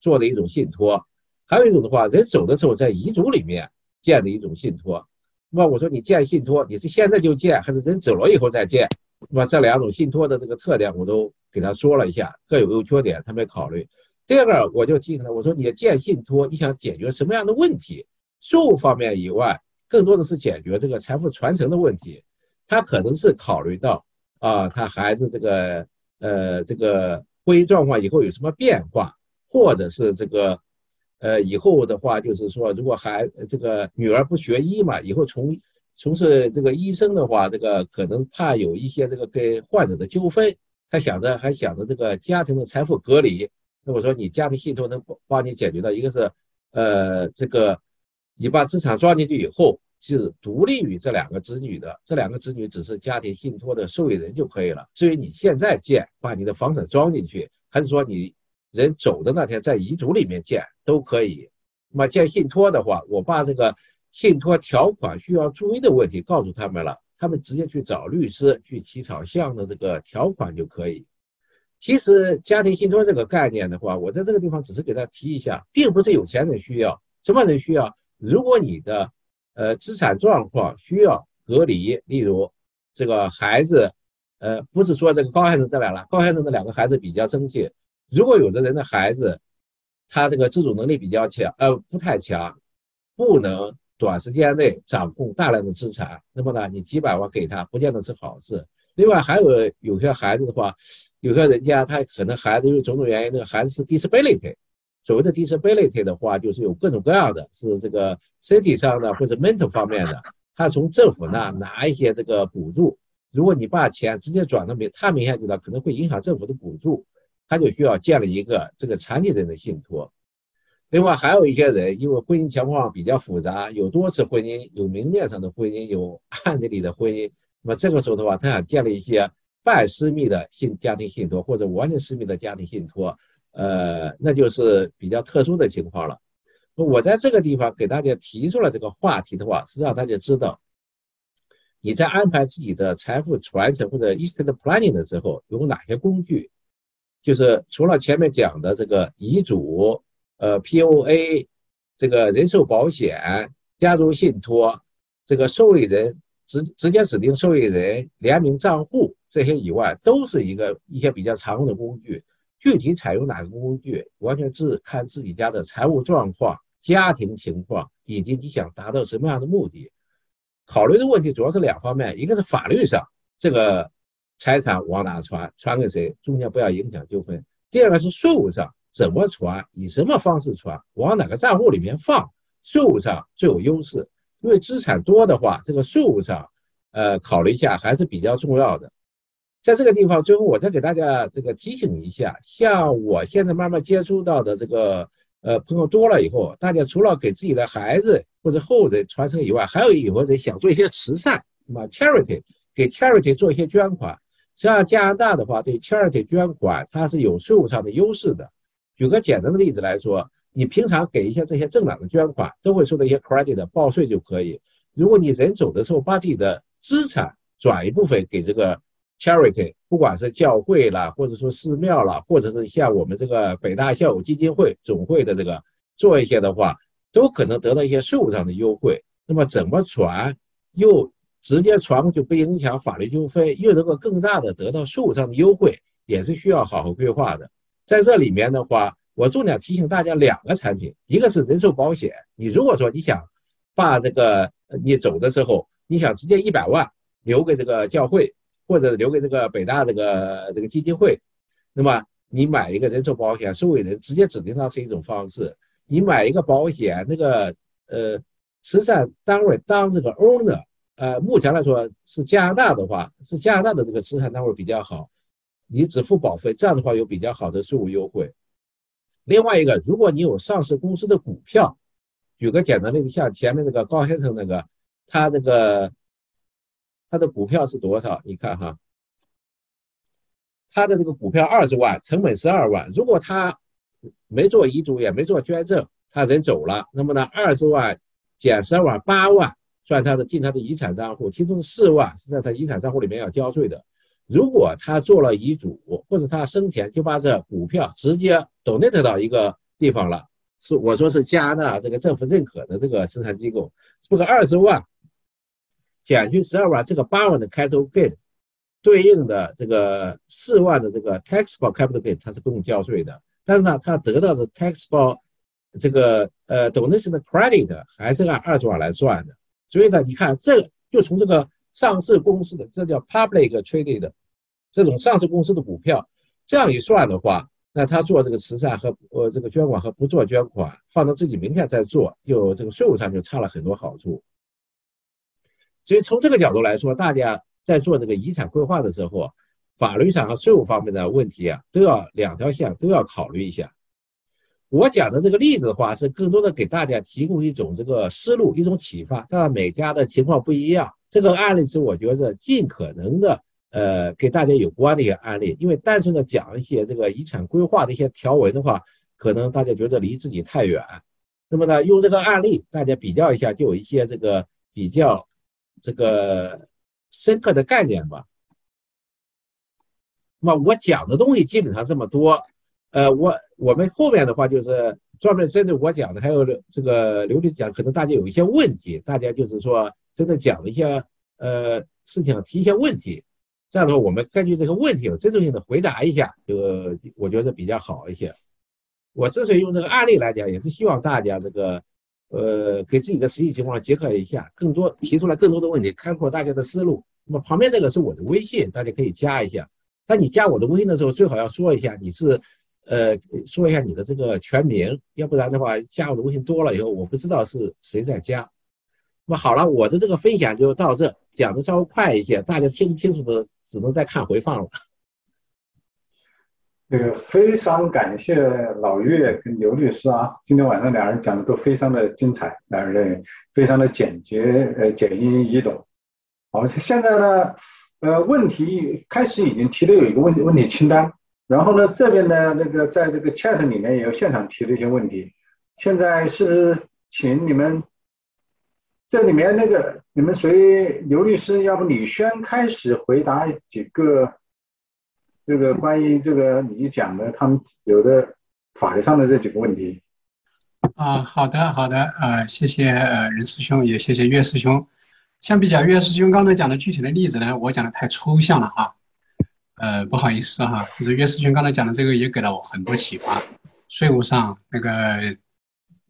做的一种信托。还有一种的话，人走的时候在遗嘱里面建的一种信托。那么我说你建信托，你是现在就建，还是人走了以后再建？那么这两种信托的这个特点我都给他说了一下，各有优缺点，他没考虑。第二个，我就提醒他，我说你建信托，你想解决什么样的问题？税务方面以外，更多的是解决这个财富传承的问题。他可能是考虑到啊，他孩子这个呃这个婚姻状况以后有什么变化，或者是这个。呃，以后的话就是说，如果还这个女儿不学医嘛，以后从从事这个医生的话，这个可能怕有一些这个跟患者的纠纷，他想着还想着这个家庭的财富隔离。那我说你家庭信托能帮你解决的一个是，呃，这个你把资产装进去以后是独立于这两个子女的，这两个子女只是家庭信托的受益人就可以了。至于你现在建把你的房产装进去，还是说你。人走的那天，在遗嘱里面建都可以。那么建信托的话，我把这个信托条款需要注意的问题告诉他们了，他们直接去找律师去起草相应的这个条款就可以。其实家庭信托这个概念的话，我在这个地方只是给他提一下，并不是有钱人需要，什么人需要？如果你的呃资产状况需要隔离，例如这个孩子，呃，不是说这个高先生这来了，高先生的两个孩子比较争气。如果有的人的孩子，他这个自主能力比较强，呃，不太强，不能短时间内掌控大量的资产，那么呢，你几百万给他，不见得是好事。另外，还有有些孩子的话，有些人家他可能孩子因为种种原因，那个孩子是 disability。所谓的 disability 的话，就是有各种各样的，是这个身体上的或者 mental 方面的，他从政府那拿一些这个补助。如果你把钱直接转到名他名下去了，可能会影响政府的补助。他就需要建立一个这个残疾人的信托，另外还有一些人，因为婚姻情况比较复杂，有多次婚姻，有明面上的婚姻，有暗地里的婚姻，那么这个时候的话，他想建立一些半私密的信家庭信托，或者完全私密的家庭信托，呃，那就是比较特殊的情况了。我在这个地方给大家提出了这个话题的话，是让大家知道，你在安排自己的财富传承或者 estate planning 的时候，有哪些工具。就是除了前面讲的这个遗嘱、呃 POA、这个人寿保险、家族信托、这个受益人直直接指定受益人联名账户这些以外，都是一个一些比较常用的工具。具体采用哪个工具，完全是看自己家的财务状况、家庭情况以及你想达到什么样的目的。考虑的问题主要是两方面，一个是法律上这个。财产往哪传？传给谁？中间不要影响纠纷。第二个是税务上怎么传？以什么方式传？往哪个账户里面放？税务上最有优势。因为资产多的话，这个税务上，呃，考虑一下还是比较重要的。在这个地方，最后我再给大家这个提醒一下，像我现在慢慢接触到的这个呃朋友多了以后，大家除了给自己的孩子或者后人传承以外，还有有的人想做一些慈善，那么 charity 给 charity 做一些捐款。像加拿大的话，对 charity 捐款，它是有税务上的优势的。举个简单的例子来说，你平常给一些这些政党的捐款，都会受到一些 credit 报税就可以。如果你人走的时候，把自己的资产转一部分给这个 charity，不管是教会啦，或者说寺庙啦，或者是像我们这个北大校友基金会总会的这个做一些的话，都可能得到一些税务上的优惠。那么怎么传又？直接传过去不影响法律纠纷，又能够更大的得到税务上的优惠，也是需要好好规划的。在这里面的话，我重点提醒大家两个产品，一个是人寿保险。你如果说你想把这个你走的时候，你想直接一百万留给这个教会，或者留给这个北大这个这个基金会，那么你买一个人寿保险，受益人直接指定它是一种方式。你买一个保险，那个呃慈善单位当这个 owner。呃，目前来说是加拿大的话，是加拿大的这个资产单位比较好，你只付保费，这样的话有比较好的税务优惠。另外一个，如果你有上市公司的股票，举个简单的，像前面那个高先生那个，他这个他的股票是多少？你看哈，他的这个股票二十万，成本十二万。如果他没做遗嘱，也没做捐赠，他人走了，那么呢，二十万减十二万，八万算他的进他的遗产账户，其中四万是在他遗产账户里面要交税的。如果他做了遗嘱，或者他生前就把这股票直接 donate 到一个地方了，是我说是加拿大这个政府认可的这个资产机构，这个二十万减去十二万，这个八万的 capital gain 对应的这个四万的这个 taxable capital gain，它是不用交税的。但是呢，他得到的 taxable 这个呃 donation credit 还是按二十万来算的。所以呢，你看这就从这个上市公司的这叫 public traded。这种上市公司的股票，这样一算的话，那他做这个慈善和呃这个捐款和不做捐款，放到自己名下再做，就这个税务上就差了很多好处。所以从这个角度来说，大家在做这个遗产规划的时候，法律上和税务方面的问题啊，都要两条线都要考虑一下。我讲的这个例子的话，是更多的给大家提供一种这个思路，一种启发。当然每家的情况不一样，这个案例是我觉得尽可能的。呃，给大家有关的一些案例，因为单纯的讲一些这个遗产规划的一些条文的话，可能大家觉得离自己太远。那么呢，用这个案例大家比较一下，就有一些这个比较这个深刻的概念吧。那么我讲的东西基本上这么多。呃，我我们后面的话就是专门针对我讲的，还有这个刘律师讲，可能大家有一些问题，大家就是说真的讲的一些呃事情，提一些问题。这样的话，我们根据这个问题有针对性的回答一下，就我觉得比较好一些。我之所以用这个案例来讲，也是希望大家这个，呃，给自己的实际情况结合一下，更多提出来更多的问题，开阔大家的思路。那么旁边这个是我的微信，大家可以加一下。但你加我的微信的时候，最好要说一下你是，呃，说一下你的这个全名，要不然的话，加我的微信多了以后，我不知道是谁在加。那么好了，我的这个分享就到这，讲的稍微快一些，大家听不清楚的。只能再看回放了。这个非常感谢老岳跟刘律师啊，今天晚上两人讲的都非常的精彩，两人非常的简洁，呃，简易易懂。好，现在呢，呃，问题开始已经提了有一个问题问题清单，然后呢，这边呢，那个在这个 chat 里面也有现场提的一些问题，现在是不是请你们？这里面那个，你们谁刘律师？要不你先开始回答几个这个关于这个你讲的他们有的法律上的这几个问题。啊，好的，好的，呃，谢谢呃任师兄，也谢谢岳师兄。相比较岳师兄刚才讲的具体的例子呢，我讲的太抽象了哈，呃，不好意思哈，就是岳师兄刚才讲的这个也给了我很多启发，税务上那个。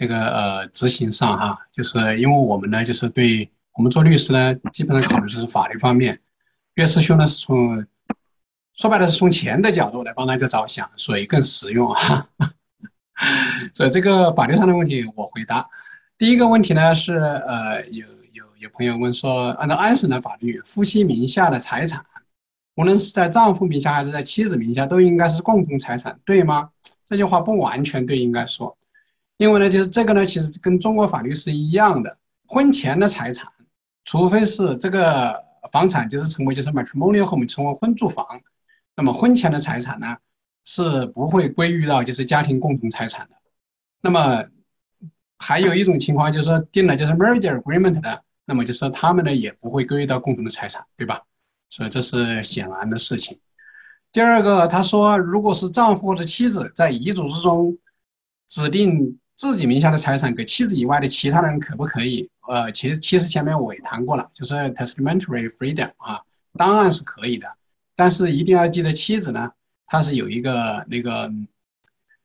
那个呃，执行上哈，就是因为我们呢，就是对我们做律师呢，基本上考虑就是法律方面。岳师兄呢是从说白了是从钱的角度来帮大家着想，所以更实用啊。所以这个法律上的问题我回答。第一个问题呢是呃，有有有朋友问说，按照安省的法律，夫妻名下的财产，无论是在丈夫名下还是在妻子名下，都应该是共同财产，对吗？这句话不完全对，应该说。因为呢，就是这个呢，其实跟中国法律是一样的。婚前的财产，除非是这个房产就是成为就是 matrimonial home 成为婚住房，那么婚前的财产呢是不会归于到就是家庭共同财产的。那么还有一种情况就是说定了就是 marriage agreement 的，那么就说他们呢也不会归于到共同的财产，对吧？所以这是显然的事情。第二个，他说如果是丈夫或者妻子在遗嘱之中指定。自己名下的财产给妻子以外的其他人可不可以？呃，其实其实前面我也谈过了，就是 testamentary freedom 啊，当然是可以的，但是一定要记得妻子呢，她是有一个那个，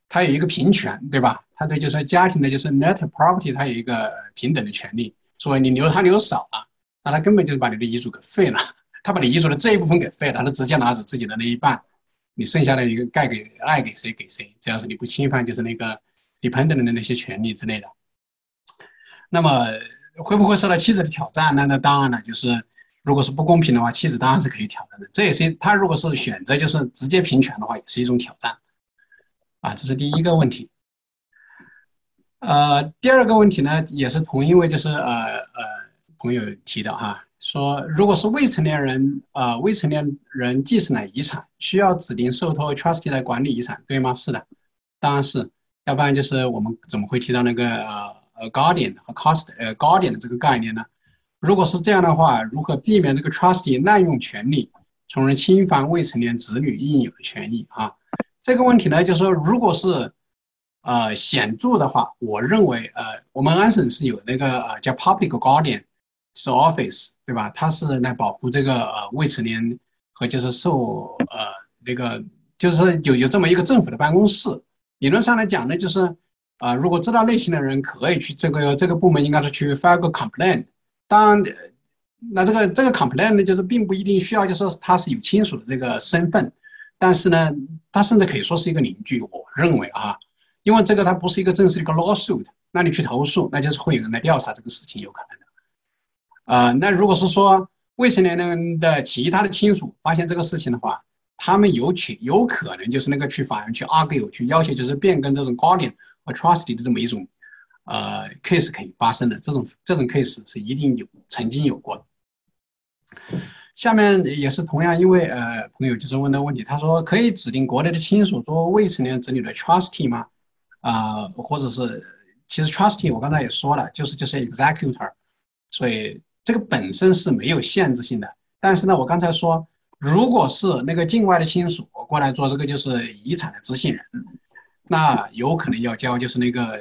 她有一个平权，对吧？她对就是家庭的就是 net property，她有一个平等的权利。所以你留她留少了，那她根本就是把你的遗嘱给废了，他把你遗嘱的这一部分给废了，他直接拿走自己的那一半，你剩下的一个盖给爱给谁给谁，只要是你不侵犯就是那个。dependent 的那些权利之类的，那么会不会受到妻子的挑战？那那当然了，就是如果是不公平的话，妻子当然是可以挑战的。这也是他如果是选择就是直接平权的话，也是一种挑战。啊，这是第一个问题。呃，第二个问题呢，也是同一位就是呃呃朋友提的哈，说如果是未成年人呃未成年人继承了遗产，需要指定受托 trustee 来管理遗产，对吗？是的，当然是，要不然就是我们怎么会提到那个呃呃 guardian 和 cost 呃 guardian 的这个概念呢？如果是这样的话，如何避免这个 trustee 滥用权利，从而侵犯未成年子女应有的权益啊？这个问题呢，就是说，如果是，呃，显著的话，我认为，呃，我们安省是有那个呃叫 Public Guardian 是 Office，对吧？它是来保护这个呃未成年和就是受呃那个就是有有这么一个政府的办公室。理论上来讲呢，就是啊，如果知道类型的人可以去这个这个部门，应该是去 file 个 complaint。当然，那这个这个 complaint 呢，就是并不一定需要就说他是有亲属的这个身份。但是呢，他甚至可以说是一个邻居。我认为啊，因为这个它不是一个正式的一个 lawsuit，那你去投诉，那就是会有人来调查这个事情，有可能的呃。那如果是说未成年人的其他的亲属发现这个事情的话，他们有去有可能就是那个去法院去 argue 去要求，就是变更这种 guardian 和 trustee 的这么一种呃 case 可以发生的。这种这种 case 是一定有曾经有过的。下面也是同样一位呃朋友就是问的问题，他说可以指定国内的亲属做未成年子女的 trustee 吗？啊，或者是其实 trustee 我刚才也说了，就是就是 executor，所以这个本身是没有限制性的。但是呢，我刚才说，如果是那个境外的亲属过来做这个就是遗产的执行人，那有可能要交就是那个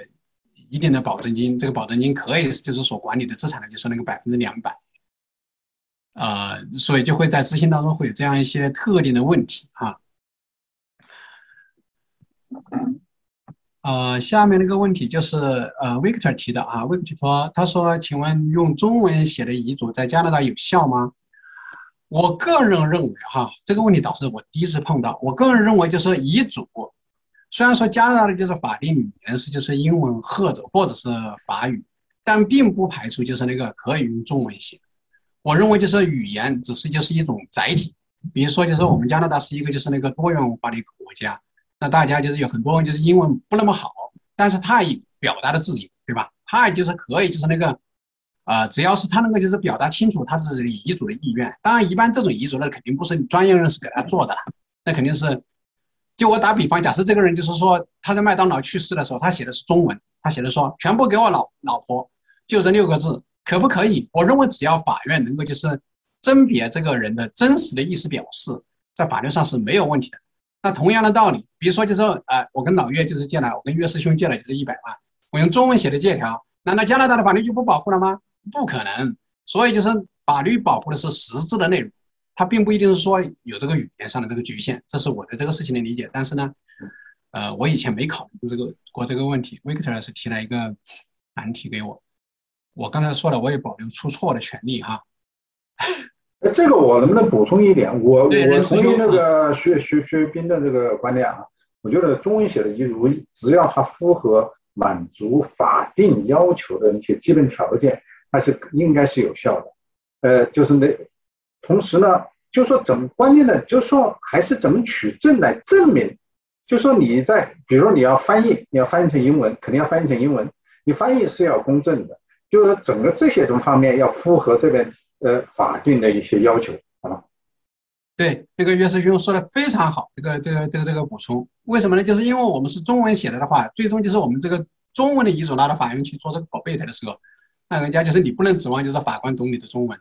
一定的保证金，这个保证金可以就是所管理的资产的就是那个百分之两百。啊，所以就会在执行当中会有这样一些特定的问题啊。呃，下面那个问题就是呃，Victor 提的啊，Victor 说，他说，请问用中文写的遗嘱在加拿大有效吗？我个人认为哈，这个问题倒是我第一次碰到。我个人认为就是遗嘱，虽然说加拿大的就是法定语言是就是英文或者或者是法语，但并不排除就是那个可以用中文写。我认为就是语言只是就是一种载体，比如说就是我们加拿大是一个就是那个多元文化的一个国家，那大家就是有很多人就是英文不那么好，但是他有表达的自由，对吧？他也就是可以就是那个，啊，只要是他能够就是表达清楚他自己的遗嘱的意愿。当然，一般这种遗嘱那肯定不是专业人士给他做的了，那肯定是，就我打比方，假设这个人就是说他在麦当劳去世的时候，他写的是中文，他写的说全部给我老老婆，就这六个字。可不可以？我认为只要法院能够就是甄别这个人的真实的意思表示，在法律上是没有问题的。那同样的道理，比如说就是呃，我跟老岳就是借了，我跟岳师兄借了就是一百万，我用中文写的借条，难道加拿大的法律就不保护了吗？不可能。所以就是法律保护的是实质的内容，它并不一定是说有这个语言上的这个局限。这是我对这个事情的理解。但是呢，呃，我以前没考虑过这个过这个问题。Victor 是提了一个难题给我。我刚才说了，我也保留出错的权利哈。这个我能不能补充一点？我我同意那个薛薛薛斌的这个观点啊。我觉得中文写的遗嘱，只要它符合满足法定要求的一些基本条件，它是应该是有效的。呃，就是那同时呢，就说怎么关键的，就说还是怎么取证来证明。就说你在，比如说你要翻译，你要翻译成英文，肯定要翻译成英文，你翻译是要公正的。就是整个这些种方面要符合这个呃法定的一些要求，好吧？对，那个岳师兄说的非常好，这个这个这个这个补充，为什么呢？就是因为我们是中文写的的话，最终就是我们这个中文的遗嘱拿到法院去做这个宝贝的时候，那人家就是你不能指望就是法官懂你的中文，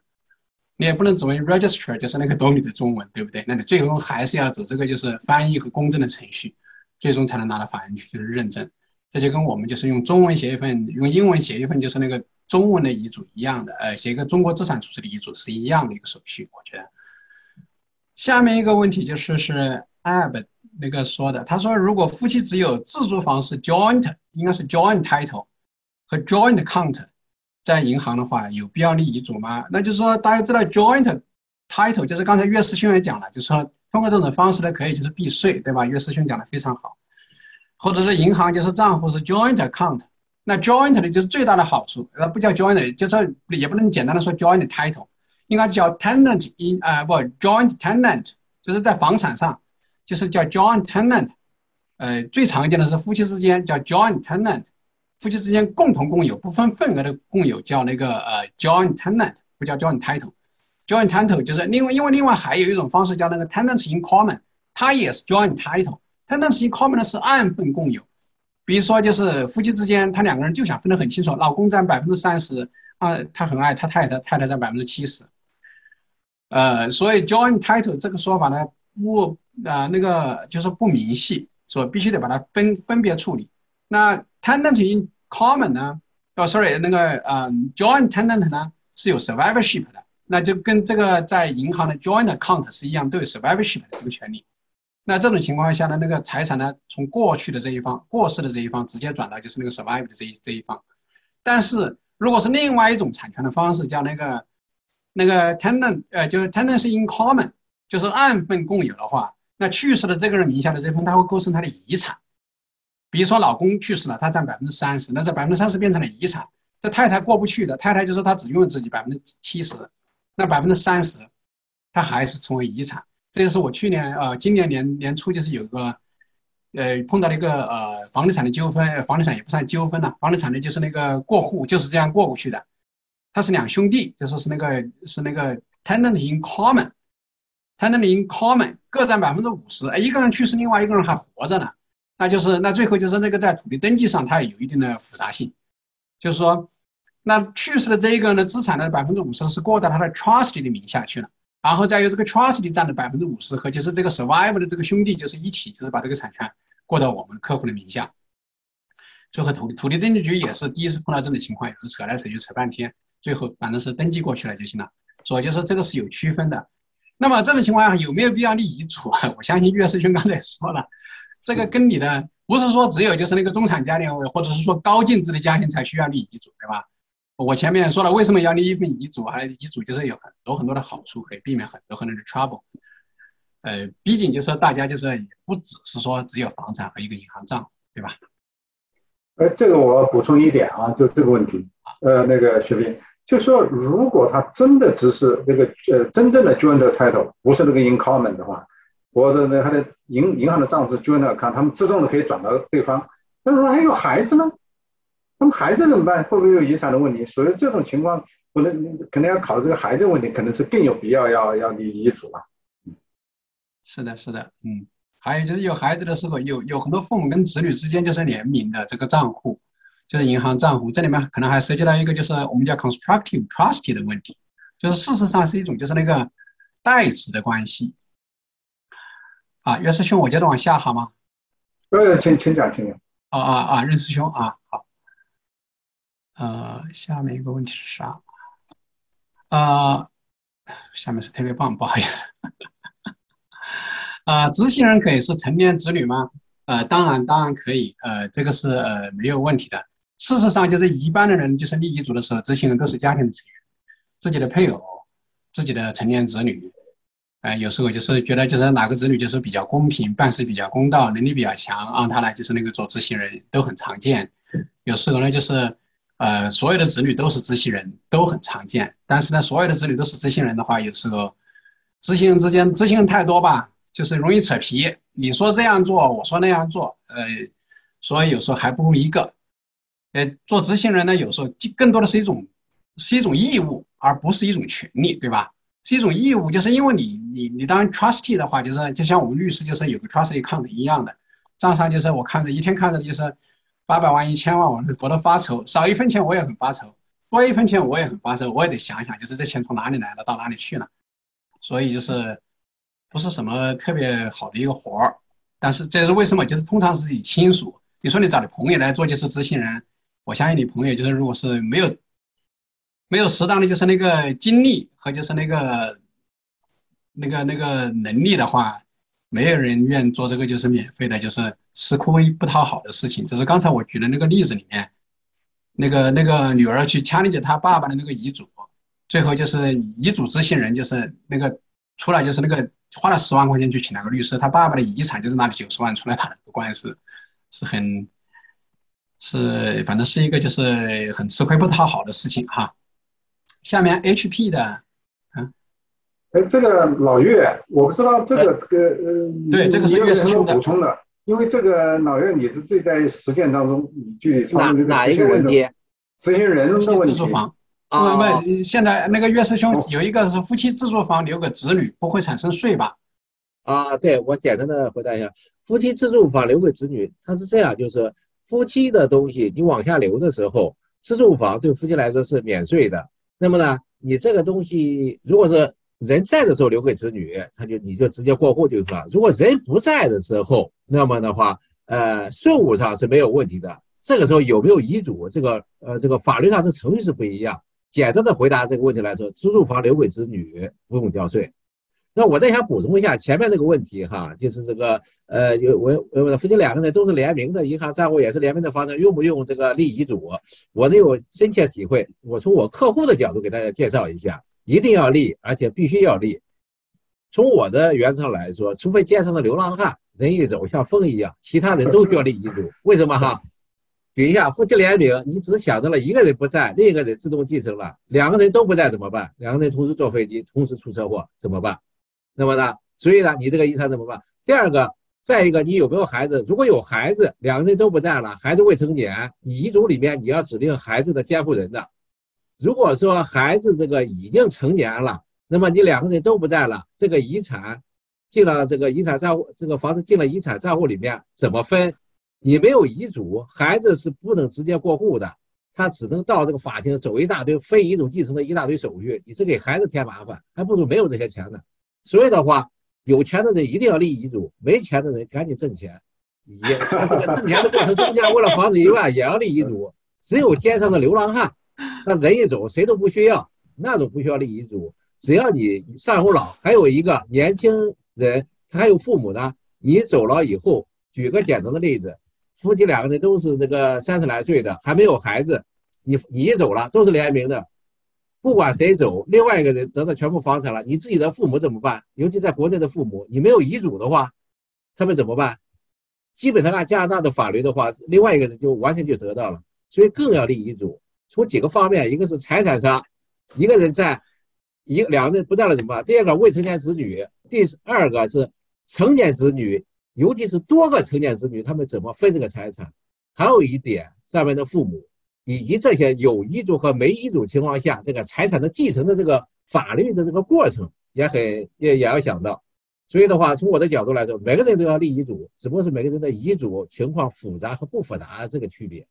你也不能指望 registrar 就是那个懂你的中文，对不对？那你最终还是要走这个就是翻译和公证的程序，最终才能拿到法院去就是认证。这就跟我们就是用中文写一份，用英文写一份就是那个。中文的遗嘱一样的，呃，写一个中国资产处置的遗嘱是一样的一个手续，我觉得。下面一个问题就是是 Ab 那个说的，他说如果夫妻只有自住房是 joint，应该是 joint title 和 joint count，在银行的话有必要立遗嘱吗？那就是说大家知道 joint title 就是刚才岳师兄也讲了，就是说通过这种方式呢可以就是避税，对吧？岳师兄讲的非常好，或者是银行就是账户是 joint account。那 joint 的就是最大的好处，呃，不叫 joint，就是也不能简单的说 joint title，应该叫 tenant in 啊不 joint tenant，就是在房产上，就是叫 joint tenant，呃，最常见的是夫妻之间叫 joint tenant，夫妻之间共同共有不分份额的共有叫那个呃 joint tenant，不叫 joint title，joint title 就是另外因为另外还有一种方式叫那个 tenants in common，它也是 joint title in common 呢是按份共有。比如说，就是夫妻之间，他两个人就想分得很清楚，老公占百分之三十，啊，他很爱他太太，太太占百分之七十，呃，所以 joint title 这个说法呢，不啊那个就是不明细，说必须得把它分分别处理。那 tenant in common 呢？哦，sorry，那个呃 joint tenant 呢是有 survivorship 的，那就跟这个在银行的 joint account 是一样，都有 survivorship 的这个权利。那这种情况下呢，那个财产呢，从过去的这一方过世的这一方直接转到就是那个 survive 的这一这一方。但是如果是另外一种产权的方式，叫那个那个 tenant，呃，就是 tenant 是 in common，就是按份共有的话，那去世的这个人名下的这份，他会构成他的遗产。比如说老公去世了，他占百分之三十，那这百分之三十变成了遗产。这太太过不去的，太太就说她只拥有自己百分之七十，那百分之三十，他还是成为遗产。这就是我去年呃，今年年年初就是有个，呃，碰到了一个呃房地产的纠纷，房地产也不算纠纷了，房地产的就是那个过户就是这样过过去的。他是两兄弟，就是是那个是那个 tenant in common，tenant in common 各占百分之五十，哎，一个人去世，另外一个人还活着呢，那就是那最后就是那个在土地登记上它也有一定的复杂性，就是说，那去世的这一个人的资产的百分之五十是过到他的 trustee 的名下去了。然后再由这个 trustee 占了百分之五十，和就是这个 survive 的这个兄弟就是一起，就是把这个产权过到我们客户的名下。最后土地土地登记局也是第一次碰到这种情况，也是扯来扯去扯半天，最后反正是登记过去了就行了。所以就说这个是有区分的。那么这种情况下有没有必要立遗嘱啊？我相信岳师兄刚才说了，这个跟你的不是说只有就是那个中产家庭或者是说高净值的家庭才需要立遗嘱，对吧？我前面说了，为什么要立一份遗嘱？还遗嘱就是有很多很多的好处，可以避免很多很多的 trouble。呃，毕竟就是大家就是也不只是说只有房产和一个银行账，对吧？呃，这个我补充一点啊，就这个问题。呃，那个薛斌，就说如果他真的只是那个呃真正的 joint title，不是那个 in common 的话，或者呢他的银银行的账是 joint account，他们自动的可以转到对方。那如果还有孩子呢？那么孩子怎么办？会不会有遗产的问题？所以这种情况，可能可能要考虑这个孩子问题，可能是更有必要要要立遗嘱了。是的，是的，嗯，还有就是有孩子的时候，有有很多父母跟子女之间就是联名的这个账户，就是银行账户，这里面可能还涉及到一个就是我们叫 constructive trustee 的问题，就是事实上是一种就是那个代持的关系。啊，岳师兄，我接着往下好吗？呃，请请讲，请讲。啊啊啊，任师兄啊，好。呃，下面一个问题是啥？呃，下面是特别棒，不好意思。啊，执行人可以是成年子女吗？呃，当然，当然可以。呃，这个是呃没有问题的。事实上，就是一般的人就是立遗嘱的时候，执行人都是家庭成员，自己的配偶，自己的成年子女。呃，有时候就是觉得就是哪个子女就是比较公平，办事比较公道，能力比较强，让他来就是那个做执行人，都很常见。有时候呢，就是。呃，所有的子女都是执行人，都很常见。但是呢，所有的子女都是执行人的话，有时候执行人之间执行人太多吧，就是容易扯皮。你说这样做，我说那样做，呃，所以有时候还不如一个。呃，做执行人呢，有时候更多的是一种是一种义务，而不是一种权利，对吧？是一种义务，就是因为你你你当 trustee 的话，就是就像我们律师就是有个 trustee account 一样的，账上就是我看着一天看着就是。八百万、一千万，我都我都发愁，少一分钱我也很发愁，多一分钱我也很发愁，我也得想想，就是这钱从哪里来的，到哪里去了。所以就是不是什么特别好的一个活儿。但是这是为什么？就是通常是以亲属，你说你找你朋友来做就是执行人，我相信你朋友就是如果是没有没有适当的就是那个精力和就是那个那个那个能力的话。没有人愿做这个就是免费的，就是吃亏不讨好的事情。就是刚才我举的那个例子里面，那个那个女儿去签了他爸爸的那个遗嘱，最后就是遗嘱执行人就是那个出来就是那个花了十万块钱去请了个律师，他爸爸的遗产就是拿了九十万出来打了个官司，是很是反正是一个就是很吃亏不讨好的事情哈。下面 HP 的，哎，这个老岳，我不知道这个呃呃，对，这个是岳师兄补充的，因为这个老岳你是自己在实践当中，你具体哪哪一个问题？执行人的问题。自住房。不不，现在那个岳师兄有一个是夫妻自住房留给子女不会产生税吧？啊，对我简单的回答一下，夫妻自住房留给子女，他是这样，就是夫妻的东西你往下留的时候，自住房对夫妻来说是免税的。那么呢，你这个东西如果是人在的时候留给子女，他就你就直接过户就行了。如果人不在的时候，那么的话，呃，税务上是没有问题的。这个时候有没有遗嘱，这个呃这个法律上的程序是不一样。简单的回答这个问题来说，自住房留给子女不用交税。那我再想补充一下前面那个问题哈，就是这个呃，有我我夫妻两个人都是联名的，银行账户也是联名的房产，用不用这个立遗嘱？我这有深切体会。我从我客户的角度给大家介绍一下，一定要立，而且必须要立。从我的原则上来说，除非街上的流浪汉人一走像风一样，其他人都需要立遗嘱。为什么哈？比一下，夫妻联名，你只想到了一个人不在，另一个人自动继承了，两个人都不在怎么办？两个人同时坐飞机，同时出车祸怎么办？那么呢？所以呢，你这个遗产怎么办？第二个，再一个，你有没有孩子？如果有孩子，两个人都不在了，孩子未成年，你遗嘱里面你要指定孩子的监护人的。如果说孩子这个已经成年了，那么你两个人都不在了，这个遗产进了这个遗产账户，这个房子进了遗产账户里面怎么分？你没有遗嘱，孩子是不能直接过户的，他只能到这个法庭走一大堆非遗嘱继承的一大堆手续，你是给孩子添麻烦，还不如没有这些钱呢。所以的话，有钱的人一定要立遗嘱，没钱的人赶紧挣钱。也他这个挣钱的过程中间，为了防止意外也要立遗嘱。只有街上的流浪汉，那人一走谁都不需要，那种不需要立遗嘱。只要你上户老，还有一个年轻人，他还有父母呢，你走了以后，举个简单的例子。夫妻两个人都是这个三十来岁的，还没有孩子，你你一走了都是联名的，不管谁走，另外一个人得到全部房产了，你自己的父母怎么办？尤其在国内的父母，你没有遗嘱的话，他们怎么办？基本上按加拿大的法律的话，另外一个人就完全就得到了，所以更要立遗嘱。从几个方面，一个是财产上，一个人占，一两个人不在了怎么办？第二个未成年子女，第二个是成年子女。尤其是多个成年子女，他们怎么分这个财产？还有一点，上面的父母以及这些有遗嘱和没遗嘱情况下，这个财产的继承的这个法律的这个过程也很也也要想到。所以的话，从我的角度来说，每个人都要立遗嘱，只不过是每个人的遗嘱情况复杂和不复杂这个区别。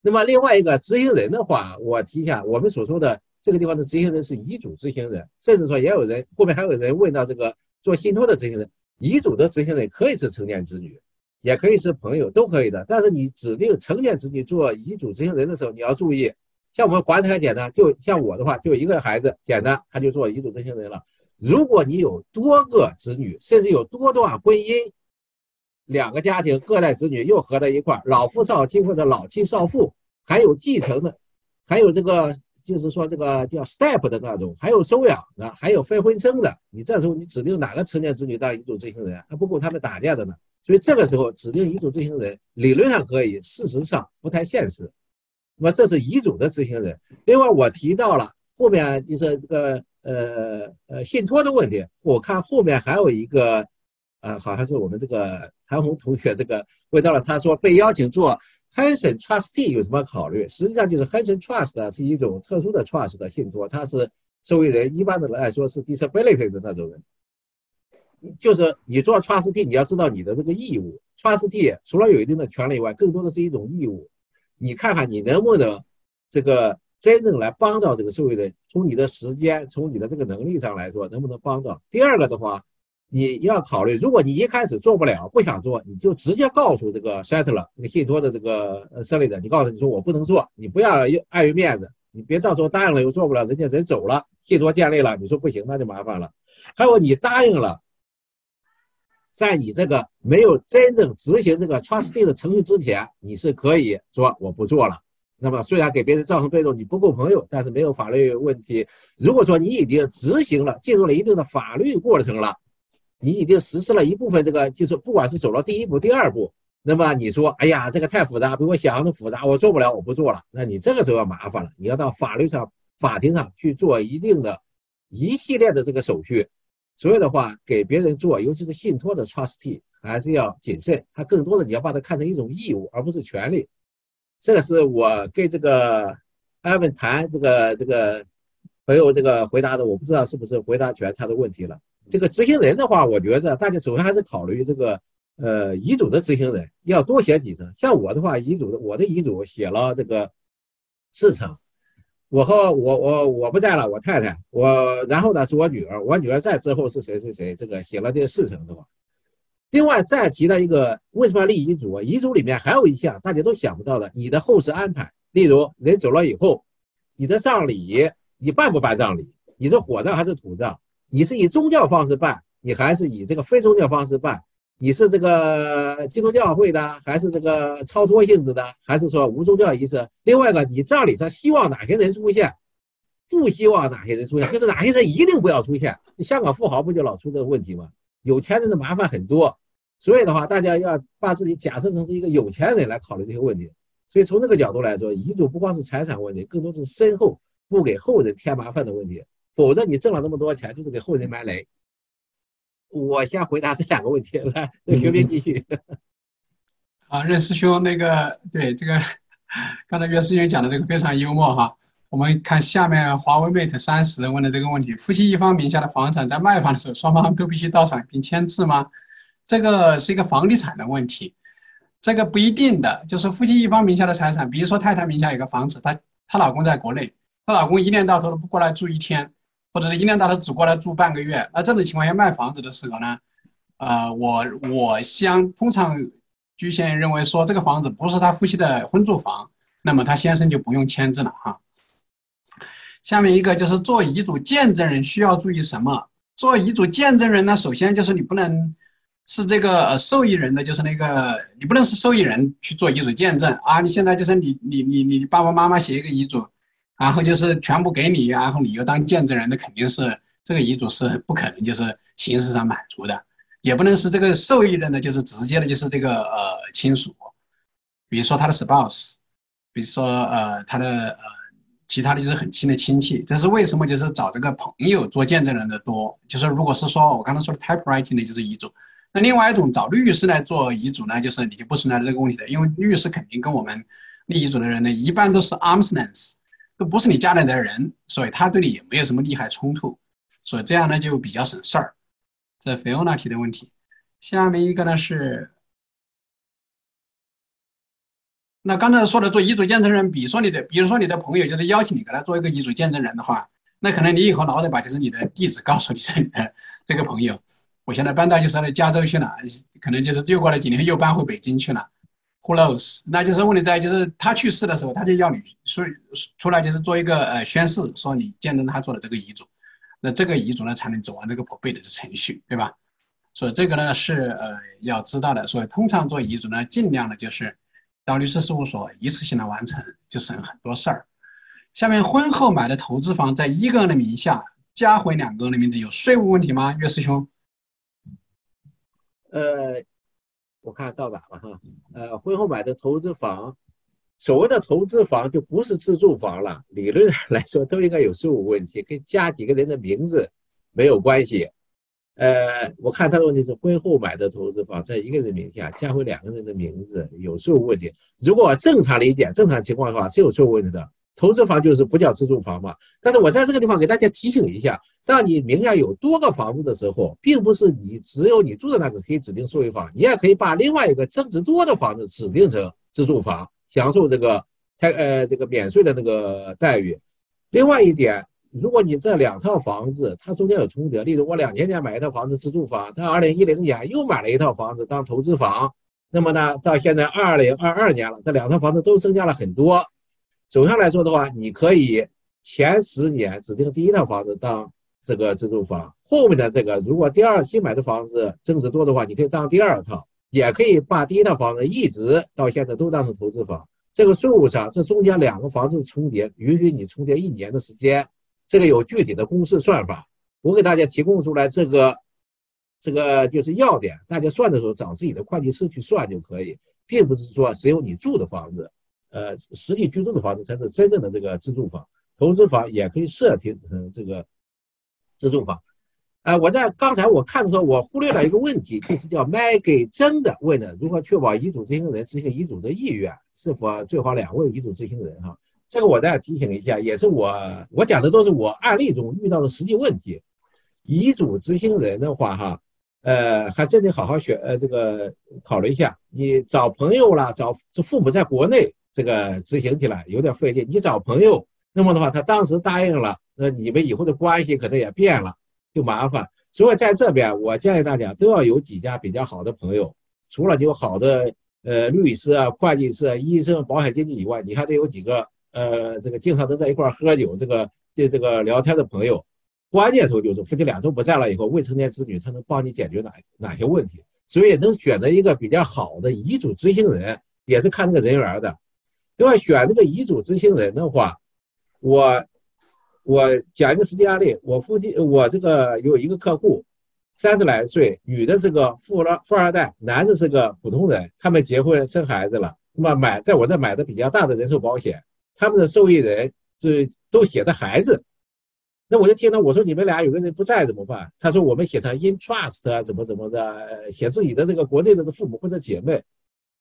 那么另外一个执行人的话，我提一下，我们所说的这个地方的执行人是遗嘱执行人，甚至说也有人后面还有人问到这个做信托的执行人。遗嘱的执行人可以是成年子女，也可以是朋友，都可以的。但是你指定成年子女做遗嘱执行人的时候，你要注意，像我们还很简单，就像我的话，就一个孩子，简单他就做遗嘱执行人了。如果你有多个子女，甚至有多段婚姻，两个家庭各代子女又合在一块儿，老夫少妻或者老妻少妇，还有继承的，还有这个。就是说，这个叫 step 的那种，还有收养的，还有非婚生的。你这时候你指定哪个成年子女当遗嘱执行人，还不够他们打架的呢。所以这个时候指定遗嘱执行人，理论上可以，事实上不太现实。那么这是遗嘱的执行人。另外我提到了后面就是这个呃呃信托的问题，我看后面还有一个，呃，好像是我们这个韩红同学这个问到了，他说被邀请做。Henson Trustee 有什么考虑？实际上就是 Henson Trust 是一种特殊的 Trust 的信托，它是受益人一般的来说是 disability 的那种人。就是你做 Trustee，你要知道你的这个义务。Trustee 除了有一定的权利以外，更多的是一种义务。你看看你能不能这个真正来帮到这个受益人，从你的时间，从你的这个能力上来说，能不能帮到？第二个的话。你要考虑，如果你一开始做不了，不想做，你就直接告诉这个 settler 这个信托的这个呃设立者，你告诉你说我不能做，你不要碍于面子，你别到时候答应了又做不了，人家人走了，信托建立了，你说不行那就麻烦了。还有你答应了，在你这个没有真正执行这个 trustee 的程序之前，你是可以说我不做了。那么虽然给别人造成被动，你不够朋友，但是没有法律问题。如果说你已经执行了，进入了一定的法律过程了。你已经实施了一部分这个，就是不管是走了第一步、第二步，那么你说，哎呀，这个太复杂，比我想象的复杂，我做不了，我不做了。那你这个时候要麻烦了，你要到法律上、法庭上去做一定的一系列的这个手续。所以的话，给别人做，尤其是信托的 trustee，还是要谨慎。他更多的你要把它看成一种义务，而不是权利。这个是我跟这个艾文谈这个这个朋友这个回答的，我不知道是不是回答全他的问题了。这个执行人的话，我觉着大家首先还是考虑这个呃遗嘱的执行人要多写几层。像我的话，遗嘱的我的遗嘱写了这个四层。我和我我我不在了，我太太我，然后呢是我女儿，我女儿在之后是谁谁谁，这个写了这四层的话。另外再提到一个，为什么要立遗嘱啊？遗嘱里面还有一项大家都想不到的，你的后事安排，例如人走了以后，你的葬礼你办不办葬礼？你是火葬还是土葬？你是以宗教方式办，你还是以这个非宗教方式办？你是这个基督教会的，还是这个超脱性质的，还是说无宗教仪式？另外一个，你葬礼上希望哪些人出现，不希望哪些人出现，就是哪些人一定不要出现。香港富豪不就老出这个问题吗？有钱人的麻烦很多，所以的话，大家要把自己假设成是一个有钱人来考虑这些问题。所以从这个角度来说，遗嘱不光是财产问题，更多是身后不给后人添麻烦的问题。否则你挣了那么多钱，就是给后人埋雷。我先回答这两个问题，来，学兵继续。啊，任师兄，那个对这个，刚才岳师兄讲的这个非常幽默哈。我们看下面华为 Mate 三十问的这个问题：夫妻一方名下的房产在卖房的时候，双方都必须到场并签字吗？这个是一个房地产的问题，这个不一定的，就是夫妻一方名下的财产，比如说太太名下有个房子，她她老公在国内，她老公一年到头都不过来住一天。或者是一年到头只过来住半个月，那这种情况下卖房子的时候呢，呃，我我相通常居先认为说这个房子不是他夫妻的婚住房，那么他先生就不用签字了哈。下面一个就是做遗嘱见证人需要注意什么？做遗嘱见证人呢，首先就是你不能是这个受益人的，就是那个你不能是受益人去做遗嘱见证啊。你现在就是你你你你爸爸妈妈写一个遗嘱。然后就是全部给你，然后你又当见证人，那肯定是这个遗嘱是不可能就是形式上满足的，也不能是这个受益人的就是直接的就是这个呃亲属，比如说他的 spouse，比如说呃他的呃其他的就是很亲的亲戚，这是为什么就是找这个朋友做见证人的多，就是如果是说我刚才说的 typewriting 的就是遗嘱，那另外一种找律师来做遗嘱呢，就是你就不存在这个问题的，因为律师肯定跟我们立遗嘱的人呢一般都是 arms length。都不是你家里的人，所以他对你也没有什么利害冲突，所以这样呢就比较省事儿。这菲欧娜提的问题，下面一个呢是，那刚才说的做遗嘱见证人，比如说你的，比如说你的朋友就是邀请你给他做一个遗嘱见证人的话，那可能你以后老得把就是你的地址告诉你这里的这个朋友，我现在搬到就是那加州去了，可能就是又过了几年又搬回北京去了。close，那就是问题在，就是他去世的时候，他就要你说出来，就是做一个呃宣誓，说你见证他做的这个遗嘱，那这个遗嘱呢才能走完这个 probate 的程序，对吧？所以这个呢是呃要知道的。所以通常做遗嘱呢，尽量的就是到律师事务所一次性的完成，就省很多事儿。下面婚后买的投资房在一个人的名下加回两个人的名字，有税务问题吗？岳师兄？呃。我看到哪了哈？呃，婚后买的投资房，所谓的投资房就不是自住房了。理论上来说都应该有税务问题，跟加几个人的名字没有关系。呃，我看他的问题是婚后买的投资房在一个人名下加回两个人的名字有税务问题。如果正常理解、正常情况的话是有税务问题的。投资房就是不叫自住房嘛？但是我在这个地方给大家提醒一下：当你名下有多个房子的时候，并不是你只有你住的那个可以指定受益房，你也可以把另外一个增值多的房子指定成自住房，享受这个开呃这个免税的那个待遇。另外一点，如果你这两套房子它中间有重叠，例如我两千年买一套房子自住房，到二零一零年又买了一套房子当投资房，那么呢，到现在二零二二年了，这两套房子都增加了很多。总上来说的话，你可以前十年指定第一套房子当这个自住房，后面的这个如果第二新买的房子增值多的话，你可以当第二套，也可以把第一套房子一直到现在都当成投资房。这个税务上，这中间两个房子重叠，允许你重叠一年的时间，这个有具体的公式算法，我给大家提供出来这个，这个就是要点，大家算的时候找自己的会计师去算就可以。并不是说只有你住的房子，呃，实际居住的房子才是真正的这个自住房。投资房也可以设定成这个自住房。呃，我在刚才我看的时候，我忽略了一个问题，就是叫卖给真的问的，如何确保遗嘱执行人执行遗嘱的意愿，是否最好两位遗嘱执行人哈？这个我再提醒一下，也是我我讲的都是我案例中遇到的实际问题。遗嘱执行人的话哈，呃，还真得好好学，呃，这个考虑一下。你找朋友啦，找这父母在国内这个执行起来有点费劲。你找朋友，那么的话，他当时答应了，那你们以后的关系可能也变了。就麻烦，所以在这边我建议大家都要有几家比较好的朋友，除了有好的呃律师啊、会计师、啊、医生、保险经纪以外，你还得有几个呃这个经常能在一块喝酒、这个这这个聊天的朋友。关键时候就是夫妻俩都不在了以后，未成年子女他能帮你解决哪哪些问题，所以能选择一个比较好的遗嘱执行人也是看这个人缘的。另外选这个遗嘱执行人的话，我。我讲一个实际案例，我附近我这个有一个客户，三十来岁，女的是个富二富二代，男的是个普通人，他们结婚生孩子了，那么买在我这买的比较大的人寿保险，他们的受益人就都写的孩子，那我就听到我说你们俩有个人不在怎么办？他说我们写成 in trust 啊，怎么怎么的，写自己的这个国内的父母或者姐妹，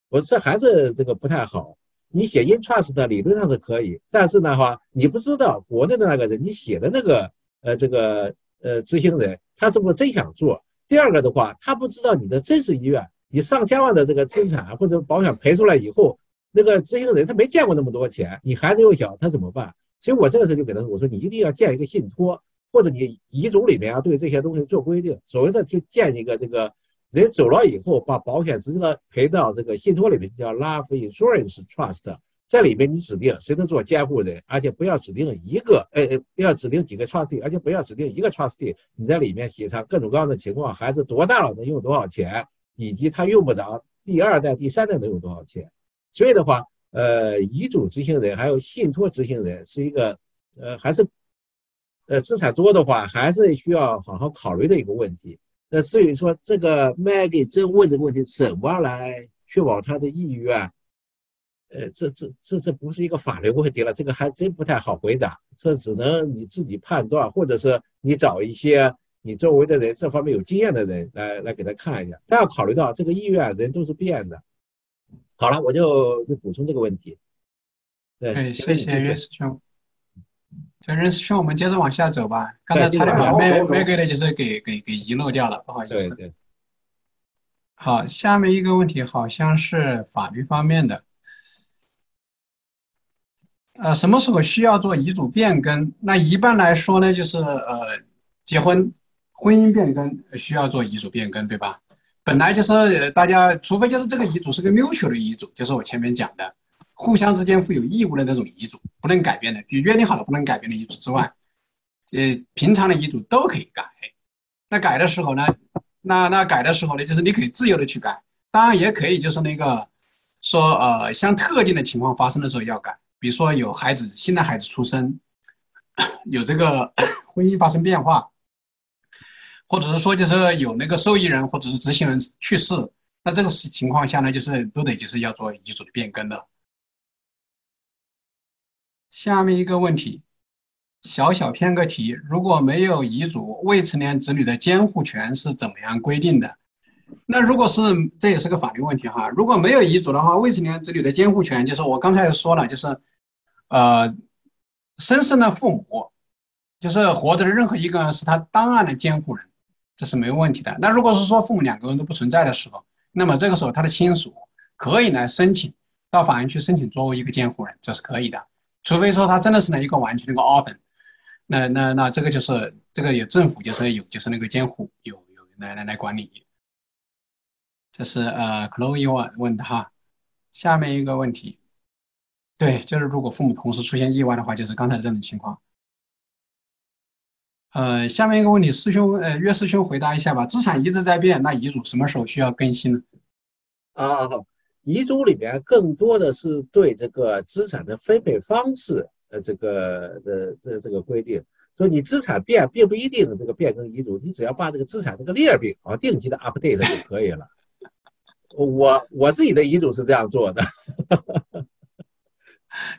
我说这还是这个不太好。你写 in trust 的理论上是可以，但是呢话，你不知道国内的那个人，你写的那个呃这个呃执行人，他是不是真想做？第二个的话，他不知道你的真实意愿，你上千万的这个资产或者保险赔出来以后，那个执行人他没见过那么多钱，你孩子又小，他怎么办？所以我这个时候就给他，我说你一定要建一个信托，或者你遗嘱里面要对这些东西做规定，所谓的就建一个这个。人走了以后，把保险直接的赔到这个信托里面，叫 Life Insurance Trust。在里面你指定谁能做监护人，而且不要指定一个，呃，不要指定几个 trustee，而且不要指定一个 trustee。你在里面写上各种各样的情况，孩子多大了能用多少钱，以及他用不着第二代、第三代能用多少钱。所以的话，呃，遗嘱执行人还有信托执行人是一个，呃，还是，呃，资产多的话，还是需要好好考虑的一个问题。那至于说这个 Maggie 真问这个问题，怎么来确保他的意愿？呃，这这这这不是一个法律问题了，这个还真不太好回答。这只能你自己判断，或者是你找一些你周围的人这方面有经验的人来来给他看一下。但要考虑到这个意愿，人都是变的。好了，我就就补充这个问题。对，谢谢岳师兄。任师兄，我们接着往下走吧。刚才差点把麦麦给的就是给给给遗漏掉了，不好意思。对对。好，下面一个问题好像是法律方面的。呃，什么时候需要做遗嘱变更？那一般来说呢，就是呃，结婚婚姻变更需要做遗嘱变更，对吧？本来就是大家，除非就是这个遗嘱是个 mutual 的遗嘱，就是我前面讲的。互相之间负有义务的那种遗嘱，不能改变的，就约定好了不能改变的遗嘱之外，呃，平常的遗嘱都可以改。那改的时候呢，那那改的时候呢，就是你可以自由的去改，当然也可以就是那个说呃，像特定的情况发生的时候要改，比如说有孩子新的孩子出生，有这个 婚姻发生变化，或者是说就是有那个受益人或者是执行人去世，那这个情况下呢，就是都得就是要做遗嘱的变更的。下面一个问题，小小偏个题：如果没有遗嘱，未成年子女的监护权是怎么样规定的？那如果是，这也是个法律问题哈。如果没有遗嘱的话，未成年子女的监护权就是我刚才说了，就是，呃，生身的父母，就是活着的任何一个人是他当案的监护人，这是没有问题的。那如果是说父母两个人都不存在的时候，那么这个时候他的亲属可以来申请到法院去申请作为一个监护人，这是可以的。除非说他真的是那一个完全的个 orphan，那那那这个就是这个有政府就是有就是那个监护有有来来来管理。这是呃 Chloe 问问的哈，下面一个问题，对，就是如果父母同时出现意外的话，就是刚才这种情况。呃，下面一个问题，师兄呃岳师兄回答一下吧。资产一直在变，那遗嘱什么时候需要更新呢？啊好。遗嘱里面更多的是对这个资产的分配方式，呃，这个的这这个规定，说你资产变并不一定这个变更遗嘱，你只要把这个资产这个列表啊定期的 update 就可以了。我我自己的遗嘱是这样做的。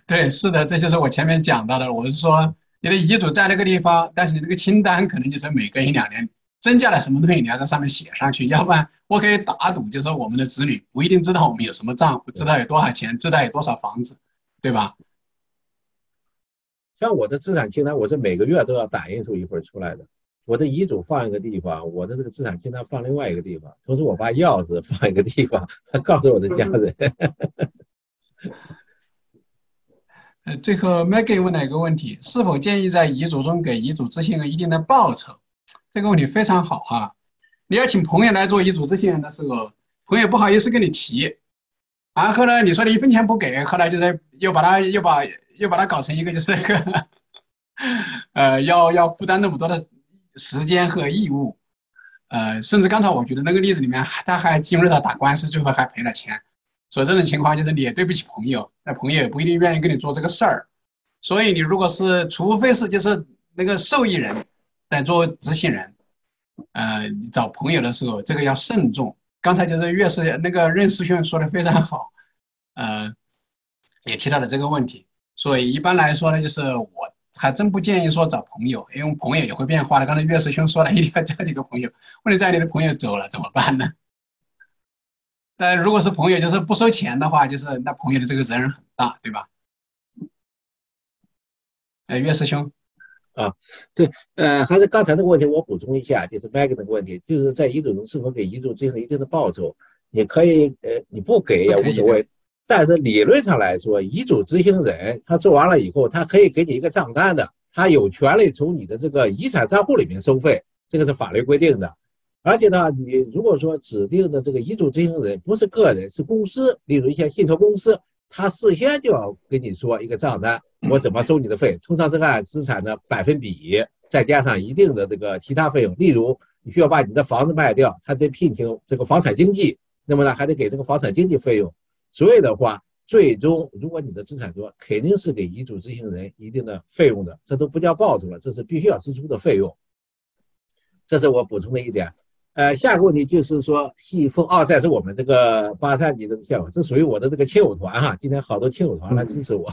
对，是的，这就是我前面讲到的。我是说，你的遗嘱在那个地方，但是你那个清单可能就是每隔一两年增加了什么东西，你要在上面写上去。要不然，我可以打赌，就是说我们的子女不一定知道我们有什么账户，知道有多少钱，知道有多少房子，对吧？像我的资产清单，我是每个月都要打印出一份出来的。我的遗嘱放一个地方，我的这个资产清单放另外一个地方，同时我把钥匙放一个地方，告诉我的家人。呃，最后 Maggie 问了一个问题：是否建议在遗嘱中给遗嘱执行人一定的报酬？这个问题非常好哈。你要请朋友来做遗嘱执行人的时候，朋友不好意思跟你提，然后呢，你说你一分钱不给，后来就是又把他又把又把他搞成一个就是那个，呃，要要负担那么多的时间和义务，呃，甚至刚才我觉得那个例子里面，他还进入到打官司，最后还赔了钱。所以这种情况就是你也对不起朋友，那朋友也不一定愿意跟你做这个事儿。所以你如果是，除非是就是那个受益人在做执行人，呃，找朋友的时候这个要慎重。刚才就是岳师那个任师兄说的非常好，呃，也提到了这个问题。所以一般来说呢，就是我还真不建议说找朋友，因为朋友也会变化的。刚才岳师兄说了一定要交几个朋友，问题在你的朋友走了怎么办呢？但如果是朋友，就是不收钱的话，就是那朋友的这个责任很大，对吧？哎，岳师兄，啊，对，呃，还是刚才那个问题，我补充一下，就是那个问题，就是在遗嘱中是否给遗嘱执行一定的报酬？你可以，呃，你不给也无所谓，但是理论上来说，遗嘱执行人他做完了以后，他可以给你一个账单的，他有权利从你的这个遗产账户里面收费，这个是法律规定的。而且呢，你如果说指定的这个遗嘱执行人不是个人，是公司，例如一些信托公司，他事先就要跟你说一个账单，我怎么收你的费，通常是按资产的百分比，再加上一定的这个其他费用。例如，你需要把你的房子卖掉，他得聘请这个房产经纪，那么呢，还得给这个房产经纪费用。所以的话，最终如果你的资产多，肯定是给遗嘱执行人一定的费用的，这都不叫报酬了，这是必须要支出的费用。这是我补充的一点。呃，下一个问题就是说，西风奥赛是我们这个八三级的项目，这属于我的这个亲友团哈。今天好多亲友团来支持我。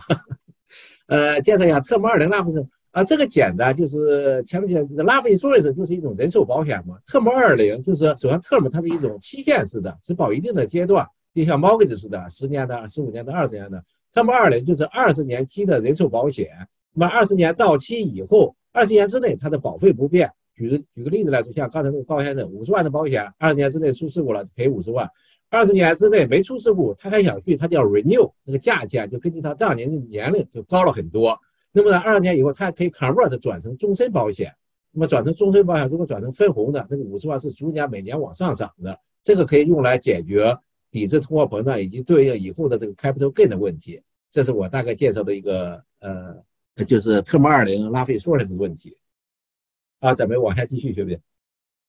呃，介绍一下特姆二零拉菲啊，这个简单，就是前面讲拉菲说的是就是一种人寿保险嘛。特姆二零就是首先特姆它是一种期限式的，只保一定的阶段，就像 mortgage 似的，十年的、十五年的、二十年的。特姆二零就是二十年期的人寿保险，那么二十年到期以后，二十年之内它的保费不变。举个举个例子来说，像刚才那个高先生，五十万的保险，二十年之内出事故了赔五十万，二十年之内没出事故，他还想续，他叫 renew，那个价钱就根据他当年的年龄就高了很多。那么呢，二十年以后，他还可以 convert 转成终身保险。那么转成终身保险，如果转成分红的，那个五十万是逐年每年往上涨的，这个可以用来解决抵制通货膨胀以及对应以后的这个 capital gain 的问题。这是我大概介绍的一个呃，就是特么二零拉菲说的这个问题。啊，咱们往下继续，对不对？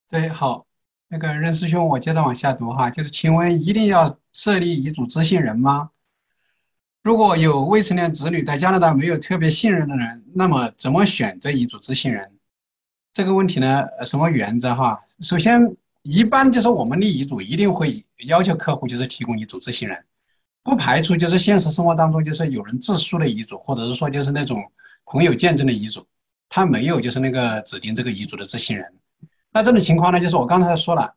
对，好，那个任师兄，我接着往下读哈，就是请问一定要设立遗嘱执行人吗？如果有未成年子女在加拿大没有特别信任的人，那么怎么选择遗嘱执行人？这个问题呢，什么原则哈？首先，一般就是我们立遗嘱一定会要求客户就是提供遗嘱执行人，不排除就是现实生活当中就是有人自书的遗嘱，或者是说就是那种朋友见证的遗嘱。他没有，就是那个指定这个遗嘱的执行人。那这种情况呢，就是我刚才说了，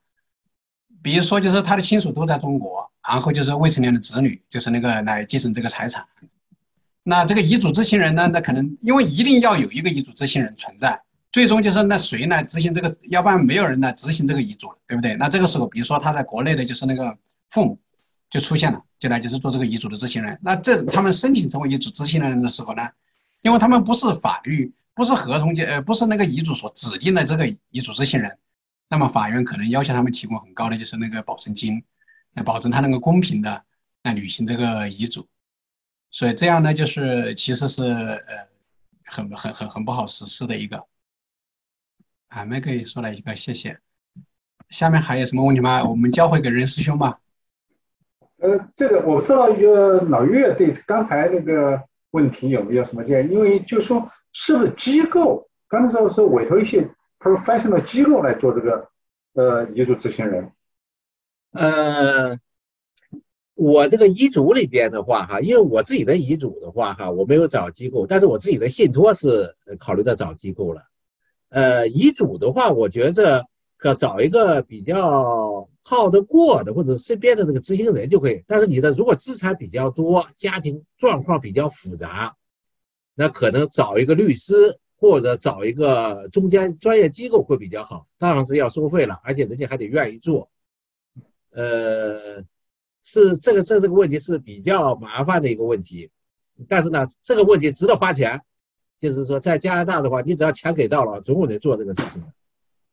比如说就是他的亲属都在中国，然后就是未成年的子女，就是那个来继承这个财产。那这个遗嘱执行人呢，那可能因为一定要有一个遗嘱执行人存在，最终就是那谁来执行这个，要不然没有人来执行这个遗嘱了，对不对？那这个时候，比如说他在国内的就是那个父母就出现了，就来就是做这个遗嘱的执行人。那这他们申请成为遗嘱执行人的时候呢，因为他们不是法律。不是合同就，呃，不是那个遗嘱所指定的这个遗嘱执行人，那么法院可能要求他们提供很高的就是那个保证金，来保证他能够公平的来履行这个遗嘱。所以这样呢，就是其实是呃很很很很不好实施的一个。啊，麦克也说了一个，谢谢。下面还有什么问题吗？我们交回给任师兄吧。呃，这个我不知道一个老岳对刚才那个问题有没有什么建议？因为就说。是不是机构？刚才说是委托一些 professional 机构来做这个呃遗嘱执行人。呃，我这个遗嘱里边的话，哈，因为我自己的遗嘱的话，哈，我没有找机构，但是我自己的信托是考虑到找机构了。呃，遗嘱的话，我觉着可找一个比较靠得过的，或者身边的这个执行人就可以。但是你的如果资产比较多，家庭状况比较复杂，那可能找一个律师或者找一个中间专业机构会比较好。当然是要收费了，而且人家还得愿意做。呃，是这个这这个问题是比较麻烦的一个问题，但是呢，这个问题值得花钱。就是说，在加拿大的话，你只要钱给到了，总有人做这个事情的。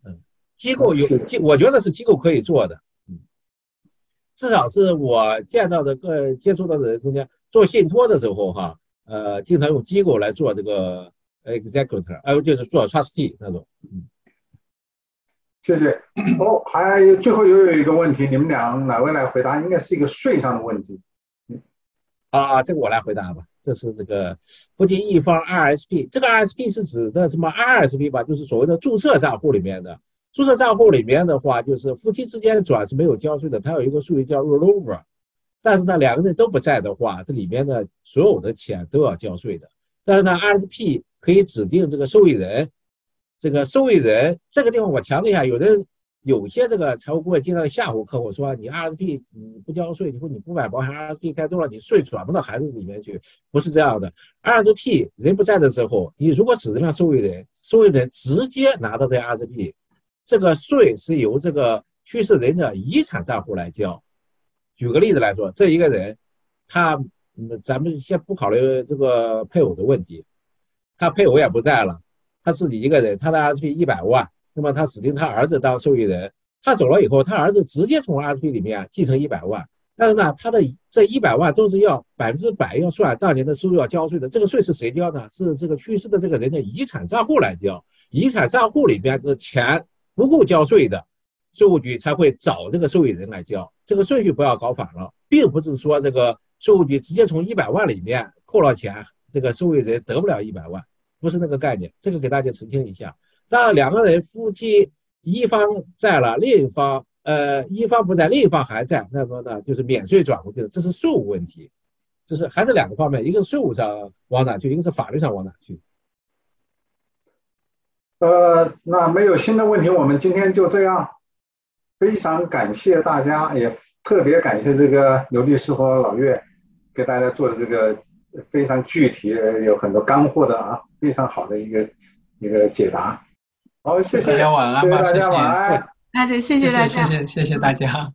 嗯，机构有，我觉得是机构可以做的。嗯，至少是我见到的个接触到的人中间，做信托的时候哈，呃，经常用机构来做这个 executor，呃，就是做 trustee 那种。嗯，谢谢。哦，还有最后又有一个问题，你们俩哪位来回答？应该是一个税上的问题。啊，这个我来回答吧。这是这个夫妻一方 RSP，这个 RSP 是指的什么 RSP 吧？就是所谓的注册账户里面的。注册账户里面的话，就是夫妻之间转是没有交税的，它有一个术语叫 rollover。但是呢，两个人都不在的话，这里面的所有的钱都要交税的。但是呢，RSP 可以指定这个受益人，这个受益人这个地方我强调一下，有的。有些这个财务顾问经常吓唬客户说，你 RSP 你不交税，你说你不买保险，RSP 太多了，你税转不到孩子里面去，不是这样的。RSP 人不在的时候，你如果指定了受益人，受益人直接拿到这 RSP，这个税是由这个去世人的遗产账户来交。举个例子来说，这一个人，他，咱们先不考虑这个配偶的问题，他配偶也不在了，他自己一个人，他的 RSP 一百万。那么他指定他儿子当受益人，他走了以后，他儿子直接从 RSP 里面继承一百万，但是呢，他的这一百万都是要百分之百要算当年的收入要交税的。这个税是谁交呢？是这个去世的这个人的遗产账户来交。遗产账户里边的钱不够交税的，税务局才会找这个受益人来交。这个顺序不要搞反了，并不是说这个税务局直接从一百万里面扣了钱，这个受益人得不了一百万，不是那个概念。这个给大家澄清一下。当两个人夫妻一方在了，另一方呃一方不在，另一方还在，那么呢就是免税转过去的，这是税务问题，就是还是两个方面，一个是税务上往哪去，一个是法律上往哪去。呃，那没有新的问题，我们今天就这样，非常感谢大家，也特别感谢这个刘律师和老岳给大家做的这个非常具体，有很多干货的啊，非常好的一个一个解答。好，谢谢大家晚安吧，谢谢。那就谢谢大家，谢谢谢谢大家。